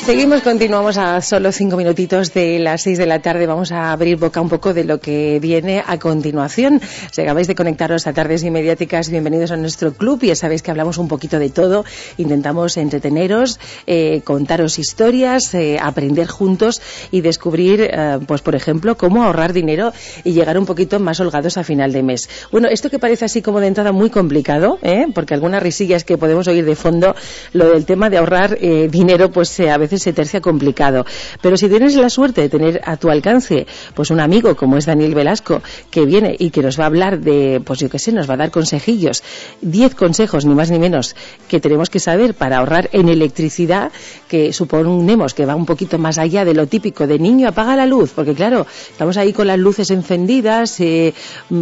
Seguimos, continuamos a solo cinco minutitos de las seis de la tarde. Vamos a abrir boca un poco de lo que viene a continuación. Si acabáis de conectaros a Tardes Inmediáticas, bienvenidos a nuestro club. Ya sabéis que hablamos un poquito de todo. Intentamos entreteneros, eh, contaros historias, eh, aprender juntos y descubrir, eh, pues por ejemplo, cómo ahorrar dinero y llegar un poquito más holgados a final de mes. Bueno, esto que parece así como de entrada muy complicado, porque algunas risillas que podemos oír de fondo, lo del tema de ahorrar dinero, pues a veces se tercia complicado. Pero si tienes la suerte de tener a tu alcance, pues un amigo como es Daniel Velasco, que viene y que nos va a hablar de, pues yo qué sé, nos va a dar consejillos, 10 consejos, ni más ni menos, que tenemos que saber para ahorrar en electricidad, que suponemos que va un poquito más allá de lo típico de niño, apaga la luz, porque claro, estamos ahí con las luces encendidas, eh,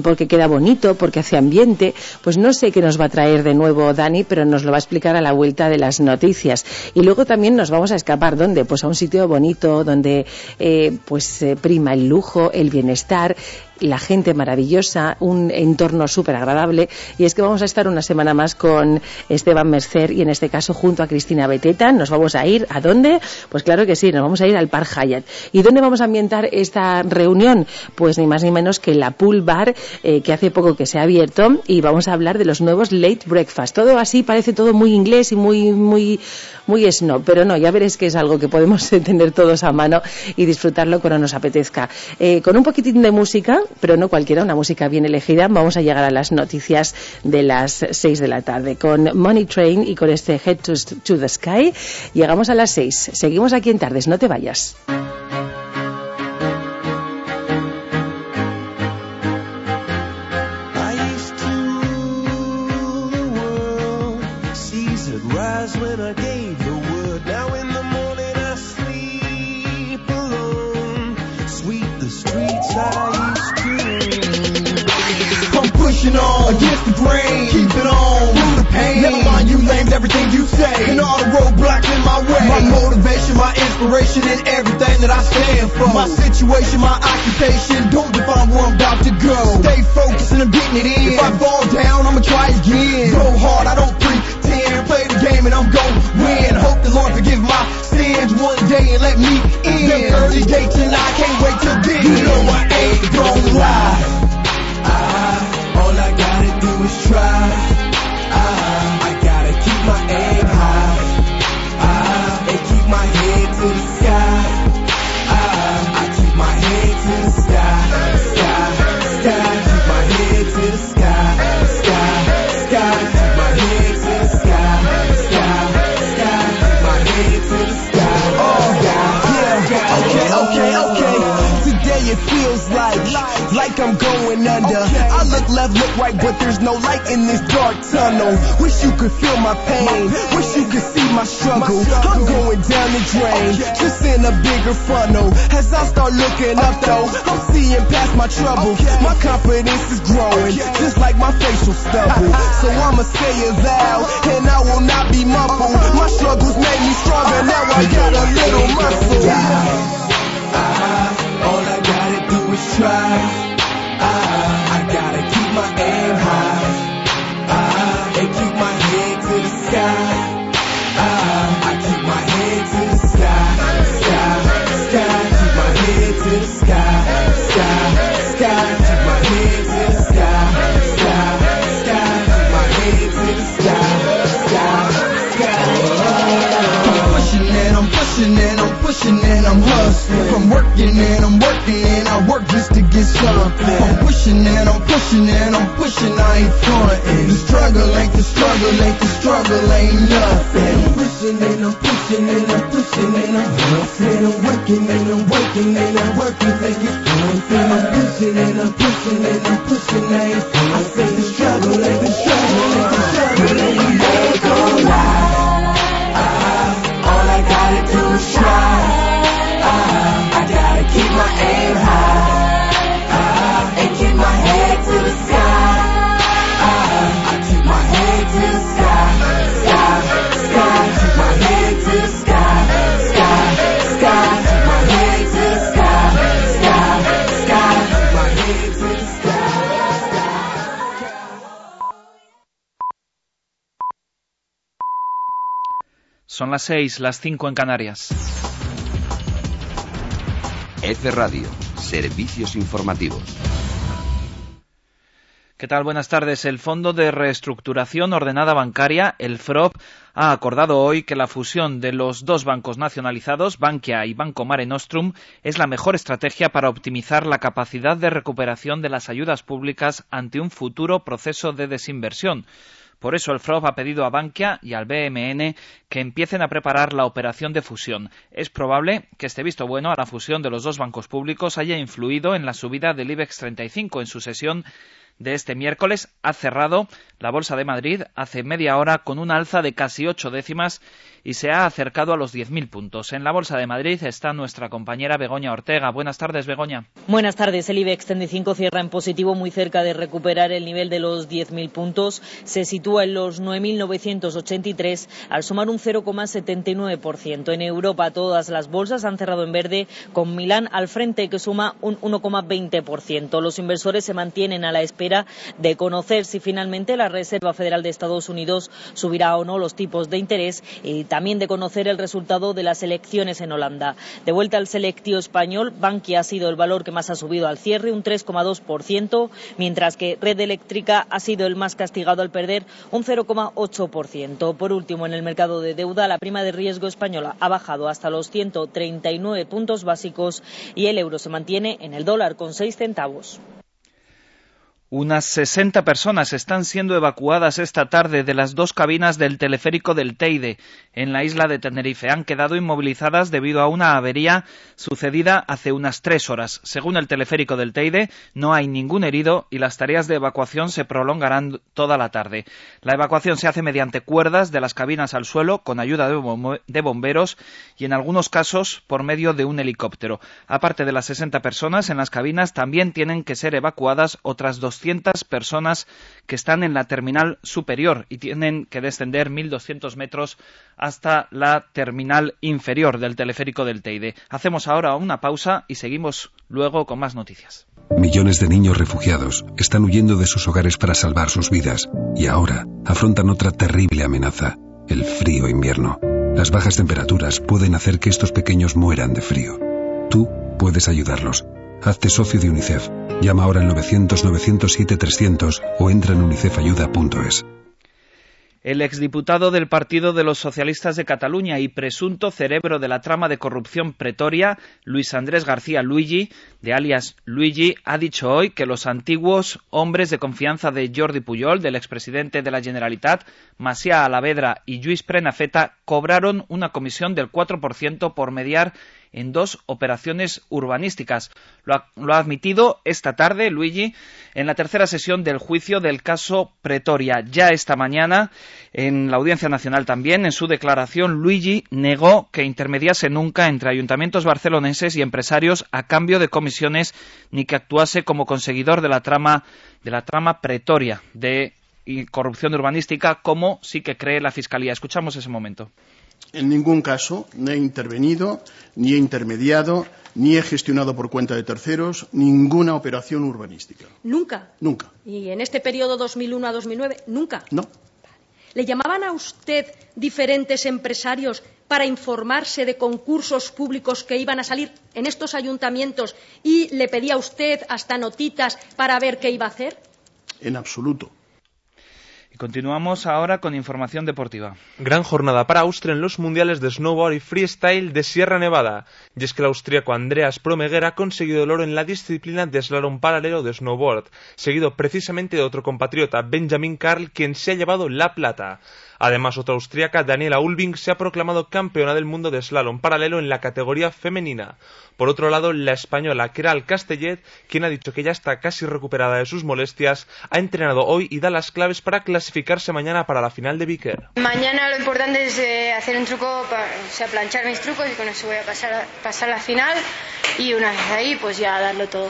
porque queda bonito, porque hace ambiente, pues no sé qué nos va a traer de nuevo Dani, pero nos lo va a explicar a la vuelta de las noticias. Y luego también nos vamos a escapar, ¿dónde? Pues a un sitio bonito, donde eh, pues eh, prima el lujo, el bienestar, la gente maravillosa, un entorno súper agradable. Y es que vamos a estar una semana más con Esteban Mercer y en este caso junto a Cristina Beteta. Nos vamos a ir, ¿a dónde? Pues claro que sí, nos vamos a ir al Park Hyatt. ¿Y dónde vamos a ambientar esta reunión? Pues ni más ni menos que la Pool Bar, eh, que hace poco que se ha abierto y vamos a hablar de los nuevos late breakfast. Todo así parece todo muy inglés y muy, muy, muy snob, pero no, ya veréis que es algo que podemos tener todos a mano y disfrutarlo cuando nos apetezca. Eh, con un poquitín de música, pero no cualquiera, una música bien elegida, vamos a llegar a las noticias de las 6 de la tarde. Con Money Train y con este Head to, to the Sky llegamos a las 6. Seguimos aquí en Tardes, no te vayas. pushing on against the grain. Keep it on through the pain. Never mind, you lamed everything you say. And all the roadblocks in my way. My motivation, my inspiration, and everything that I stand for. My situation, my occupation, don't define where I'm about to go. Stay focused and I'm getting it in. If I fall down, I'ma try again. Go hard, I don't pretend. Play the game and I'm going win. Hope the Lord forgive my sins one day and let me in. Them early dates and I can't wait till then. You know I ain't gonna lie. I always try. I, I gotta keep my aim high. I, and keep my head to the sky. I, I keep my head to the sky. Sky, sky. Keep my head to the sky. Sky, sky. Keep my head to the sky. Sky, sky. Keep my head to the sky. Oh. Yeah. Okay, okay, okay. Today it feels like, like I'm going right, but there's no light in this dark tunnel. Wish you could feel my pain. Wish you could see my struggle. I'm going down the drain, just in a bigger funnel. As I start looking up though, I'm seeing past my trouble. My confidence is growing, just like my facial stubble. So I'ma say it loud, and I will not be muffled. My struggles made me stronger, now I got a little muscle. Ah, all I gotta do is try. I pushing and I'm hustling. I'm working and I'm working and I work just to get something. I'm pushing and I'm pushing and I'm pushing, I ain't fronting. The struggle ain't the struggle, ain't the struggle, ain't nothing. I'm pushing and I'm pushing and I'm pushing and I'm hustling. I'm working and I'm working and I'm working to get something. I'm pushing and I'm pushing and I'm pushing, I ain't I say the struggle ain't the struggle, ain't the struggle, Son las seis, las cinco en Canarias. F Radio, servicios informativos. ¿Qué tal? Buenas tardes. El Fondo de Reestructuración Ordenada Bancaria, el FROP, ha acordado hoy que la fusión de los dos bancos nacionalizados, Bankia y Banco Mare Nostrum, es la mejor estrategia para optimizar la capacidad de recuperación de las ayudas públicas ante un futuro proceso de desinversión. Por eso el FROB ha pedido a Bankia y al BMN que empiecen a preparar la operación de fusión. Es probable que este visto bueno a la fusión de los dos bancos públicos haya influido en la subida del IBEX 35 en su sesión de este miércoles ha cerrado la Bolsa de Madrid hace media hora con un alza de casi ocho décimas y se ha acercado a los 10.000 puntos. En la Bolsa de Madrid está nuestra compañera Begoña Ortega. Buenas tardes, Begoña. Buenas tardes. El IBEX 35 cierra en positivo muy cerca de recuperar el nivel de los 10.000 puntos. Se sitúa en los 9.983 al sumar un 0,79%. En Europa todas las bolsas han cerrado en verde con Milán al frente que suma un 1,20%. Los inversores se mantienen a la espera de conocer si finalmente la Reserva Federal de Estados Unidos subirá o no los tipos de interés y también de conocer el resultado de las elecciones en Holanda. De vuelta al selectivo español, Bankia ha sido el valor que más ha subido al cierre, un 3,2%, mientras que Red Eléctrica ha sido el más castigado al perder un 0,8%. Por último, en el mercado de deuda, la prima de riesgo española ha bajado hasta los 139 puntos básicos y el euro se mantiene en el dólar con 6 centavos. Unas 60 personas están siendo evacuadas esta tarde de las dos cabinas del teleférico del Teide, en la isla de Tenerife. Han quedado inmovilizadas debido a una avería sucedida hace unas tres horas. Según el teleférico del Teide, no hay ningún herido y las tareas de evacuación se prolongarán toda la tarde. La evacuación se hace mediante cuerdas de las cabinas al suelo, con ayuda de bomberos y, en algunos casos, por medio de un helicóptero. Aparte de las 60 personas en las cabinas, también tienen que ser evacuadas otras dos 200 personas que están en la terminal superior y tienen que descender 1.200 metros hasta la terminal inferior del teleférico del Teide. Hacemos ahora una pausa y seguimos luego con más noticias. Millones de niños refugiados están huyendo de sus hogares para salvar sus vidas y ahora afrontan otra terrible amenaza, el frío invierno. Las bajas temperaturas pueden hacer que estos pequeños mueran de frío. Tú puedes ayudarlos. Hazte socio de UNICEF. Llama ahora al 900-907-300 o entra en unicefayuda.es. El exdiputado del Partido de los Socialistas de Cataluña y presunto cerebro de la trama de corrupción pretoria, Luis Andrés García Luigi, de alias Luigi, ha dicho hoy que los antiguos hombres de confianza de Jordi Pujol, del expresidente de la Generalitat, Macià Alavedra y Lluís Prenafeta, cobraron una comisión del 4% por mediar en dos operaciones urbanísticas. Lo ha, lo ha admitido esta tarde Luigi en la tercera sesión del juicio del caso Pretoria. Ya esta mañana, en la Audiencia Nacional también, en su declaración, Luigi negó que intermediase nunca entre ayuntamientos barceloneses y empresarios a cambio de comisiones ni que actuase como conseguidor de la trama de la trama Pretoria de corrupción urbanística, como sí que cree la Fiscalía. Escuchamos ese momento. En ningún caso no he intervenido, ni he intermediado, ni he gestionado por cuenta de terceros ninguna operación urbanística. ¿Nunca? Nunca. ¿Y en este periodo 2001 a 2009? Nunca. No. ¿Le llamaban a usted diferentes empresarios para informarse de concursos públicos que iban a salir en estos ayuntamientos y le pedía a usted hasta notitas para ver qué iba a hacer? En absoluto. Continuamos ahora con información deportiva. Gran jornada para Austria en los mundiales de snowboard y freestyle de Sierra Nevada. Y es que el austríaco Andreas Promeguer ha conseguido el oro en la disciplina de slalom paralelo de snowboard, seguido precisamente de otro compatriota, Benjamin Karl, quien se ha llevado la plata. Además, otra austríaca, Daniela Ulbing, se ha proclamado campeona del mundo de slalom paralelo en la categoría femenina. Por otro lado, la española Keral Castellet, quien ha dicho que ya está casi recuperada de sus molestias, ha entrenado hoy y da las claves para clasificarse mañana para la final de Vicker. Mañana lo importante es eh, hacer un truco, para, o sea, planchar mis trucos y con eso voy a pasar a, pasar la final y una vez ahí, pues ya darlo todo.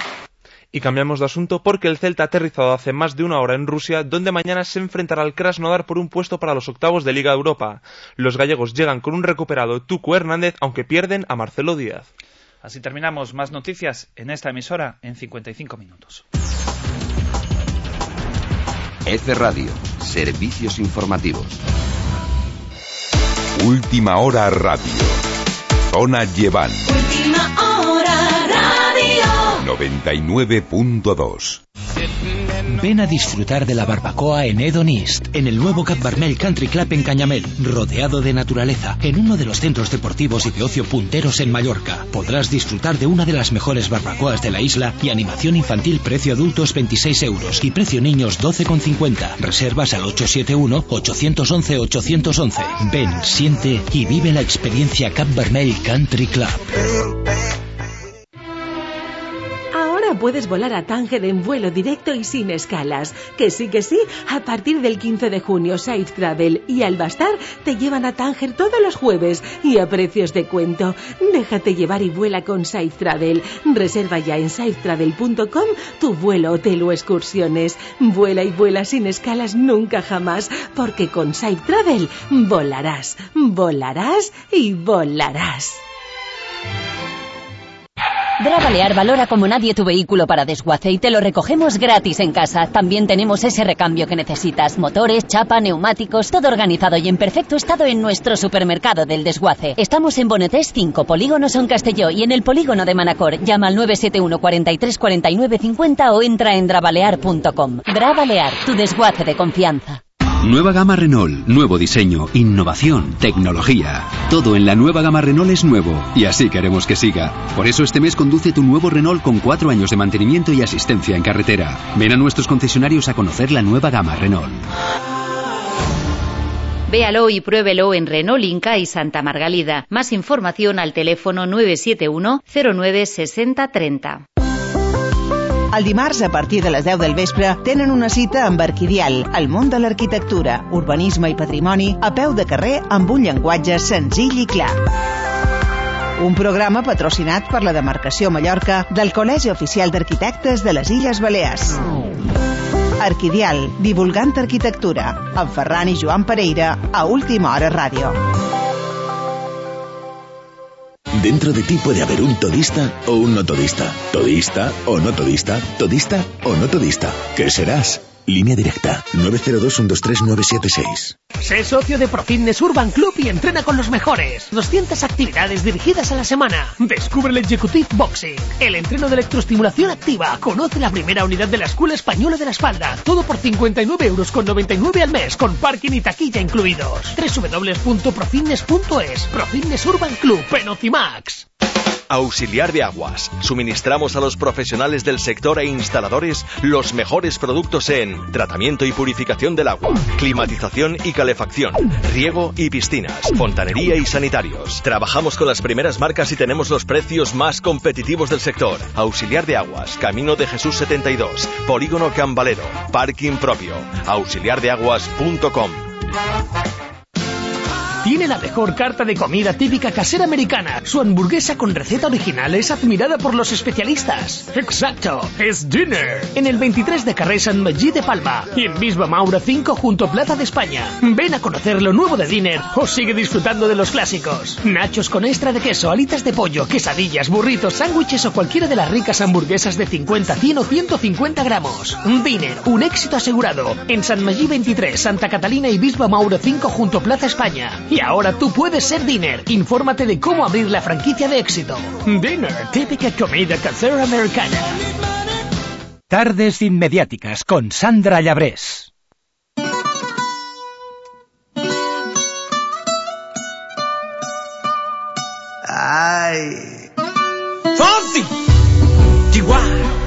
Y cambiamos de asunto porque el Celta ha aterrizado hace más de una hora en Rusia, donde mañana se enfrentará al Krasnodar por un puesto para los octavos de Liga Europa. Los gallegos llegan con un recuperado Tucu Hernández, aunque pierden a Marcelo Díaz. Así terminamos más noticias en esta emisora en 55 minutos. F Radio, servicios informativos. Última hora radio. Zona Llevan. Última hora radio. 99.2. Ven a disfrutar de la barbacoa en Edon East, en el nuevo Cap Barmel Country Club en Cañamel, rodeado de naturaleza, en uno de los centros deportivos y de ocio punteros en Mallorca. Podrás disfrutar de una de las mejores barbacoas de la isla y animación infantil precio adultos 26 euros y precio niños 12,50. Reservas al 871-811-811. Ven, siente y vive la experiencia Cap Barmel Country Club. Puedes volar a Tánger en vuelo directo y sin escalas. Que sí, que sí, a partir del 15 de junio Safe Travel y Albastar te llevan a Tánger todos los jueves y a precios de cuento. Déjate llevar y vuela con Safe Travel. Reserva ya en safetravel.com tu vuelo, hotel o excursiones. Vuela y vuela sin escalas nunca jamás, porque con Safe Travel volarás, volarás y volarás. Dravalear valora como nadie tu vehículo para desguace y te lo recogemos gratis en casa. También tenemos ese recambio que necesitas. Motores, chapa, neumáticos, todo organizado y en perfecto estado en nuestro supermercado del desguace. Estamos en Bonetés 5, Polígono Son Castelló y en el Polígono de Manacor. Llama al 971 43 49 50 o entra en dravalear.com. Dravalear, tu desguace de confianza. Nueva gama Renault, nuevo diseño, innovación, tecnología. Todo en la nueva gama Renault es nuevo y así queremos que siga. Por eso este mes conduce tu nuevo Renault con cuatro años de mantenimiento y asistencia en carretera. Ven a nuestros concesionarios a conocer la nueva gama Renault. Véalo y pruébelo en Renault Inca y Santa Margalida. Más información al teléfono 971 09 60 30. El dimarts, a partir de les 10 del vespre, tenen una cita amb Arquidial, el món de l'arquitectura, urbanisme i patrimoni, a peu de carrer amb un llenguatge senzill i clar. Un programa patrocinat per la demarcació Mallorca del Col·legi Oficial d'Arquitectes de les Illes Balears. Arquidial, divulgant arquitectura, amb Ferran i Joan Pereira, a Última Hora Ràdio. Dentro de ti puede haber un todista o un no todista. Todista o no todista. Todista o no todista. ¿Qué serás? Línea directa 902-123-976. Sé socio de Profitness Urban Club y entrena con los mejores. 200 actividades dirigidas a la semana. Descubre el Executive Boxing, el entreno de electroestimulación activa. Conoce la primera unidad de la Escuela Española de la Espalda. Todo por 59 euros con 99 al mes, con parking y taquilla incluidos. www.profitness.es Profitness Urban Club en Ocimax. Auxiliar de Aguas. Suministramos a los profesionales del sector e instaladores los mejores productos en tratamiento y purificación del agua, climatización y calefacción, riego y piscinas, fontanería y sanitarios. Trabajamos con las primeras marcas y tenemos los precios más competitivos del sector. Auxiliar de Aguas, Camino de Jesús 72, Polígono Cambalero, Parking propio, auxiliardeaguas.com. Tiene la mejor carta de comida típica casera americana. Su hamburguesa con receta original es admirada por los especialistas. Exacto, es Dinner. En el 23 de Carrer San Magí de Palma y en Bisba Maura 5 junto a Plaza de España. Ven a conocer lo nuevo de Dinner o sigue disfrutando de los clásicos. Nachos con extra de queso, alitas de pollo, quesadillas, burritos, sándwiches o cualquiera de las ricas hamburguesas de 50, 100 o 150 gramos. Dinner, un éxito asegurado. En San Magí 23, Santa Catalina y Bisba Maura 5 junto a Plaza España. Y ahora tú puedes ser Dinner. Infórmate de cómo abrir la franquicia de éxito. Dinner, típica comida casera americana. Tardes inmediáticas con Sandra Llabrés. Ay. Fonsi. Chihuahua.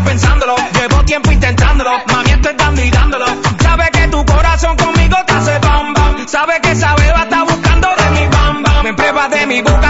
Pensándolo. Llevo tiempo intentándolo. Mami, estoy dando y dándolo. Sabe que tu corazón conmigo te hace bam bam. Sabe que esa beba está buscando de mi bam bam. Me prueba de mi boca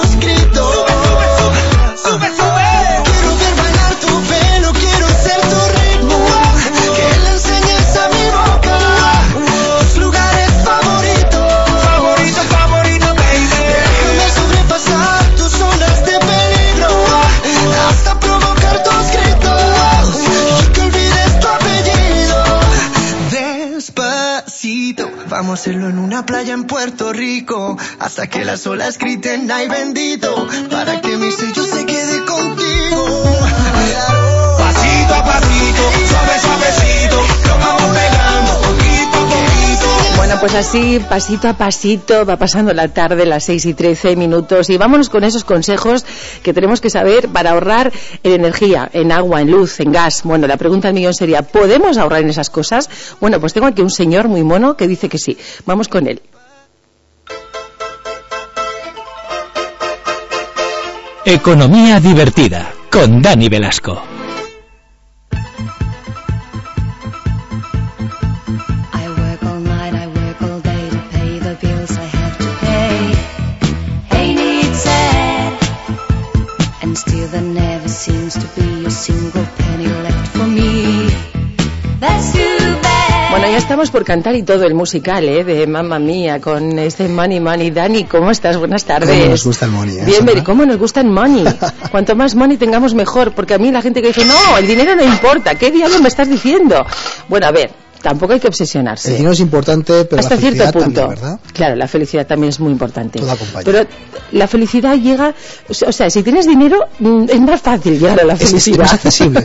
hacerlo en una playa en Puerto Rico. Hasta que las olas griten, ay bendito. Para que mi sello se quede contigo. Pasito a pasito, suave, suavecito. Pues así, pasito a pasito, va pasando la tarde, las 6 y 13 minutos, y vámonos con esos consejos que tenemos que saber para ahorrar en energía, en agua, en luz, en gas. Bueno, la pregunta del millón sería, ¿podemos ahorrar en esas cosas? Bueno, pues tengo aquí un señor muy mono que dice que sí. Vamos con él. Economía divertida. con Dani Velasco. Seems to be a single penny left for me. That's too bad. Bueno, ya estamos por cantar y todo el musical, ¿eh? De Mamma Mía, con este Money Money. Dani, ¿cómo estás? Buenas tardes. ¿Cómo nos gusta el money? eh, Bien, ¿cómo nos gusta el money? Cuanto más money tengamos mejor, porque a mí la gente que dice, no, el dinero no importa, ¿qué diablos me estás diciendo? Bueno, a ver, tampoco hay que obsesionarse. El dinero es importante, pero Hasta la cierto felicidad punto. también, ¿verdad? Claro, la felicidad también es muy importante. Todo acompaña. Pero la felicidad llega, o sea, si tienes dinero, mm, es más fácil llegar a la Es- es felicidad. más accesible.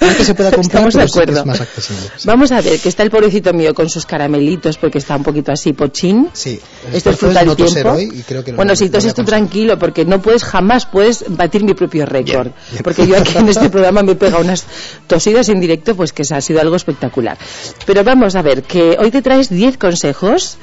No es que se pueda comprar, Estamos de sí que acuerdo. es más accesible. Vamos a ver, que está el pobrecito mío con sus caramelitos porque está un poquito así pochín. Sí. Esto es fruta del no tiempo. y creo que lo- bueno, si a toses tú tranquilo porque no puedes jamás puedes batir mi propio récord. Porque yo aquí en este programa me he pegado unas tosidas en directo pues que ha sido algo espectacular. Pero vamos a ver, que hoy te traes 10 consejos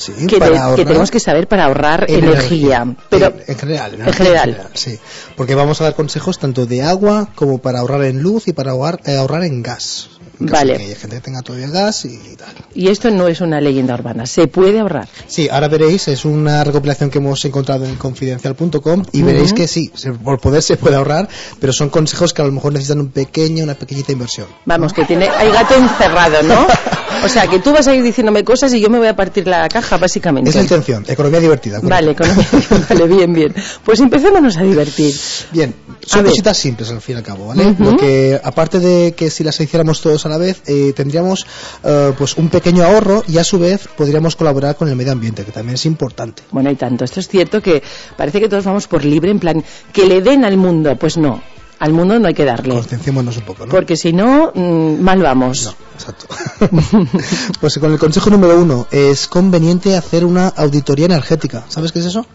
Sí, que, para tenemos que saber para ahorrar en energía. Pero en, en general, en general. sí. Porque vamos a dar consejos tanto de agua como para ahorrar en luz y para ahorrar, eh, ahorrar en gas. Vale. que haya gente que tenga todavía gas y tal. y esto no es una leyenda urbana, se puede ahorrar. Sí, ahora veréis, es una recopilación que hemos encontrado en confidencial.com y veréis que sí, se- por poder se puede ahorrar, pero son consejos que a lo mejor necesitan un pequeño, una pequeñita inversión. Vamos, que tiene, hay gato encerrado, ¿no? O sea, que tú vas a ir diciéndome cosas y yo me voy a partir la caja, básicamente. Es la intención, economía divertida. Vale, economía. vale, bien, bien. Pues empecémonos a divertir. Bien, A son ver. cositas simples al fin y al cabo, ¿vale? Ujú. Lo que, aparte de que si las hiciéramos todos a la vez, eh, tendríamos eh, pues un pequeño ahorro y a su vez podríamos colaborar con el medio ambiente, que también es importante. Bueno, y tanto. Esto es cierto que parece que todos vamos por libre, en plan, que le den al mundo. Pues no, al mundo no hay que darle. Concienciémonos un poco, ¿no? Porque si no, mm, mal vamos. Exacto. Pues con el consejo número uno, es conveniente hacer una auditoría energética. ¿Sabes qué es eso?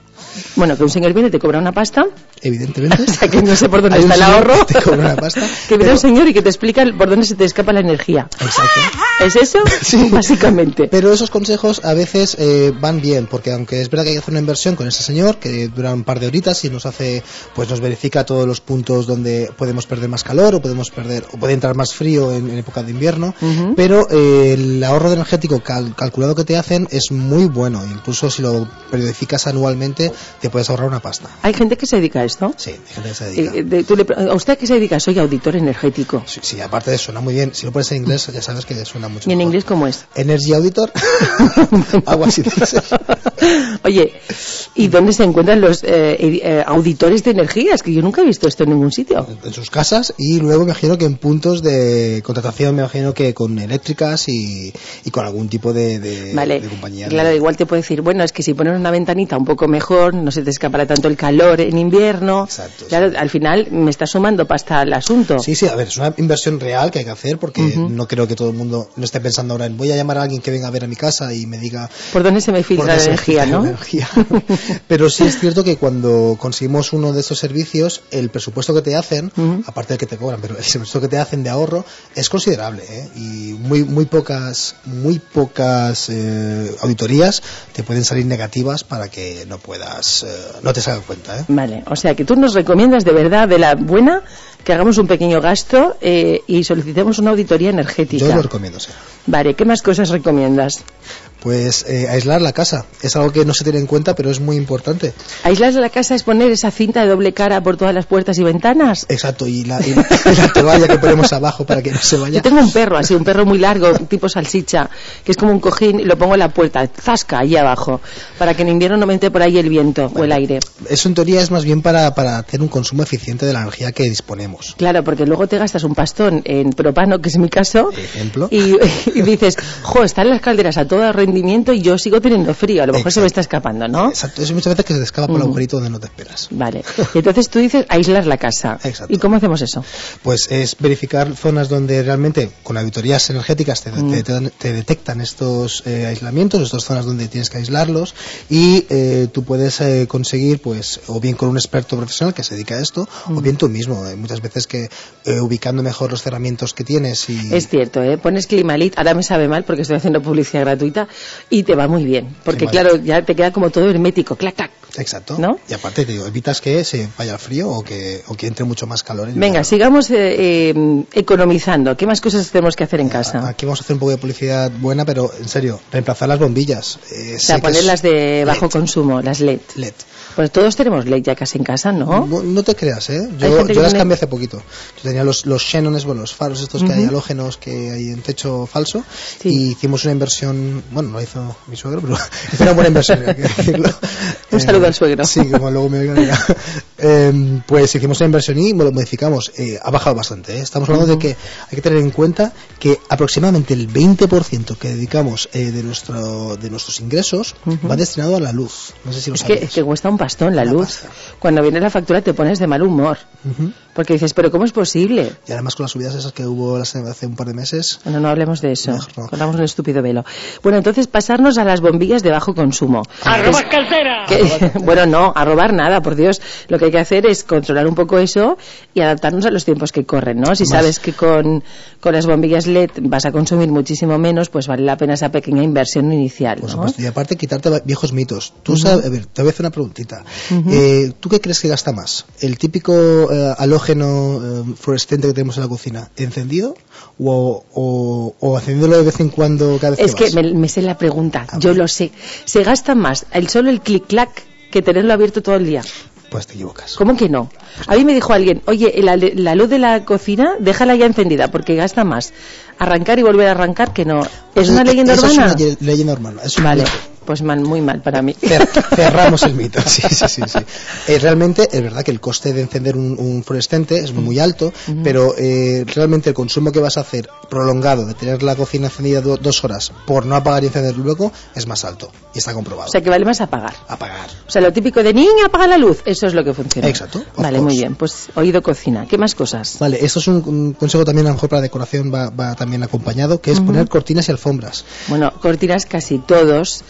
Bueno, que un señor viene y te cobra una pasta. Evidentemente. O sea, que no sé por dónde está el ahorro. que te cobra una pasta, que viene pero- un señor y que te explica por dónde se te escapa la energía. Exacto. ¿Es eso? Sí. Básicamente. Pero esos consejos a veces eh, van bien, porque aunque es verdad que hay que hacer una inversión con ese señor, que dura un par de horitas y nos hace, pues nos verifica todos los puntos donde podemos perder más calor o podemos perder, o puede entrar más frío en, en época de invierno, pero eh, el ahorro energético cal- calculado que te hacen es muy bueno, incluso si lo periodificas anualmente te puedes ahorrar una pasta. ¿Hay gente que se dedica a esto? Sí, hay gente que se dedica. Eh, de- tú le ¿A usted a qué se dedica? Soy auditor energético. Sí, sí, aparte de suena muy bien. Si lo pones en inglés, ya sabes que suena mucho. ¿Y en mejor. inglés cómo es? Energy Auditor. Algo así ser. Oye, ¿y dónde se encuentran los eh, eh, auditores de energías? Que yo nunca he visto esto en ningún sitio. en sus casas y luego me imagino que en puntos de contratación me imagino que con eléctricas y, y con algún tipo de, de- Vale, de compañía. claro, igual te puede decir, bueno, es que si pones una ventanita un poco mejor, no se te escapará tanto el calor en invierno. claro, al final me está sumando pasta al asunto. Sí, sí, a ver, es una inversión real que hay que hacer porque no creo que todo el mundo no esté pensando ahora en voy a llamar a alguien que venga a ver a mi casa y me diga ¿Por dónde se me filtra la energía, no? energía. Pero sí es cierto que cuando conseguimos uno de estos servicios, el presupuesto que te hacen, aparte del que te cobran, pero el presupuesto que te hacen de ahorro es considerable ¿eh? y muy muy pocas muy pocas eh, auditorías te pueden salir negativas para que no puedas eh, no te salgan cuenta. ¿eh? Vale, o sea que tú nos recomiendas de verdad, de la buena, que hagamos un pequeño gasto eh, y solicitemos una auditoría energética. Yo lo recomiendo, sí. Vale, ¿qué más cosas recomiendas? Pues eh, aislar la casa es algo que no se tiene en cuenta, pero es muy importante. ¿Aislar la casa es poner esa cinta de doble cara por todas las puertas y ventanas? Exacto, y la, y la- y la toalla que ponemos abajo para que no se vaya. Yo tengo un perro así, un perro muy largo, tipo salchicha, que es como un cojín y lo pongo en la puerta, zasca, ahí abajo, para que en invierno no me entre por ahí el viento o el aire. Eso en teoría es más bien para, para hacer un consumo eficiente de la energía que disponemos. Claro, porque luego te gastas un pastón en propano, que es mi caso, Ejemplo. y, y dices, jo, están las calderas a todo rendimiento y yo sigo teniendo frío, a lo mejor se me está escapando, ¿no? Exacto, eso muchas veces que se te escapa por el Mm. agujerito donde no te esperas. Vale. Y entonces tú dices aislar la casa. Exacto. ¿Y cómo hacemos eso? Pues es verificar zonas donde realmente con auditorías energéticas te, Mm. te- te- te detectan estos eh, aislamientos, estas zonas donde tienes que aislarlos y eh, tú puedes eh, conseguir pues o bien con un experto profesional que se dedica a esto Mm. o bien tú mismo. Muchas veces que eh, ubicando mejor los cerramientos que tienes y Es cierto, ¿eh? pones Climalit, ahora me sabe mal porque estoy haciendo publicidad gratuita y te va muy bien, porque claro, ya te queda como todo hermético, clac, clac. Exacto. ¿No? Y aparte, te digo, evitas que se vaya al frío o que, o que entre mucho más calor. En Venga, sigamos eh, eh, economizando. ¿Qué más cosas tenemos que hacer en casa? Aquí vamos a hacer un poco de publicidad buena, pero en serio, reemplazar las bombillas. Eh, O sea, que es ponerlas de bajo consumo, las LED. LED. Pues todos tenemos LED ya casi en casa, ¿no? No, no te creas, ¿eh? Yo, las cambié hace poquito. Yo tenía los, los Xenones, bueno, los faros estos que hay halógenos que hay en techo falso. Y hicimos una inversión, bueno, no hizo mi suegro, pero hizo una buena inversión, hay que decirlo. Un saludo al suegro. Sí, como luego me. Eh, pues hicimos una inversión y lo modificamos. Eh, ha bajado bastante. ¿eh? Estamos hablando de que hay que tener en cuenta que aproximadamente el 20% que dedicamos eh, de, nuestro, de nuestros ingresos va destinado a la luz. No sé si lo Es que, sabías. que cuesta un pastón la luz. Cuando viene la factura te pones de mal humor. Porque dices, ¿pero cómo es posible? Y además con las subidas esas que hubo hace un par de meses. Bueno, no hablemos de eso. No. Cortamos un estúpido velo. Bueno, entonces pasarnos a las bombillas de bajo consumo. ¡A robar cartera! bueno, no, a robar nada, por Dios. Lo que hay que hacer es controlar un poco eso y adaptarnos a los tiempos que corren, ¿no? Si Más. sabes que con, con las bombillas LED vas a consumir muchísimo menos, pues vale la pena esa pequeña inversión inicial, Por ¿no? supuesto. Y aparte quitarte viejos mitos. Tú Ujú. sabes, a ver, te voy a hacer una preguntita. Ujú. Eh, ¿Tú qué crees que gasta más? ¿El típico eh, halógeno eh, fluorescente que tenemos en la cocina, encendido o, o, o encendiéndolo de vez en cuando cada vez Es que me, me sé la pregunta, yo lo sé. Se gasta más el solo el clic-clac que tenerlo abierto todo el día. Pues te equivocas. ¿Cómo que no? A mí me dijo alguien, oye, la, la luz de la cocina, déjala ya encendida porque gasta más arrancar y volver a arrancar que no. ¿Es una leyenda Eso urbana? Es una ye- leyenda urbana. Es Vale. Pues mal, muy mal para mí. Cer- cerramos el mito. Sí, sí, sí, sí. Eh, realmente es verdad que el coste de encender un, un fluorescente es muy alto, pero eh, realmente el consumo que vas a hacer prolongado de tener la cocina encendida do- dos horas por no apagar y encender luego es más alto y está comprobado. O sea que vale más apagar. Apagar. O sea, lo típico de niña, apaga la luz, eso es lo que funciona. Exacto, Vale, course. muy bien. Pues oído cocina. ¿Qué más cosas? Vale, esto es un, un consejo también a lo mejor para decoración va, va también acompañado, que es poner cortinas y alfombras. Bueno, cortinas casi todos,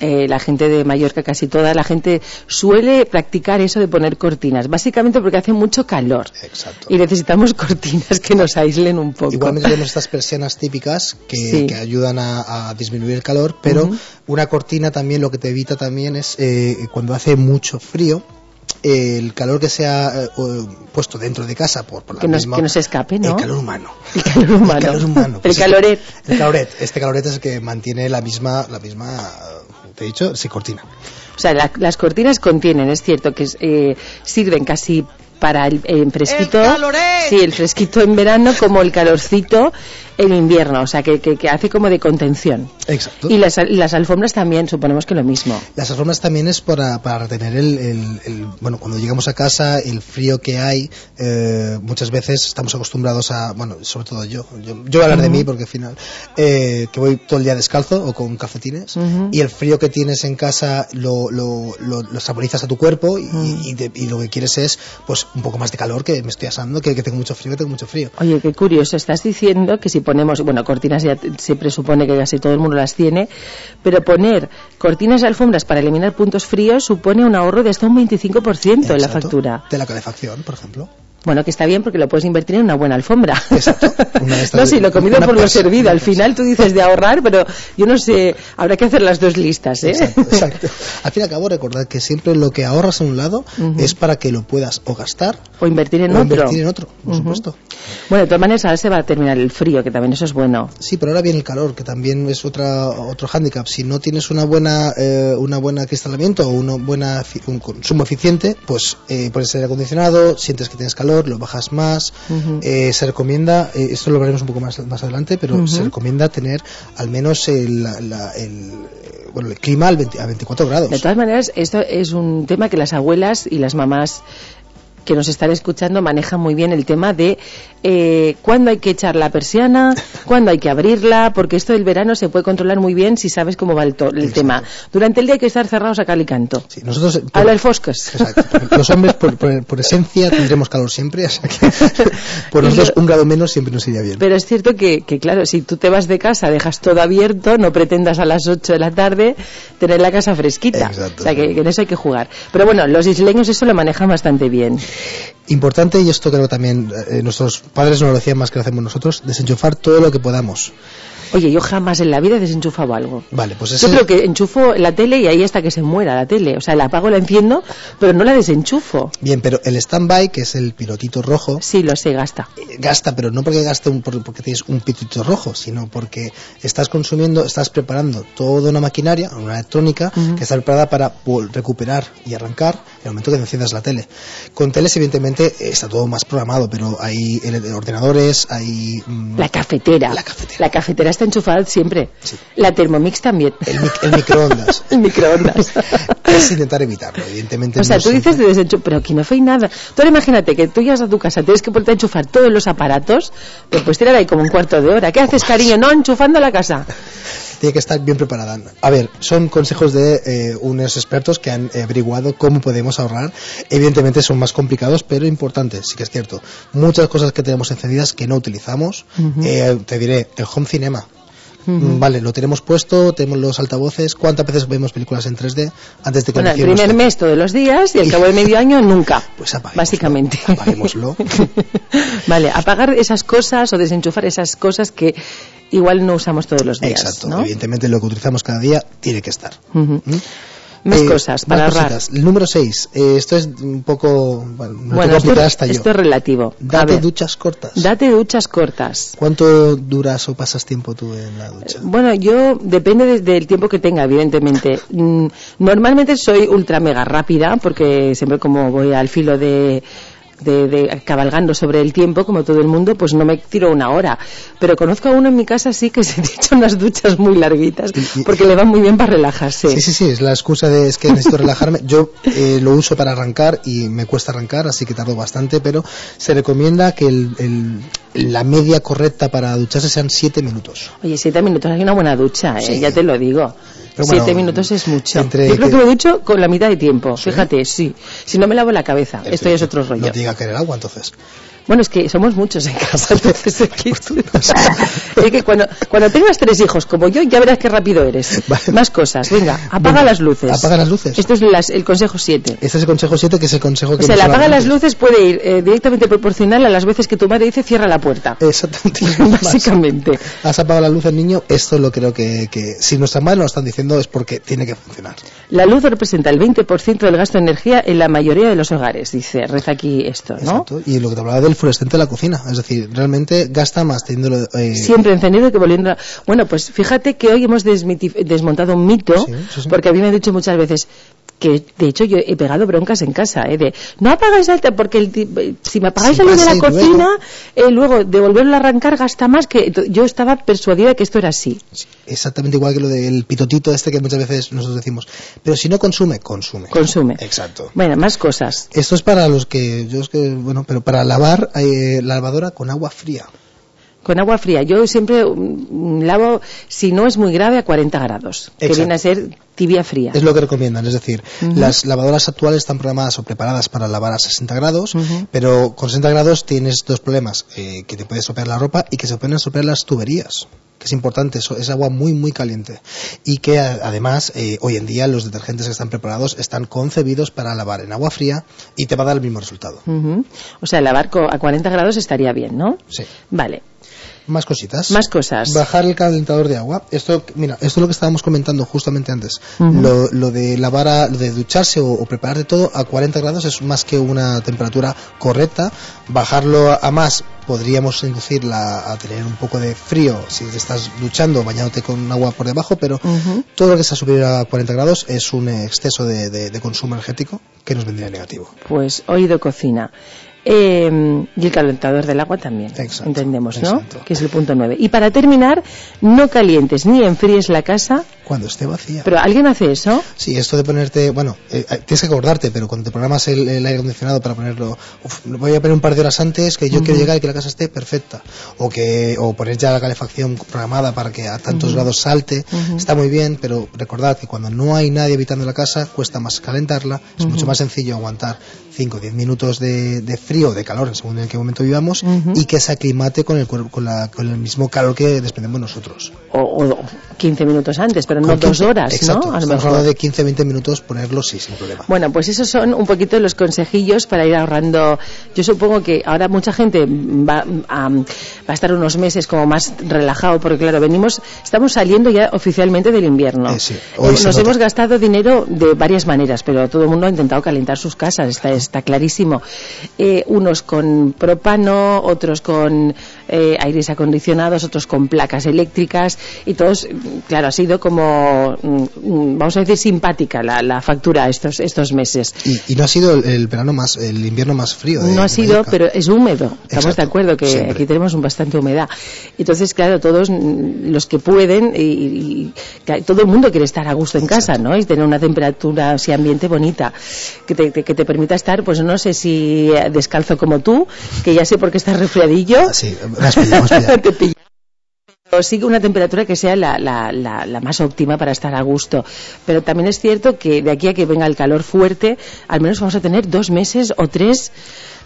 eh, la gente de Mallorca casi toda, la gente suele practicar eso de poner cortinas, básicamente porque hace mucho calor. Exacto. Y necesitamos cortinas que nos aíslen un poco. Igualmente tenemos estas persianas típicas que, Sí. que ayudan a, a disminuir el calor, pero una cortina también lo que te evita también es eh, cuando hace mucho frío, el calor que se ha eh, puesto dentro de casa por, por la que, nos, misma- que nos escape, ¿no? El calor humano. El calor humano. El calor humano. El Pues caloret. El caloret. Este caloret es el que mantiene la misma, la misma, te he dicho, sí, cortina. O sea, la- las cortinas contienen, es cierto, que eh, sirven casi para el, el fresquito. ¡El caloret! Sí, el fresquito en verano como el calorcito en invierno. O sea, que, que- que hace como de contención. Exacto. Y las, alfombras también, suponemos que lo mismo. Las alfombras también es para, para retener el, el- el- bueno cuando llegamos a casa el frío que hay eh, muchas veces estamos acostumbrados a bueno sobre todo yo yo, yo voy a hablar de mí porque al final eh, que voy todo el día descalzo o con calcetines y el frío que tienes en casa lo lo, lo, lo saborizas a tu cuerpo y, y te- y lo que quieres es pues un poco más de calor que me estoy asando que, que tengo mucho frío que tengo mucho frío Oye, qué curioso. Estás diciendo que si ponemos, bueno, cortinas ya se presupone que casi todo el mundo las tiene, pero poner cortinas y alfombras para eliminar puntos fríos supone un ahorro de hasta un 25% en la factura. de la calefacción por ejemplo Bueno, que está bien porque lo puedes invertir en una buena alfombra. Una estas no, sí, lo comido por lo servido. Al final tú dices de ahorrar, pero yo no sé, habrá que hacer las dos listas, ¿eh? Exacto, exacto. Al fin y al cabo, recordad que siempre lo que ahorras a un lado es para que lo puedas o gastar O invertir en o otro. invertir en otro, por supuesto. Bueno, de todas maneras ahora se va a terminar el frío, que también eso es bueno. Sí, pero ahora viene el calor, que también es otra, otro hándicap. Si no tienes una buena, eh, una buena acristalamiento o una buena, un consumo eficiente, pues eh, pones aire acondicionado, sientes que tienes calor, lo bajas más. Eh, se recomienda, eh, esto lo veremos un poco más, más adelante, pero se recomienda tener al menos el, la- la- el, eh, bueno, el clima al 20 a 24 grados. De todas maneras, esto es un tema que las abuelas y las mamás que nos están escuchando manejan muy bien el tema de eh, cuándo hay que echar la persiana, cuándo hay que abrirla, porque esto del verano se puede controlar muy bien si sabes cómo va el, to- el tema. Durante el día hay que estar cerrados a cal y canto. Nosotros, eh, Habla el Foscas. Exacto. Los hombres, por, por- por esencia, tendremos calor siempre, o sea que por nosotros un grado menos siempre nos iría bien. Pero es cierto que, que, claro, si tú te vas de casa, dejas todo abierto, no pretendas a las 8 de la tarde tener la casa fresquita. Exacto. O sea, que, que en eso hay que jugar. Pero bueno, los isleños eso lo manejan bastante bien. Importante, y esto creo también eh, nuestros padres nos lo decían más que lo hacemos nosotros, desenchufar todo lo que podamos. Oye, yo jamás en la vida he desenchufado algo. Vale, pues Yo ese... creo que enchufo la tele y ahí hasta que se muera la tele. O sea, la apago, la enciendo, pero no la desenchufo. Bien, pero el stand-by, que es el pilotito rojo... Sí, lo sé, gasta. Gasta, pero no porque gaste un, por- porque tienes un pilotito rojo, sino porque estás consumiendo, estás preparando toda una maquinaria, una electrónica, que está preparada para recuperar y arrancar en el momento que enciendas la tele. Con teles, evidentemente, eh, está todo más programado, pero hay eh, ordenadores, hay... mm, La cafetera. La cafetera. está enchufada siempre. La Thermomix también. El, el microondas. el microondas. es intentar evitarlo, evidentemente. O sea, no tú siempre. dices de desenchufar, pero aquí no fue nada. Tú ahora imagínate que tú llegas a tu casa, tienes que ponerte a enchufar todos los aparatos, te puedes tirar ahí como un cuarto de hora. ¿Qué haces, cariño? No, enchufando la casa. Tiene que estar bien preparada. A ver, son consejos de eh, unos expertos que han averiguado cómo podemos ahorrar. Evidentemente son más complicados, pero importantes, sí que es cierto. Muchas cosas que tenemos encendidas que no utilizamos. Eh, te diré, el home cinema. Mm, Vale, lo tenemos puesto, tenemos los altavoces. ¿Cuántas veces vemos películas en 3D antes de que Bueno, el primer mes todos los días y al cabo de medio año nunca. Pues Básicamente. Apaguémoslo. vale, apagar esas cosas o desenchufar esas cosas que igual no usamos todos los días. Exacto, ¿no? evidentemente lo que utilizamos cada día tiene que estar. Más Eh, cosas para más ahorrar. cositas. El número 6, esto es un poco. Bueno, no Bueno, esto, hasta yo. esto es relativo. Date duchas cortas. Date duchas cortas. ¿Cuánto duras o pasas tiempo tú en la ducha? Bueno, yo depende de- del tiempo que tenga, evidentemente. Mm, Normalmente soy ultra mega rápida porque siempre como voy al filo de, de, de cabalgando sobre el tiempo, como todo el mundo, pues no me tiro una hora. Pero conozco a uno en mi casa sí que se echa unas duchas muy larguitas porque le va muy bien para relajarse. Sí, sí, sí, es la excusa de es que necesito relajarme. Yo eh, lo uso para arrancar y me cuesta arrancar, así que tardo bastante, pero se recomienda que el- el- la media correcta para ducharse sean 7 minutos. Oye, siete minutos hay una buena ducha, ¿eh? Sí. ya te lo digo. Pero siete bueno, minutos es mucho. entre Yo creo que- que me ducho con la mitad de tiempo. Fíjate, sí. Si no me lavo la cabeza, esto ya es otro rollo. No te diga que el agua, entonces. Bueno, es que somos muchos en casa, entonces aquí es que cuando, cuando tengas tres hijos como yo, ya verás qué rápido eres. Más cosas, venga, apaga Venga, las luces. apaga las luces. Esto es las- el consejo 7. Este es el consejo 7, que es el consejo que O sea, el apaga las luces puede ir eh, directamente proporcional a las veces que tu madre dice cierra la puerta. Exactamente. Básicamente. Has apagado la luz del niño, esto lo creo que, que si nuestras madres lo están diciendo es porque tiene que funcionar. La luz representa el 20% del gasto de energía en la mayoría de los hogares, dice, reza aquí esto, ¿no? Exacto. Y lo que te hablaba del fluorescente de la cocina, es decir, realmente gasta más teniéndolo. eh, Siempre encendido que volviendo a... Bueno, pues fíjate que hoy hemos desmontado un mito, sí, sí. porque a mí me han dicho muchas veces que, de hecho, yo he pegado broncas en casa, ¿eh? De, no apagáis la... Porque el ti- si me apagáis la luz de la cocina, eh, luego de volverlo a arrancar gasta más, que yo estaba persuadida que esto era así. Exactamente igual que lo del pitotito este que muchas veces nosotros decimos. Pero si no consume, consume. Consume. Exacto. Bueno, más cosas. Esto es para los que, yo es que, bueno, pero para lavar eh, la lavadora con agua fría. Con agua fría. Yo siempre mm, lavo, si no es muy grave, a 40 grados, que viene a ser tibia fría. Es lo que recomiendan, es decir, las lavadoras actuales están programadas o preparadas para lavar a 60 grados, pero con 60 grados tienes dos problemas, eh, que te puede estropear la ropa y que se pueden estropear las tuberías que es importante, eso, es agua muy muy caliente y que además eh, hoy en día los detergentes que están preparados están concebidos para lavar en agua fría y te va a dar el mismo resultado. O sea, lavar a 40 grados estaría bien, ¿no? Sí. Vale. Más cositas. Más cosas. Bajar el calentador de agua. Esto, mira, esto es lo que estábamos comentando justamente antes. Lo, lo de lavar, a- lo de ducharse o, o preparar de todo a 40 grados es más que una temperatura correcta. Bajarlo a, más podríamos inducirla a tener un poco de frío si te estás duchando, bañándote con agua por debajo, pero todo lo que está superior a 40 grados es un exceso de, de- de consumo energético que nos vendría negativo. Pues oído cocina. Eh, y el calentador del agua también. entendemos, ¿no? exacto. Que es el punto 9. Y para terminar, no calientes ni enfríes la casa. Cuando esté vacía. Pero ¿alguien hace eso? Sí, esto de ponerte, bueno, eh, eh, tienes que acordarte, pero cuando te programas el, el aire acondicionado para ponerlo, uf, lo voy a poner un par de horas antes que yo quiero llegar y que la casa esté perfecta, o que o poner ya la calefacción programada para que a tantos grados salte, está muy bien, pero recordad que cuando no hay nadie habitando la casa cuesta más calentarla, es mucho más sencillo aguantar 5 o 10 minutos de, de frío o de calor, en según en qué momento vivamos, y que se aclimate con el, cuerpo- con, la- con el mismo calor que desprendemos nosotros. O, o 15 minutos antes, pero no Con dos 15 horas, exacto, ¿no? A lo mejor. hablando de 15-20 minutos ponerlo, sí, sin problema. Bueno, pues esos son un poquito los consejillos para ir ahorrando. Yo supongo que ahora mucha gente va a, va a estar unos meses como más relajado, porque claro, venimos, estamos saliendo ya oficialmente del invierno. Eh, sí, hoy Nos hemos gastado dinero de varias maneras, pero todo el mundo ha intentado calentar sus casas, está, está clarísimo. Eh, unos con propano, otros con eh, aires acondicionados, otros con placas eléctricas y todos, claro, ha sido como, mm, mm, vamos a decir, simpática la, la factura estos, estos meses. Y, y no ha sido el, el verano más, el invierno más frío. de- No ha sido, Mallorca. pero es húmedo. Estamos Exacto, de acuerdo que siempre. aquí tenemos un bastante humedad. Entonces, claro, todos mm, los que pueden, y, y- todo el mundo quiere estar a gusto en casa, ¿no? Y tener una temperatura así ambiente bonita, que te, te- que te permita estar, pues no sé si eh, descalzo como tú, que ya sé por qué estás resfriadillo. Ah, Sí, me has pillado, me has pillado. Te pilla. Pero sí que una temperatura que sea la, la, la, la más óptima para estar a gusto. Pero también es cierto que de aquí a que venga el calor fuerte, al menos vamos a tener dos meses o tres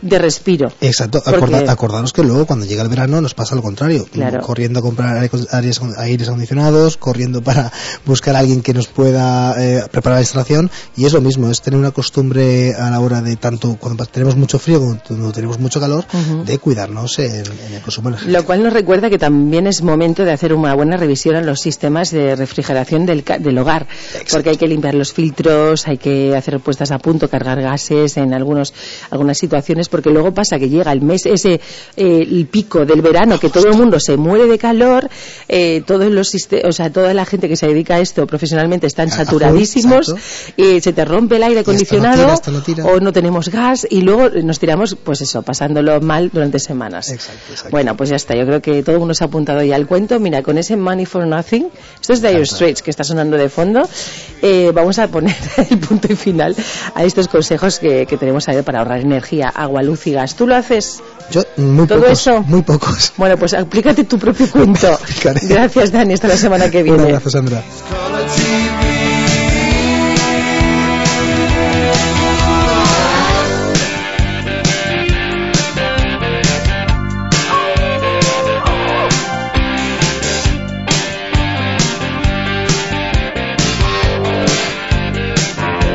de respiro. Exacto, Porque- acorda- acordaros que luego cuando llega el verano nos pasa lo contrario, Claro. corriendo a comprar aire- aires, aires acondicionados, corriendo para buscar a alguien que nos pueda eh, preparar la instalación y es lo mismo, es tener una costumbre a la hora de tanto cuando tenemos mucho frío como cuando tenemos mucho calor, de cuidarnos en, en el consumo energético. Lo cual nos recuerda que también es momento de hacer una buena revisión a los sistemas de refrigeración del, del hogar, porque hay que limpiar los filtros, hay que hacer puestas a punto, cargar gases en algunos, algunas situaciones, porque luego pasa que llega el mes ese, eh, el pico del verano, que todo el mundo se muere de calor, eh, todos los o sea, toda la gente que se dedica a esto profesionalmente están saturadísimos, y se te rompe el aire no acondicionado tira, no o no tenemos gas y luego nos tiramos, pues eso, pasándolo mal durante semanas. Bueno, pues ya está. Yo creo que todo el mundo se ha apuntado ya al cuento. Mira, con ese Money for Nothing, esto es Dire Straits que está sonando de fondo, eh, vamos a poner el punto y final a estos consejos que, que tenemos ahí para ahorrar energía, agua, luz y gas. ¿Tú lo haces? Yo, muy ¿Todo pocos, eso? muy pocos. Bueno, pues aplícate tu propio cuento. Gracias, Dani. Hasta la semana que Un viene. abrazo, Sandra.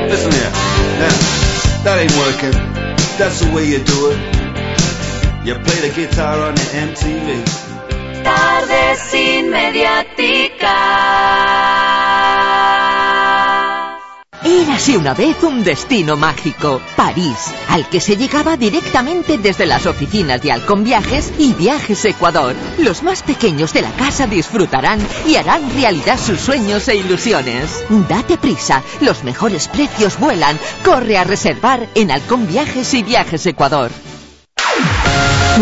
Listen here. Now, that ain't working. That's the way you do it. You play the guitar on the MTV. Tardes sin mediática. Érase una vez un destino mágico, París, al que se llegaba directamente desde las oficinas de Halcón Viajes y Viajes Ecuador. Los más pequeños de la casa disfrutarán y harán realidad sus sueños e ilusiones. Date prisa, los mejores precios vuelan. Corre a reservar en Halcón Viajes y Viajes Ecuador.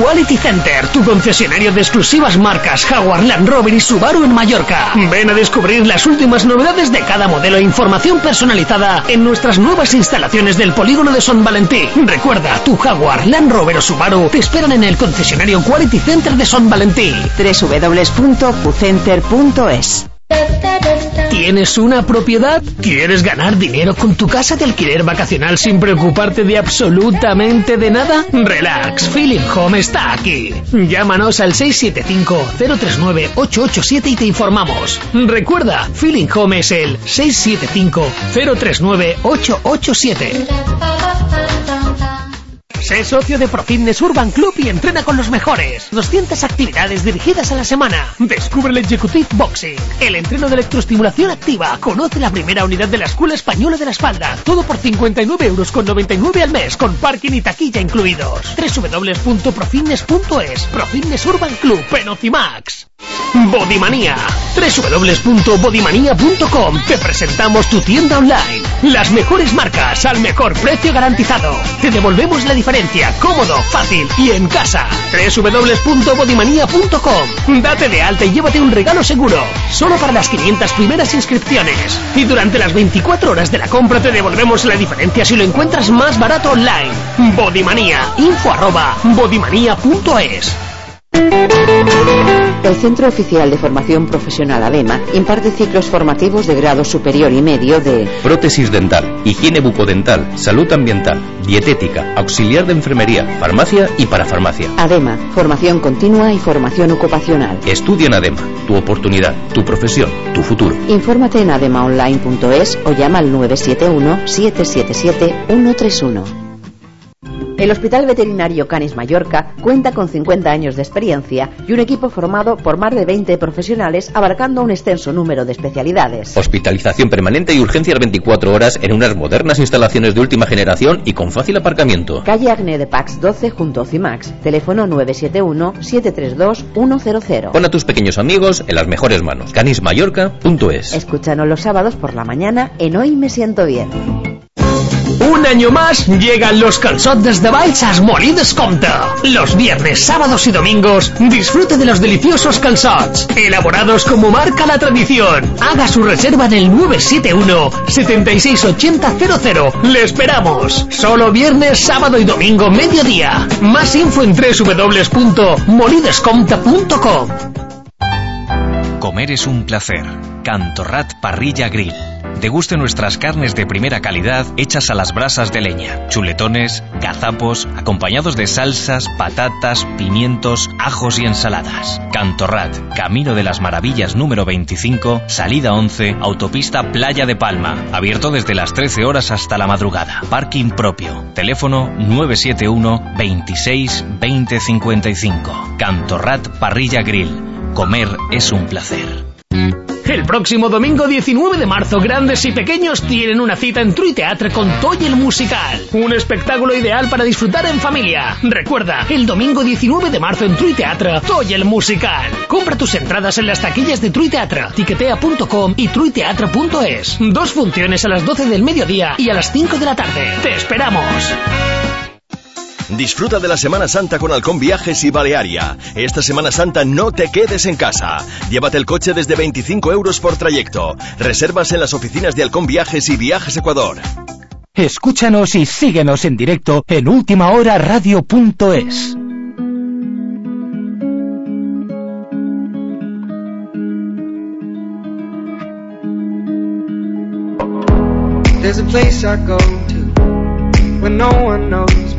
Quality Center, tu concesionario de exclusivas marcas Jaguar, Land Rover y Subaru en Mallorca. Ven a descubrir las últimas novedades de cada modelo e información personalizada en nuestras nuevas instalaciones del polígono de Son Valentí. Recuerda, tu Jaguar, Land Rover o Subaru te esperan en el concesionario Quality Center de Son Valentí. www.qcenter.es ¿Tienes una propiedad? ¿Quieres ganar dinero con tu casa de alquiler vacacional sin preocuparte de absolutamente de nada? Relax, Feeling Home está aquí. Llámanos al 675-039-887 y te informamos. Recuerda, Feeling Home es el 675-039-887. Sé socio de ProFitness Urban Club y entrena con los mejores. 200 actividades dirigidas a la semana. Descubre el Executive Boxing, el entreno de electroestimulación activa. Conoce la primera unidad de la Escuela Española de la Espalda. Todo por 59 euros con 99 al mes, con parking y taquilla incluidos. www.profitness.es Profitness Urban Club en Ocimax. Bodymanía. www.bodymanía.com Te presentamos tu tienda online. Las mejores marcas al mejor precio garantizado. Te devolvemos la diferencia, cómodo, fácil y en casa. www.bodymanía.com Date de alta y llévate un regalo seguro. Solo para las 500 primeras inscripciones. Y durante las 24 horas de la compra te devolvemos la diferencia si lo encuentras más barato online. Bodymanía. Info arroba bodymanía.es El Centro Oficial de Formación Profesional ADEMA imparte ciclos formativos de grado superior y medio de Prótesis dental, higiene bucodental, salud ambiental, dietética, auxiliar de enfermería, farmacia y parafarmacia. ADEMA, formación continua y formación ocupacional. Estudia en ADEMA, tu oportunidad, tu profesión, tu futuro. Infórmate en ademaonline.es o llama al 971 777 131. El Hospital Veterinario Canis Mallorca cuenta con 50 años de experiencia y un equipo formado por más de 20 profesionales abarcando un extenso número de especialidades. Hospitalización permanente y urgencias 24 horas en unas modernas instalaciones de última generación y con fácil aparcamiento. Calle Agne de Pax 12 junto a Cimax. Teléfono 971-732-100. Pon a tus pequeños amigos en las mejores manos. canismallorca.es Escúchanos los sábados por la mañana en Hoy Me Siento Bien. Un año más llegan los calzots de Balsas Molí Descompte. Los viernes, sábados y domingos disfrute de los deliciosos calzots, elaborados como marca la tradición. Haga su reserva en el 971 768000. Le esperamos. Solo viernes, sábado y domingo, mediodía. Más info en www.molidescompte.com. Comer es un placer. Cantorrat Parrilla Grill. Deguste nuestras carnes de primera calidad hechas a las brasas de leña, chuletones, gazapos, acompañados de salsas, patatas, pimientos, ajos y ensaladas. Cantorrat, Camino de las Maravillas número 25, salida 11, autopista Playa de Palma, abierto desde las 13 horas hasta la madrugada. Parking propio. Teléfono 971 26 20 55. Cantorrat Parrilla Grill. Comer es un placer. El próximo domingo 19 de marzo, grandes y pequeños tienen una cita en Trui Teatre con Toy el Musical. Un espectáculo ideal para disfrutar en familia. Recuerda, el domingo 19 de marzo en Trui Teatre, Toy el Musical. Compra tus entradas en las taquillas de Trui Teatre, tiquetea.com y truiteatre.es. Dos funciones a las 12 del mediodía y a las 5 de la tarde. ¡Te esperamos! Disfruta de la Semana Santa con Halcón Viajes y Balearia. Esta Semana Santa no te quedes en casa. Llévate el coche desde 25 euros por trayecto. Reservas en las oficinas de Halcón Viajes y Viajes Ecuador. Escúchanos y síguenos en directo en ultimahoraradio.es. There's a place I go to when no one knows me.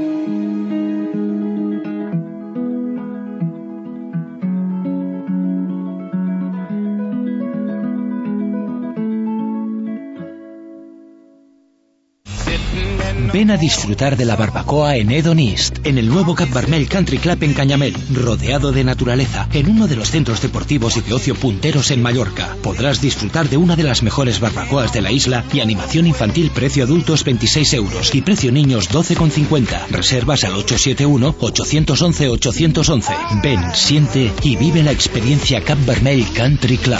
Ven a disfrutar de la barbacoa en Edon East, en el nuevo Cap Barmel Country Club en Cañamel, rodeado de naturaleza, en uno de los centros deportivos y de ocio punteros en Mallorca. Podrás disfrutar de una de las mejores barbacoas de la isla y animación infantil precio adultos 26 euros y precio niños 12,50. Reservas al 871-811-811. Ven, siente y vive la experiencia Cap Barmel Country Club.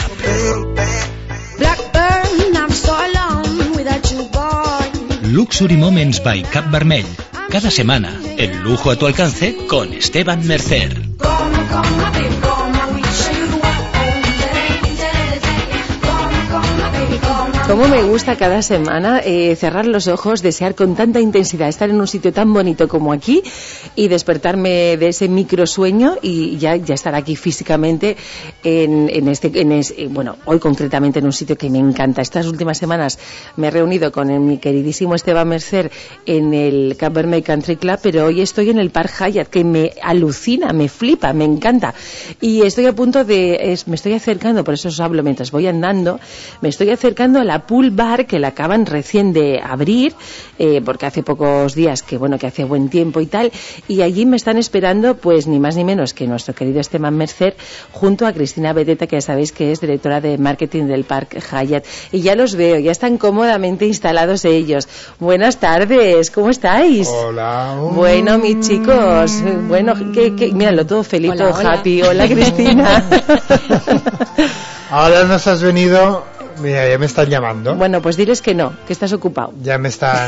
Luxury Moments by Cap Barmel. Cada semana, el lujo a tu alcance con Esteban Mercer. Cómo me gusta cada semana eh, cerrar los ojos, desear con tanta intensidad estar en un sitio tan bonito como aquí y despertarme de ese microsueño y ya, ya estar aquí físicamente en, este, en es- eh, bueno, hoy concretamente en un sitio que me encanta. Estas últimas semanas me he reunido con el- mi queridísimo Esteban Mercer en el Cap Vermell Country Club, pero hoy estoy en el Park Hyatt, que me alucina, me flipa, me encanta. Y estoy a punto de, me estoy acercando, por eso os hablo mientras voy andando, me estoy acercando a la pool bar que la acaban recién de abrir, eh, porque hace pocos días que bueno, que hace buen tiempo y tal, y allí me están esperando pues ni más ni menos que nuestro querido Esteban Mercer junto a Cristina Beteta, que ya sabéis que es directora de marketing del Park Hyatt. Y ya los veo, ya están cómodamente instalados ellos. Buenas tardes, ¿cómo estáis? Hola. Bueno, mis chicos, bueno, que, que, míralo todo feliz, Hola, todo hola. happy. Hola, Cristina. Ahora nos has venido. Mira, ya me están llamando. bueno, pues diles que no, que estás ocupado. Ya me están.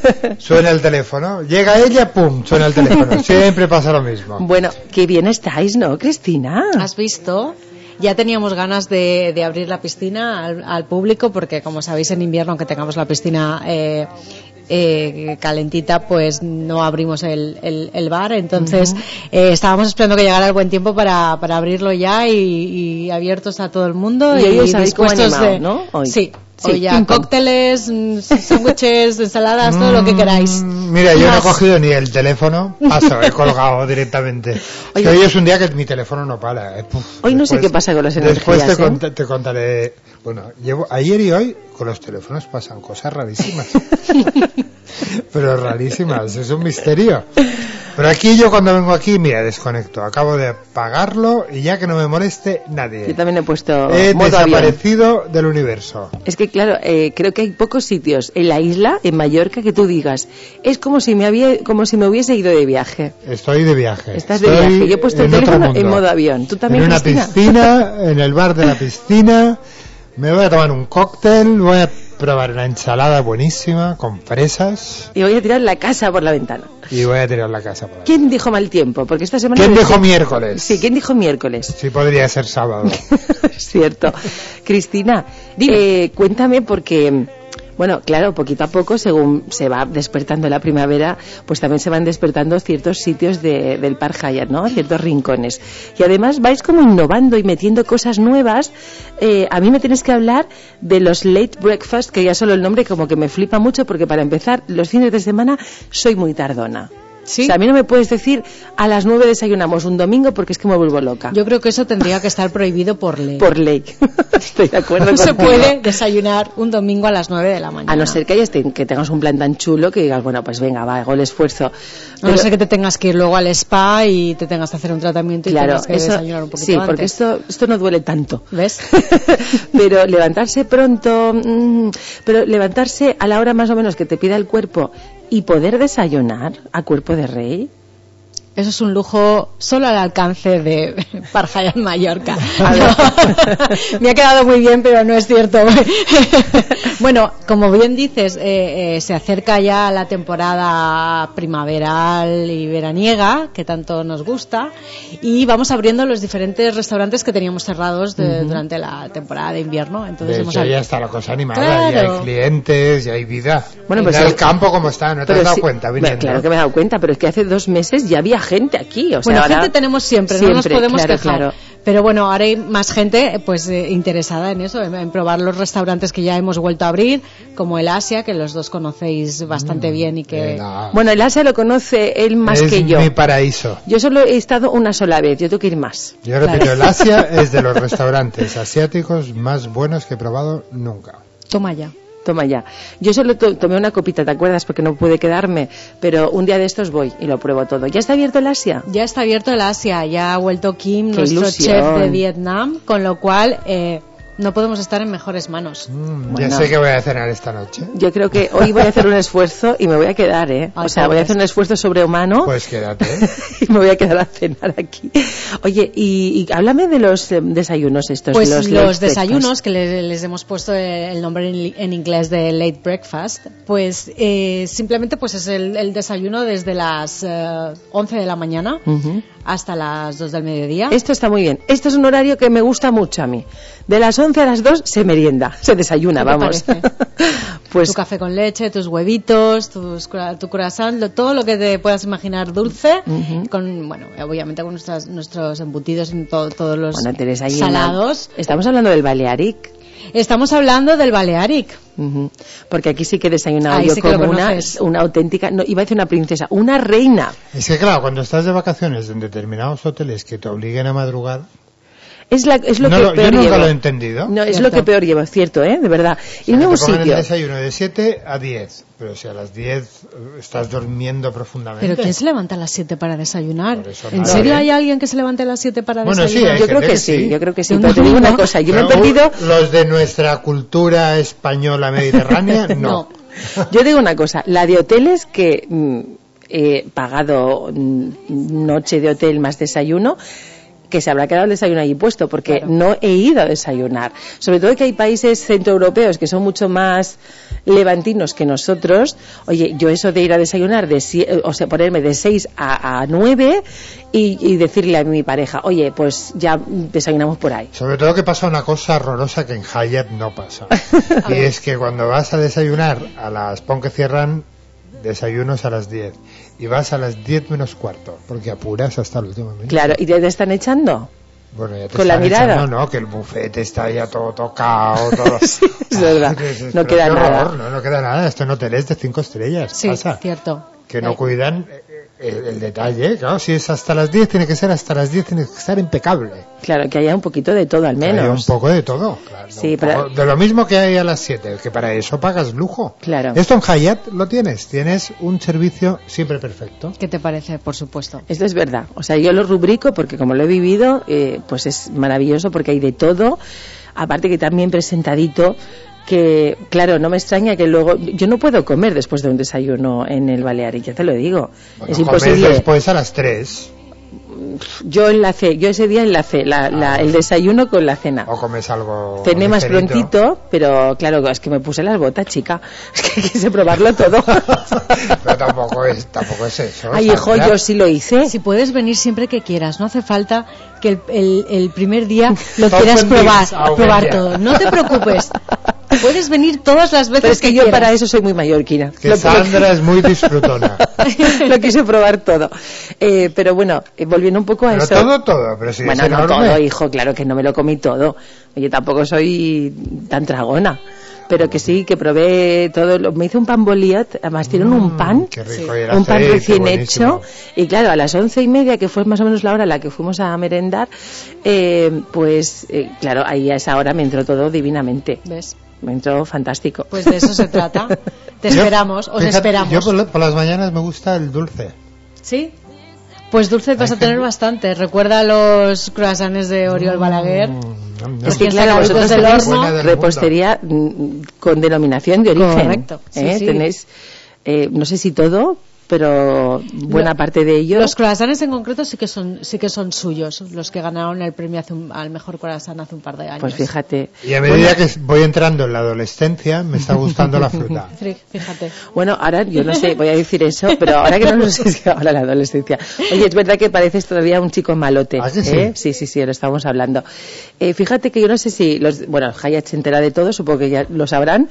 Suena el teléfono. Llega ella, pum, suena el teléfono. Siempre pasa lo mismo. Bueno, qué bien estáis, ¿no, Cristina? ¿Has visto? Ya teníamos ganas de, de abrir la piscina al, al público porque, como sabéis, en invierno, aunque tengamos la piscina eh, eh, calentita, pues no abrimos el, el- el bar. Entonces, eh, estábamos esperando que llegara el buen tiempo para, para abrirlo ya y, y abiertos a todo el mundo. Y dispuestos animado, de- ¿no? Hoy. Sí. Sí, ya cócteles, mm, sándwiches, ensaladas, todo lo que queráis. Mira, yo no he cogido ni el teléfono. Paso, he colgado directamente. Oye. hoy es un día que mi teléfono no para. eh, puf. Hoy no sé Después- qué pasa con las Después energías, te, ¿eh? cont- te contaré. Bueno, llevo ayer y hoy con los teléfonos pasan cosas rarísimas. Pero rarísimas, es un misterio. Pero aquí yo cuando vengo aquí, mira, desconecto. Acabo de apagarlo y ya que no me moleste nadie. Yo también he puesto He modo avión. desaparecido del universo. Es que claro, eh, creo que hay pocos sitios en la isla, en Mallorca, que tú digas, es como si me había, como si me hubiese ido de viaje. Estoy de viaje. Estás de viaje. Yo he puesto el teléfono en modo avión. ¿Tú también, en una Cristina? piscina, en el bar de la piscina. Me voy a tomar un cóctel, voy a probar una ensalada buenísima con fresas Y voy a tirar la casa por la ventana. y voy a tirar la casa por ahí. ¿Quién dijo mal tiempo? Porque esta semana... ¿Quién dijo miércoles? Sí, ¿quién dijo miércoles? Sí, podría ser sábado. es cierto. Cristina, eh, cuéntame porque, bueno, claro, poquito a poco, según se va despertando la primavera, pues también se van despertando ciertos sitios de- del Park Hyatt, ¿no? Ciertos rincones. Y además vais como innovando y metiendo cosas nuevas. Eh, a mí me tienes que hablar de los late breakfast, que ya solo el nombre como que me flipa mucho porque para empezar, los fines de semana soy muy tardona. O sea, a mí no me puedes decir a las nueve desayunamos un domingo porque es que me vuelvo loca. Yo creo que eso tendría que estar prohibido por ley. Por ley. Estoy de acuerdo No se puede desayunar un domingo a las 9 de la mañana. A no ser que, hayas que tengas un plan tan chulo que digas, bueno, pues venga, va, hago el esfuerzo. A no ser que te tengas que ir luego al spa y te tengas que hacer un tratamiento y Claro, tengas que eso, desayunar un poquito sí, antes. porque esto, esto no duele tanto. ¿Ves? pero levantarse pronto, mm, pero levantarse a la hora más o menos que te pida el cuerpo y poder desayunar a cuerpo de rey. Eso es un lujo solo al alcance de Parjayat Mallorca. No, me ha quedado muy bien, pero no es cierto. bueno, como bien dices, eh, eh, se acerca ya la temporada primaveral y veraniega, que tanto nos gusta, y vamos abriendo los diferentes restaurantes que teníamos cerrados de- Ujú. durante la temporada de invierno. Entonces de hemos hecho, ab- ya está la cosa animada, ya Claro. hay clientes, ya hay vida. Bueno, pues el campo como está, ¿no te has dado sí- cuenta? Viniendo. claro que me he dado cuenta, pero es que hace dos meses ya había gente aquí. O sea, bueno, ahora- gente tenemos siempre, no nos podemos claro, quejar. claro. Pero bueno, ahora hay más gente pues eh, interesada en eso, en, en probar los restaurantes que ya hemos vuelto a abrir, como el Asia, que los dos conocéis bastante bien y que... Bueno, el Asia lo conoce él más es que yo. mi paraíso. Yo solo he estado una sola vez, yo tengo que ir más. Yo repito, el Asia es de los restaurantes asiáticos más buenos que he probado nunca. Toma ya. Toma ya. Yo solo to- tomé una copita, ¿te acuerdas? Porque no pude quedarme. Pero un día de estos voy y lo pruebo todo. ¿Ya está abierto el Asia? Ya está abierto el Asia, ya ha vuelto Kim, Qué nuestro ilusión. chef de Vietnam, con lo cual eh, no podemos estar en mejores manos. Mm, Ya sé que voy a cenar esta noche. Yo creo que hoy voy a hacer un esfuerzo y me voy a quedar, ¿eh? Ay, o sea, voy a hacer un esfuerzo sobrehumano Pues quédate. y me voy a quedar a cenar aquí. Oye, y, y háblame de los eh, desayunos estos. Pues los, desayunos, que le- les, hemos puesto el nombre en, en inglés de late breakfast, pues eh, simplemente pues es el, el desayuno desde las eh, 11 de la mañana hasta las 2 del mediodía. Esto está muy bien. Esto es un horario que me gusta mucho a mí. De las 11 a las 2 se merienda, se desayuna, ¿Qué te vamos. pues tu café con leche, tus huevitos, tus, tu croissant, lo- todo lo que te puedas imaginar dulce, Ujú. con, bueno, obviamente con nuestras, nuestros embutidos y to- todos los Bueno, Teresa, en salados. Estamos hablando del Balearic. Estamos hablando del Balearic. Porque aquí sí que he desayunado Ahí yo sí como una, una auténtica, no, iba a decir una princesa, una reina. Es que claro, cuando estás de vacaciones en determinados hoteles que te obliguen a madrugar, Es, la, es lo No que lo- yo peor nunca llevo. lo he entendido. No, es Cierto. lo que peor llevo, cierto, ¿eh? De verdad. Irme a un te ponen el sitio. desayuno de 7 a 10, pero si a las 10 eh, estás durmiendo profundamente. ¿Pero quién se levanta a las 7 para desayunar? ¿En nada, serio ¿eh? hay alguien que se levante a las 7 para Bueno, sí, desayunar? hay Yo creo que que sí, sí. yo creo que sí. Pero te digo una cosa, yo me he Pero, perdido... Los de nuestra cultura española mediterránea, no. Yo digo una cosa, la de hoteles que mm, he pagado mm, noche de hotel más desayuno, que se habrá quedado el desayuno allí puesto, porque no he ido a desayunar. Sobre todo que hay países centroeuropeos que son mucho más levantinos que nosotros. Oye, yo eso de ir a desayunar, de eh, o sea, ponerme de 6 a, a 9 y, y decirle a mi pareja, oye, pues ya desayunamos por ahí. Sobre todo que pasa una cosa horrorosa que en Hyatt no pasa. y es que cuando vas a desayunar a las, pon que cierran desayunos a las 10 y vas a las 10 menos cuarto, porque apuras hasta el último minuto. Claro, ¿y te están echando? Bueno, ya te Con la están mirada. echando, no, que el buffet está ya todo tocado, todo. Es verdad, Ay, dices, no queda qué nada. horror, No, no queda nada. Esto en hoteles de 5 estrellas. Sí, pasa. cierto. Que no Eh, cuidan el, el detalle. Claro, si es hasta las 10, tiene que ser hasta las 10, tiene que estar impecable. Claro, que haya un poquito de todo al menos. Hay un poco de todo. Claro, Sí, pero- De lo mismo que hay a las 7, que para eso pagas lujo. Claro. Esto en Hyatt lo tienes. Tienes un servicio siempre perfecto. ¿Qué te parece? Por supuesto. Esto es verdad. O sea, yo lo rubrico porque como lo he vivido, eh, pues es maravilloso porque hay de todo. Aparte que también presentadito, que claro, no me extraña que luego... Yo no puedo comer después de un desayuno en el Balearic, ya te lo digo. Bueno, es imposible. después a las 3. Yo enlacé, yo ese día enlacé la, la- el desayuno con la cena. O comes algo. Cené más prontito, pero claro, es que me puse las botas, chica. Es que quise probarlo todo. Pero tampoco es, tampoco es eso. Ay, hijo, yo sí lo hice. Si puedes venir siempre que quieras, no hace falta que el, el- el primer día lo quieras probar, ah, probar todo. No te preocupes. Puedes venir todas las veces Pero es que, yo quieras. para eso soy muy mallorquina. Que Lo- Sandra es muy disfrutona. lo quise probar todo. Eh, pero bueno, eh, volviendo un poco a Pero eso. todo, todo. Pero si bueno, es no enorme. todo, hijo, claro que no me lo comí todo. Oye, tampoco soy tan tragona. Pero que sí, que probé todo. Lo, me hice un pan boliat, además tienen un pan, Mm, Qué rico. un pan recién hecho. Y claro, a las once y media, que fue más o menos la hora a la que fuimos a merendar, eh, pues eh, claro, ahí a esa hora me entró todo divinamente. ¿Ves? Me entró fantástico. Pues de eso se trata. Te Yo- esperamos, os fíjate, esperamos. Yo por, la- por las mañanas me gusta el dulce. ¿Sí? Pues dulces vas a tener bastante. Recuerda los croissants de Oriol Balaguer. Mm, Es que claro, vosotros del horno. Repostería mm, con denominación de origen. Correcto, sí, ¿eh? sí. Tenéis, eh, no sé si todo, pero buena parte de ello. Los croissants en concreto sí que son sí que son suyos, los que ganaron el premio hace un- al mejor croissant hace un par de años. Pues fíjate. Y a medida que voy entrando en la adolescencia, me está gustando la fruta. Fí- Fíjate. Bueno, ahora yo no sé, voy a decir eso, pero ahora que no lo sé si ahora la adolescencia. Oye, es verdad que pareces todavía un chico malote. ¿Ah, que sí? ¿eh? Sí, sí, sí, lo estamos hablando. Eh, fíjate que yo no sé si, los, bueno, Hayat se entera de todo, supongo que ya lo sabrán,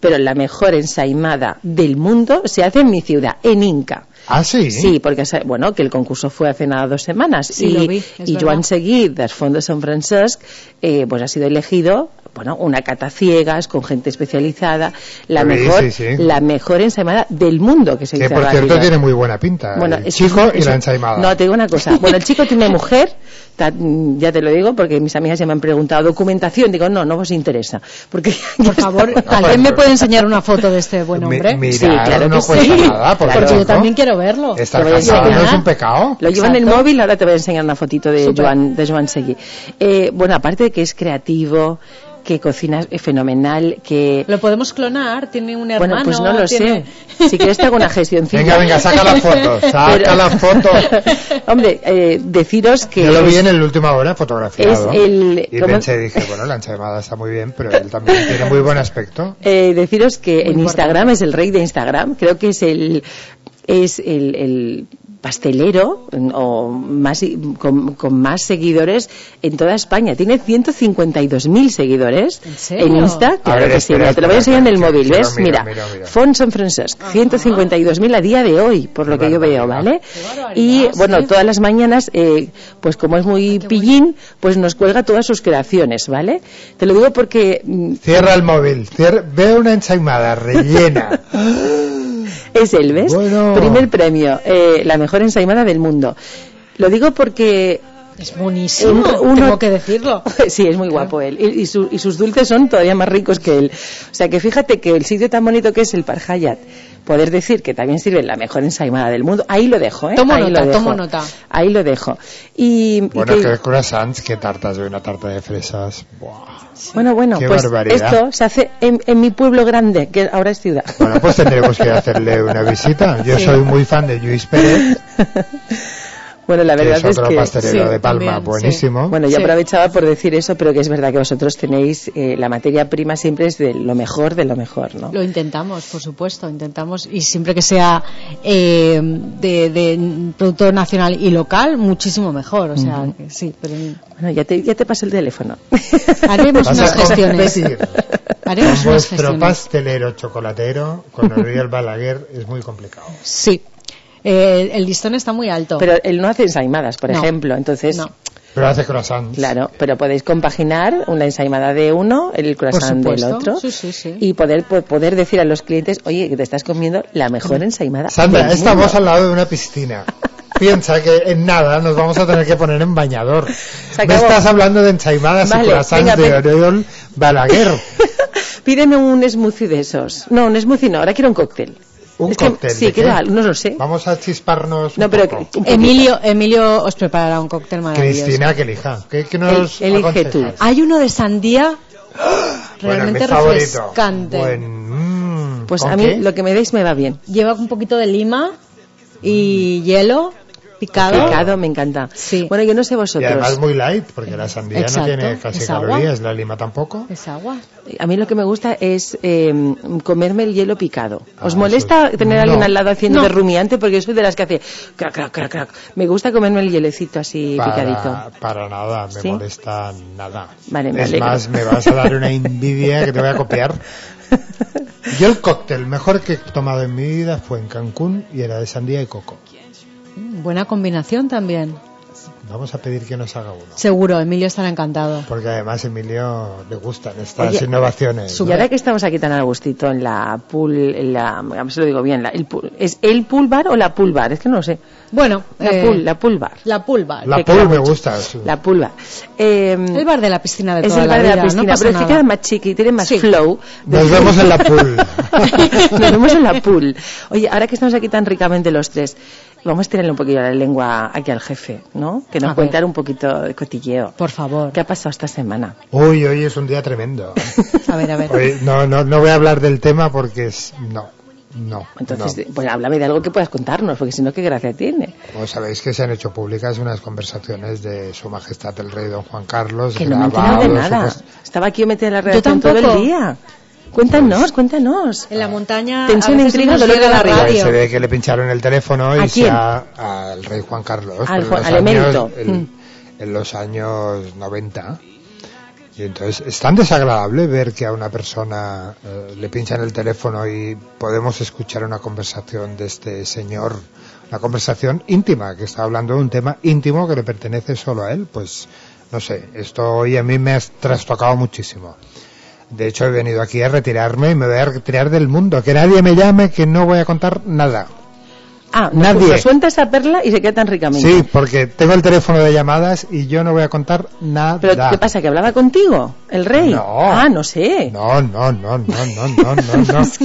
pero la mejor ensaimada del mundo se hace en mi ciudad, en Inca. Ah, sí. Sí, porque bueno, que el concurso fue hace nada dos semanas Sí, y, lo vi, es y. Joan Seguí del Fondo San Francesc eh, pues ha sido elegido bueno, una cata ciegas con gente especializada, la Sí, mejor sí, sí. la mejor ensaimada del mundo que se Que dice por cierto tiene muy buena pinta. Bueno, el es- chico y la ensaimada. No, te digo una cosa. Bueno, el chico tiene mujer, ta- ya te lo digo, porque mis amigas ya me han preguntado documentación. Digo, no, no os interesa. Porque Por favor, ¿alguien me puede enseñar una foto de este buen Mi- hombre? mirar Sí, claro no que cuesta sí. nada, por Porque yo también quiero verlo. Estar casado no es un pecado. Lo llevo en el Exacto. móvil, ahora te voy a enseñar una fotito de. Joan, de Joan Seguí. Eh, bueno, aparte de que es creativo, que cocina eh, fenomenal, que... Lo podemos clonar, tiene un hermano. Bueno, pues no lo tiene- sé. Si quieres te hago una gestioncilla. Venga, venga, saca la foto, saca Pero- la foto. Hombre, eh, deciros que... Yo lo vi en el última hora fotografiado. es el- Y ¿cómo? pensé, dije, bueno, la ensaimada está muy bien, pero él también tiene muy buen aspecto. Eh, deciros que en importante. Instagram es el rey de Instagram. Creo que es el es el, el pastelero o más con, con más seguidores en toda España. Tiene 152.000 seguidores ¿En serio? Insta. Claro ver, que sí. espera, mira, te lo voy a enseñar en el móvil, ¿ves? mira, miro, miro. Font San Francesc, 152.000 a día de hoy, por lo que yo veo, ¿vale? Y bueno, todas las mañanas, eh, pues como es muy pillín, pues nos cuelga todas sus creaciones, ¿vale? Te lo digo porque mm, Cierra el móvil, cierra- veo una ensaimada rellena. Es él, ¿ves? Bueno. Primer premio, eh, la mejor ensaimada del mundo. Lo digo porque... Es buenísimo, uno- tengo que decirlo. sí, es muy guapo él. Y, y su- y sus dulces son todavía más ricos que él. O sea que fíjate que el sitio tan bonito que es el Parhayat, poder decir que también sirve la mejor ensaimada del mundo, ahí lo dejo, ¿eh? Tomo ahí nota, lo dejo. tomo nota. Ahí lo dejo. Y, y Bueno, que- que croissants, que tartas, de una tarta de fresas. Buah. Bueno, bueno, Qué pues barbaridad. esto se hace en, en mi pueblo grande, que ahora es ciudad. Bueno, pues tendremos que hacerle una visita. Yo Sí. soy muy fan de Luis Pérez, Bueno, la que verdad es es, otro que pastelero sí, de Palma, también, buenísimo. Bueno, yo Sí. aprovechaba por decir eso, pero que es verdad que vosotros tenéis eh, la materia prima siempre es de lo mejor de lo mejor, ¿no? Lo intentamos, por supuesto, intentamos y siempre que sea eh, de, de producto nacional y local, muchísimo mejor. O sea, que sí, pero Bueno, ya te, ya te paso el teléfono. haremos unas a gestiones. Haremos unas gestiones. pastelero chocolatero, con Oriol Balaguer, es muy complicado. Sí. Eh, el listón está muy alto. Pero él no hace ensaimadas, por No. ejemplo, entonces... No. Pero hace croissants. Claro, pero podéis compaginar una ensaimada de uno, el croissant del otro, Sí, sí, sí. y poder po- poder decir a los clientes, oye, que te estás comiendo la mejor ensaimada Sandra, del estamos mundo". al lado de una piscina. Piensa que en nada nos vamos a tener que poner en bañador. Me estás hablando de ensaimadas Vale, y croissants venga, de. Oriol Balaguer. Pídeme un smoothie de esos. No, un smoothie no, ahora quiero un cóctel. Un Es que- cóctel. sí, no lo sé. Vamos a chisparnos un No, pero poco. Emilio, Emilio os preparará un cóctel maravilloso. Cristina, que elija. ¿Qué, qué nos El- elige tú. Hay uno de sandía Bueno, realmente favorito. refrescante. Buen- mm, Pues ¿con a mí qué? lo que me deis me va bien. Lleva un poquito de lima y hielo picado. Picado me encanta. Sí. Bueno, yo no sé Y vosotros. además muy light, porque la sandía Exacto, no tiene casi agua. calorías, la lima tampoco. Es agua. A mí lo que me gusta es eh, comerme el hielo picado. ¿Os Ah, molesta eso- tener a alguien al lado haciendo No. de rumiante? Porque yo soy de las que hace crac, crac, crac, crac. Me gusta comerme el hielecito así picadito. Para, para nada, me ¿Sí? molesta nada. Vale, me es alegro. más, me vas a dar una envidia que te voy a copiar. Yo el cóctel mejor que he tomado en mi vida fue en Cancún y era de sandía y coco. Buena combinación también. Vamos a pedir que nos haga uno. Seguro, Emilio estará encantado. Porque además Emilio le gustan estas Oye, innovaciones. Y ahora que estamos aquí tan a gustito en la pool, en la, a ver si lo digo bien, la- el pool- ¿es el pool bar o la pool bar? Es que no lo sé. Bueno, La eh, pool, la pool bar. la pulva. La que pool me gusta. sí. La pool bar. Eh, El bar de la piscina de es toda el bar la de la piscina, no pero es que queda más chiqui, tiene más Sí. flow. Nos vemos en la pool. Nos vemos en la pool. Oye, ahora que estamos aquí tan ricamente los tres, vamos a tirarle un poquillo la lengua aquí al jefe, ¿no? Que nos A cuente un poquito de cotilleo. Por favor. ¿Qué ha pasado esta semana? Uy, hoy es un día tremendo. A ver, a ver. Hoy no, no, no voy a hablar del tema porque es... No. No. Entonces, no. pues háblame de algo que puedas contarnos, porque si no, ¿qué gracia tiene? Como sabéis que se han hecho públicas unas conversaciones de Su Majestad el Rey Don Juan Carlos. Que no me de nada. Estaba aquí metida en la redacción todo el día. Cuéntanos, cuéntanos. En la montaña. Tensión, intriga, dolor de llega la radio. Se ve que le pincharon el teléfono ¿A y se ha- al rey Juan Carlos. Al Juan- en los al años- emérito. el- Mm. En los años 90. Y entonces es tan desagradable ver que a una persona eh, le pinchan el teléfono y podemos escuchar una conversación de este señor, una conversación íntima, que está hablando de un tema íntimo que le pertenece solo a él. Pues no sé, esto hoy a mí me ha trastocado muchísimo. De hecho, he venido aquí a retirarme y me voy a retirar del mundo. Que nadie me llame, que no voy a contar nada. Ah, Nadie. Nos suelta esa perla y se queda tan ricamente. Sí, porque tengo el teléfono de llamadas y yo no voy a contar nada. Pero ¿qué pasa? ¿Que hablaba contigo? ¿El rey? No. Ah, no sé. No, no, no, no, no, no, no, no.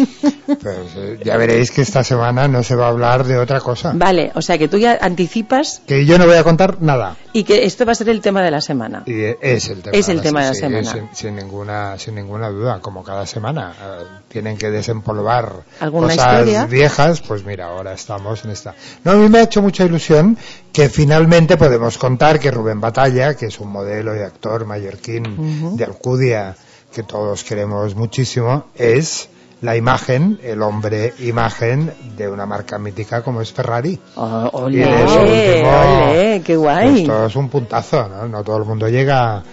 Pues, eh, ya veréis que esta semana no se va a hablar de otra cosa. Vale, o sea que tú ya anticipas Que yo no voy a contar nada. y que esto va a ser el tema de la semana. Y es el tema. Es el de tema de la sí, semana. Sin, sin ninguna, sin ninguna duda, como cada semana. eh, tienen que desempolvar ¿Alguna cosas historia? viejas, pues mira, ahora estamos en esta. No, a mí me ha hecho mucha ilusión que finalmente podemos contar que Rubén Batalla, que es un modelo y actor mallorquín de Alcudia, que todos queremos muchísimo, es la imagen, el hombre imagen de una marca mítica como es Ferrari. Oh, Y de último- qué guay. Esto es un puntazo, ¿no? No todo el mundo llega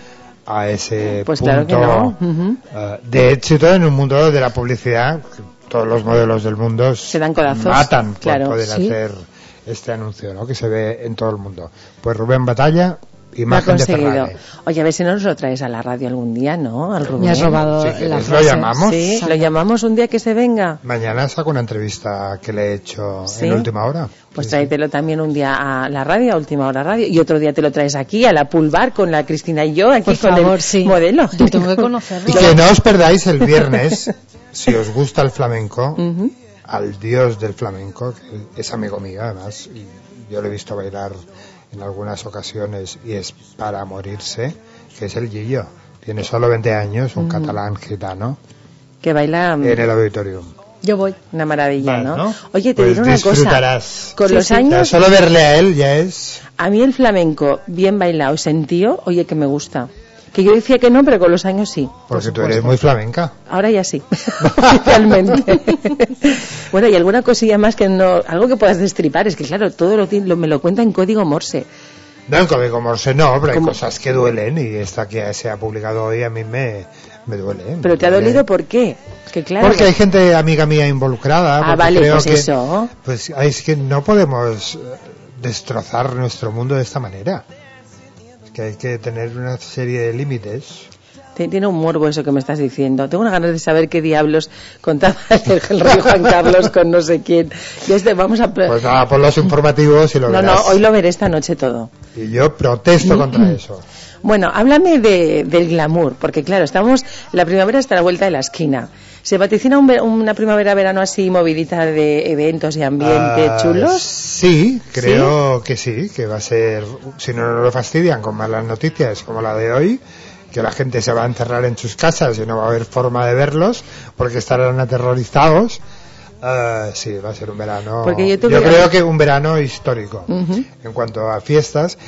a ese Pues punto claro que no. Ujú. eh, de éxito en un mundo de la publicidad. Todos los modelos del mundo Se dan codazos. matan por Claro, poder sí. hacer este anuncio, ¿no? Que se ve en todo el mundo. Pues Rubén Batalla, Lo ha imagen de conseguido. Ferrari. Oye, a ver si no nos lo traes a la radio algún día, ¿no? Al Rubén. Me has robado Sí, la ¿quieres lo frase. llamamos? Sí, lo llamamos un día que se venga. Mañana saco una entrevista que le he hecho Sí. en última hora. Pues tráetelo también un día a la radio, a Última Hora Radio, y otro día te lo traes aquí, a la Pulvar, con la Cristina y yo, aquí Por con favor, el sí. modelo. Yo tengo que conocerlo. Y que no os perdáis el viernes, si os gusta el flamenco, Ujú. al dios del flamenco, que es amigo mío además, y yo lo he visto bailar en algunas ocasiones y es para morirse, que es el Gillo. Tiene solo 20 años, un catalán gitano, Que baila mm, en el auditorium. Yo voy. una maravilla, ¿no? ¿no? Oye, te Pues diré una cosa. disfrutarás. Con Sí, los sí. años, Ya solo verle a él ya es... a mí el flamenco bien bailado y sentido, oye, que me gusta. Que yo decía que no, pero con los años sí. por Porque tú eres muy flamenca. Ahora ya sí, oficialmente. bueno, y alguna cosilla más que no, algo que puedas destripar, es que claro, todo lo, lo- me lo cuenta en código Morse. No, en código Morse no, pero hay ¿Cómo? cosas que duelen y esta que se ha publicado hoy a mí me, me duele. me Pero te ha dolido por qué? Que claro. Porque hay gente amiga mía involucrada. Ah, vale, creo pues que, eso. Pues es que no podemos eh, destrozar nuestro mundo de esta manera. Que hay que tener una serie de límites. Te- Tiene un morbo eso que me estás diciendo. Tengo una ganas de saber qué diablos contaba el, el rey Juan Carlos con no sé quién. Y este, vamos a... Pues nada, por los informativos y lo no, no, verás. hoy lo veré esta noche todo. Y yo protesto contra eso. Bueno, háblame de, del glamour, porque claro, estamos, la primavera está a la vuelta de la esquina. ¿Se vaticina un una primavera-verano así movidita de eventos y ambiente Ah, chulos? Sí, creo que sí, que va a ser, si no nos lo fastidian con malas noticias como la de hoy, que la gente se va a encerrar en sus casas y no va a haber forma de verlos porque estarán aterrorizados. Ah, sí, va a ser un verano. Porque yo creo que un verano histórico en cuanto a fiestas.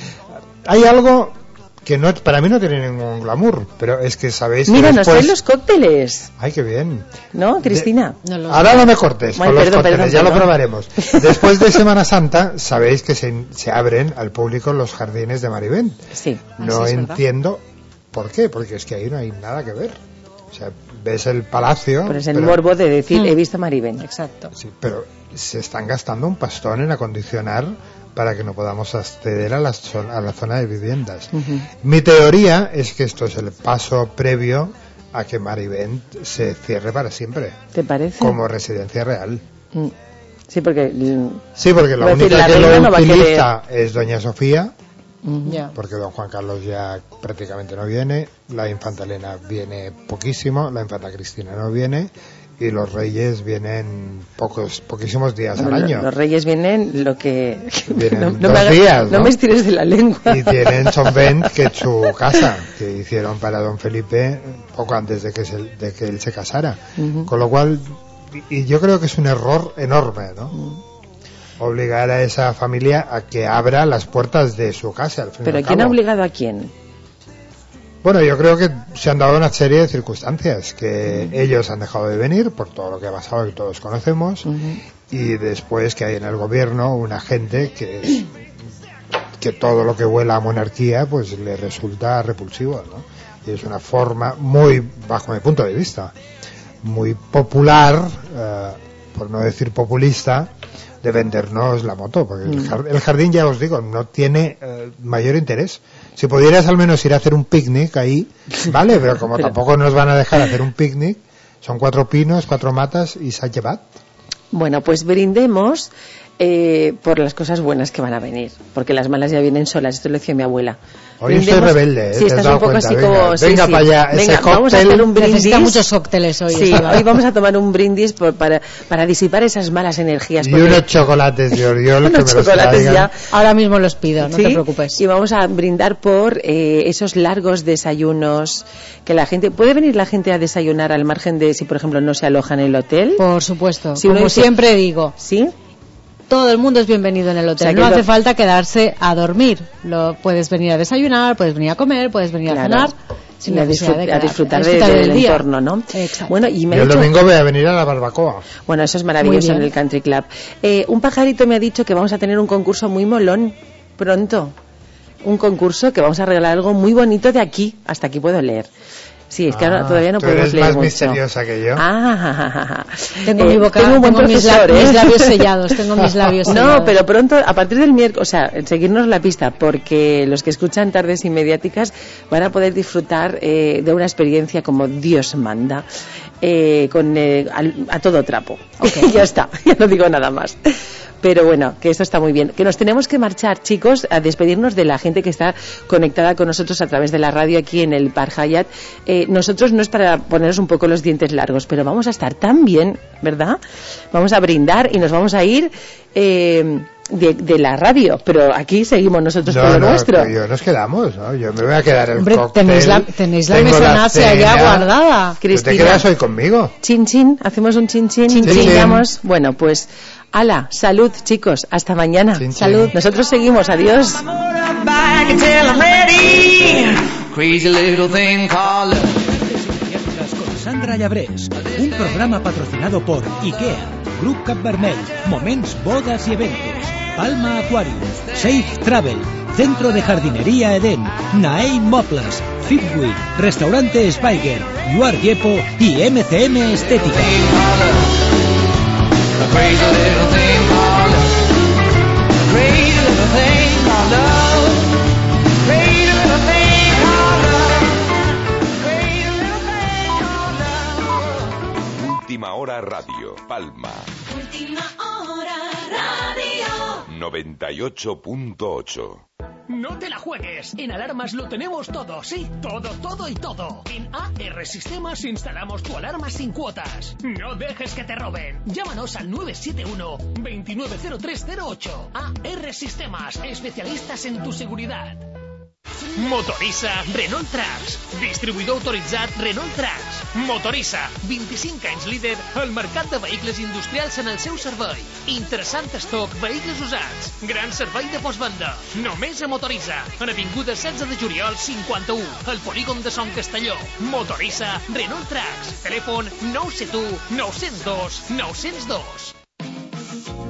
Hay algo que no, para mí no tiene ningún glamour, pero es que sabéis que Mira, nos después... traen los cócteles, Ay, qué bien. ¿no, Cristina? Ahora no me cortes Ay, con los perdón, cócteles, perdón, ya lo perdón. probaremos. Después de Semana Santa, sabéis que se, se abren al público los jardines de Marivent. Sí. No Ah, sí, es verdad. entiendo por qué, porque es que ahí no hay nada que ver. O sea, ves el palacio. Pero es el pero- morbo de decir, Mm. he visto a Maribén. Exacto. Sí, pero se están gastando un pastón en acondicionar para que no podamos acceder a la, zona, a la zona de viviendas. Mi teoría es que esto es el paso previo a que Marivent se cierre para siempre, ¿Te parece? como residencia real. Mm. Sí, porque... Sí, porque la única la que lo no utiliza es Doña Sofía, Ya. porque Don Juan Carlos ya prácticamente no viene, la Infanta Elena viene poquísimo, la Infanta Cristina no viene y los Reyes vienen pocos, poquísimos días al año. Los reyes vienen lo que... Vienen no, no dos me hagas- días, no ¿no? me estires de la lengua. Y tienen Chonvent, que es su casa, que hicieron para Don Felipe poco antes de que, se- de que él se casara. Con lo cual, y- yo creo que es un error enorme, ¿no? Obligar a esa familia a que abra las puertas de su casa. Al fin Pero al ¿quién ha obligado a quién? Bueno, yo creo que se han dado una serie de circunstancias que ellos han dejado de venir por todo lo que ha pasado que todos conocemos y después que hay en el gobierno una gente que que todo lo que huela a monarquía pues le resulta repulsivo, ¿no? Y es una forma muy, bajo mi punto de vista, muy popular, eh, por no decir populista, de vendernos la moto, porque el, Mm. jar- el jardín, ya os digo, no tiene eh, mayor interés. Si pudieras al menos ir a hacer un picnic ahí, vale, pero como tampoco nos van a dejar hacer un picnic, son cuatro pinos, cuatro matas y se ha llevado. Bueno, pues brindemos eh, por las cosas buenas que van a venir, porque las malas ya vienen solas. Esto lo decía mi abuela. Hoy estoy rebelde, ¿eh? Sí, ¿Te has estás un poco cuenta? así Venga, como. sí, venga sí. para allá, ese Venga, vamos a cóctel. hacer un brindis. Necesita muchos cócteles hoy. Sí, hoy vamos a tomar un brindis por- para, para disipar esas malas energías. Y porque- unos chocolates de Oriol que Unos me los chocolates ya. Ahora mismo los pido, no ¿Sí? te preocupes. Y vamos a brindar por eh, esos largos desayunos que la gente puede venir la gente a desayunar al margen de si por ejemplo no se aloja en el hotel. Por supuesto. Si uno Como dice- siempre digo. ¿Sí? Todo el mundo es bienvenido en el hotel. O sea, no lo- hace falta quedarse a dormir. Lo, puedes venir a desayunar, puedes venir a comer, puedes venir a cenar. sin a, necesidad de disfrut- a disfrutar, de- disfrutar del, del entorno, ¿no? Exacto. Bueno, y me Y el dicho- domingo voy a venir a la barbacoa. Bueno, eso es maravilloso en el Country Club. Eh, un pajarito me ha dicho que vamos a tener un concurso muy molón pronto. Un concurso que vamos a regalar algo muy bonito de aquí. Hasta aquí puedo leer. Sí, es que ahora Ah, todavía no tú podemos eres leer más mucho. misteriosa que yo. Ah. Tengo Eh, mi boca, tengo un buen tengo mis, ¿eh? mis labios sellados, tengo mis labios No, pero pronto, a partir del miércoles, o sea, seguirnos la pista, porque los que escuchan tardes inmediáticas van a poder disfrutar eh, de una experiencia como Dios manda, eh, con eh, al- a todo trapo. ya está, ya no digo nada más. Pero bueno, que esto está muy bien. Que nos tenemos que marchar, chicos, a despedirnos de la gente que está conectada con nosotros a través de la radio aquí en el Par Hyatt. Eh, nosotros no es para poneros un poco los dientes largos, pero vamos a estar tan bien, ¿verdad? Vamos a brindar y nos vamos a ir eh, de, de la radio, pero aquí seguimos nosotros No, con lo no, nuestro. yo nos quedamos, ¿no? Yo me voy a quedar el Hombre, cóctel. tenéis la- tenéis la mesonacia ya guardada. ¿Tú te Cristina. quedas hoy conmigo? Chin chin, hacemos un chin chin, Chin, chin. brindamos. Bueno, pues, ala, salud chicos, hasta mañana. Salud. Nosotros seguimos, adiós. Sandra Llabrés, un programa patrocinado por IKEA, Grup Cap Vermell, Moments, Bodas y Eventos, Palma Aquarium, Safe Travel, Centro de Jardinería Eden, Naei Moplas, Fitwin, Restaurante Spiger, Yuar Yepo y MCM Estética. A crazy little thing called love. A crazy little thing called love. Crazy little thing called love. Crazy little thing called love. Última hora radio, Palma Última. 98.8. No te la juegues. En Alarmas lo tenemos todo, sí, todo, todo y todo. En AR Sistemas instalamos tu alarma sin cuotas. No dejes que te roben. Llámanos al 971 290308. AR Sistemas, especialistas en tu seguridad. Motorissa Renault Trucks, distribuïdor autoritzat Renault Trucks. Motorissa, 25 anys líder al mercat de vehicles industrials en el seu servei. Interessant estoc, vehicles usats, gran servei de postvenda. Només a Motorissa, en Avinguda 16 de juliol 51, al polígon de Son Castelló. Motorissa Renault Trucks, telèfon 971 902 902.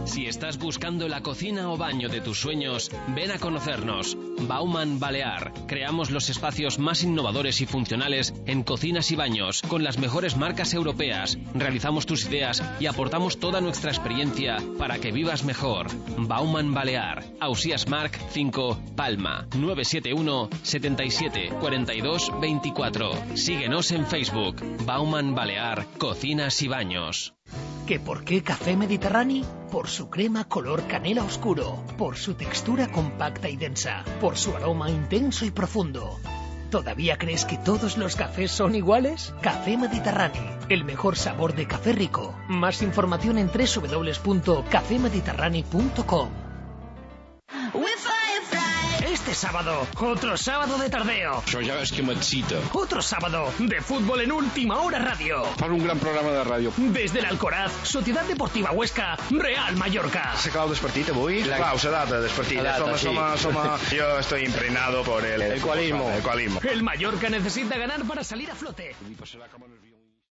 Si estás buscando la cocina o baño de tus sueños, ven a conocernos. Bauman Balear. Creamos los espacios más innovadores y funcionales en cocinas y baños, con las mejores marcas europeas. Realizamos tus ideas y aportamos toda nuestra experiencia para que vivas mejor. Bauman Balear. Ausías Marc 5, Palma. 971 77 42 24. Síguenos en Facebook. Bauman Balear. Cocinas y baños. ¿Que por qué café mediterráneo? Por su crema color canela oscuro, por su textura compacta y densa, por su aroma intenso y profundo. ¿Todavía crees que todos los cafés son iguales? Café Mediterráneo, el mejor sabor de café rico. Más información en www.cafemediterráneo.com. Este sábado, otro sábado de tardeo. Això ja és que m'excita. Otro sábado de fútbol en Última Hora Radio. Fan un gran programa de ràdio. Desde el Alcoraz, Sociedad Deportiva Huesca, Real Mallorca. Se acaba el despartit avui? La... Data despartit. La data, Soma, sí. soma, soma. Yo estoy impregnado por el... El ecualismo. El ecualismo. El Mallorca necesita ganar para salir a flote.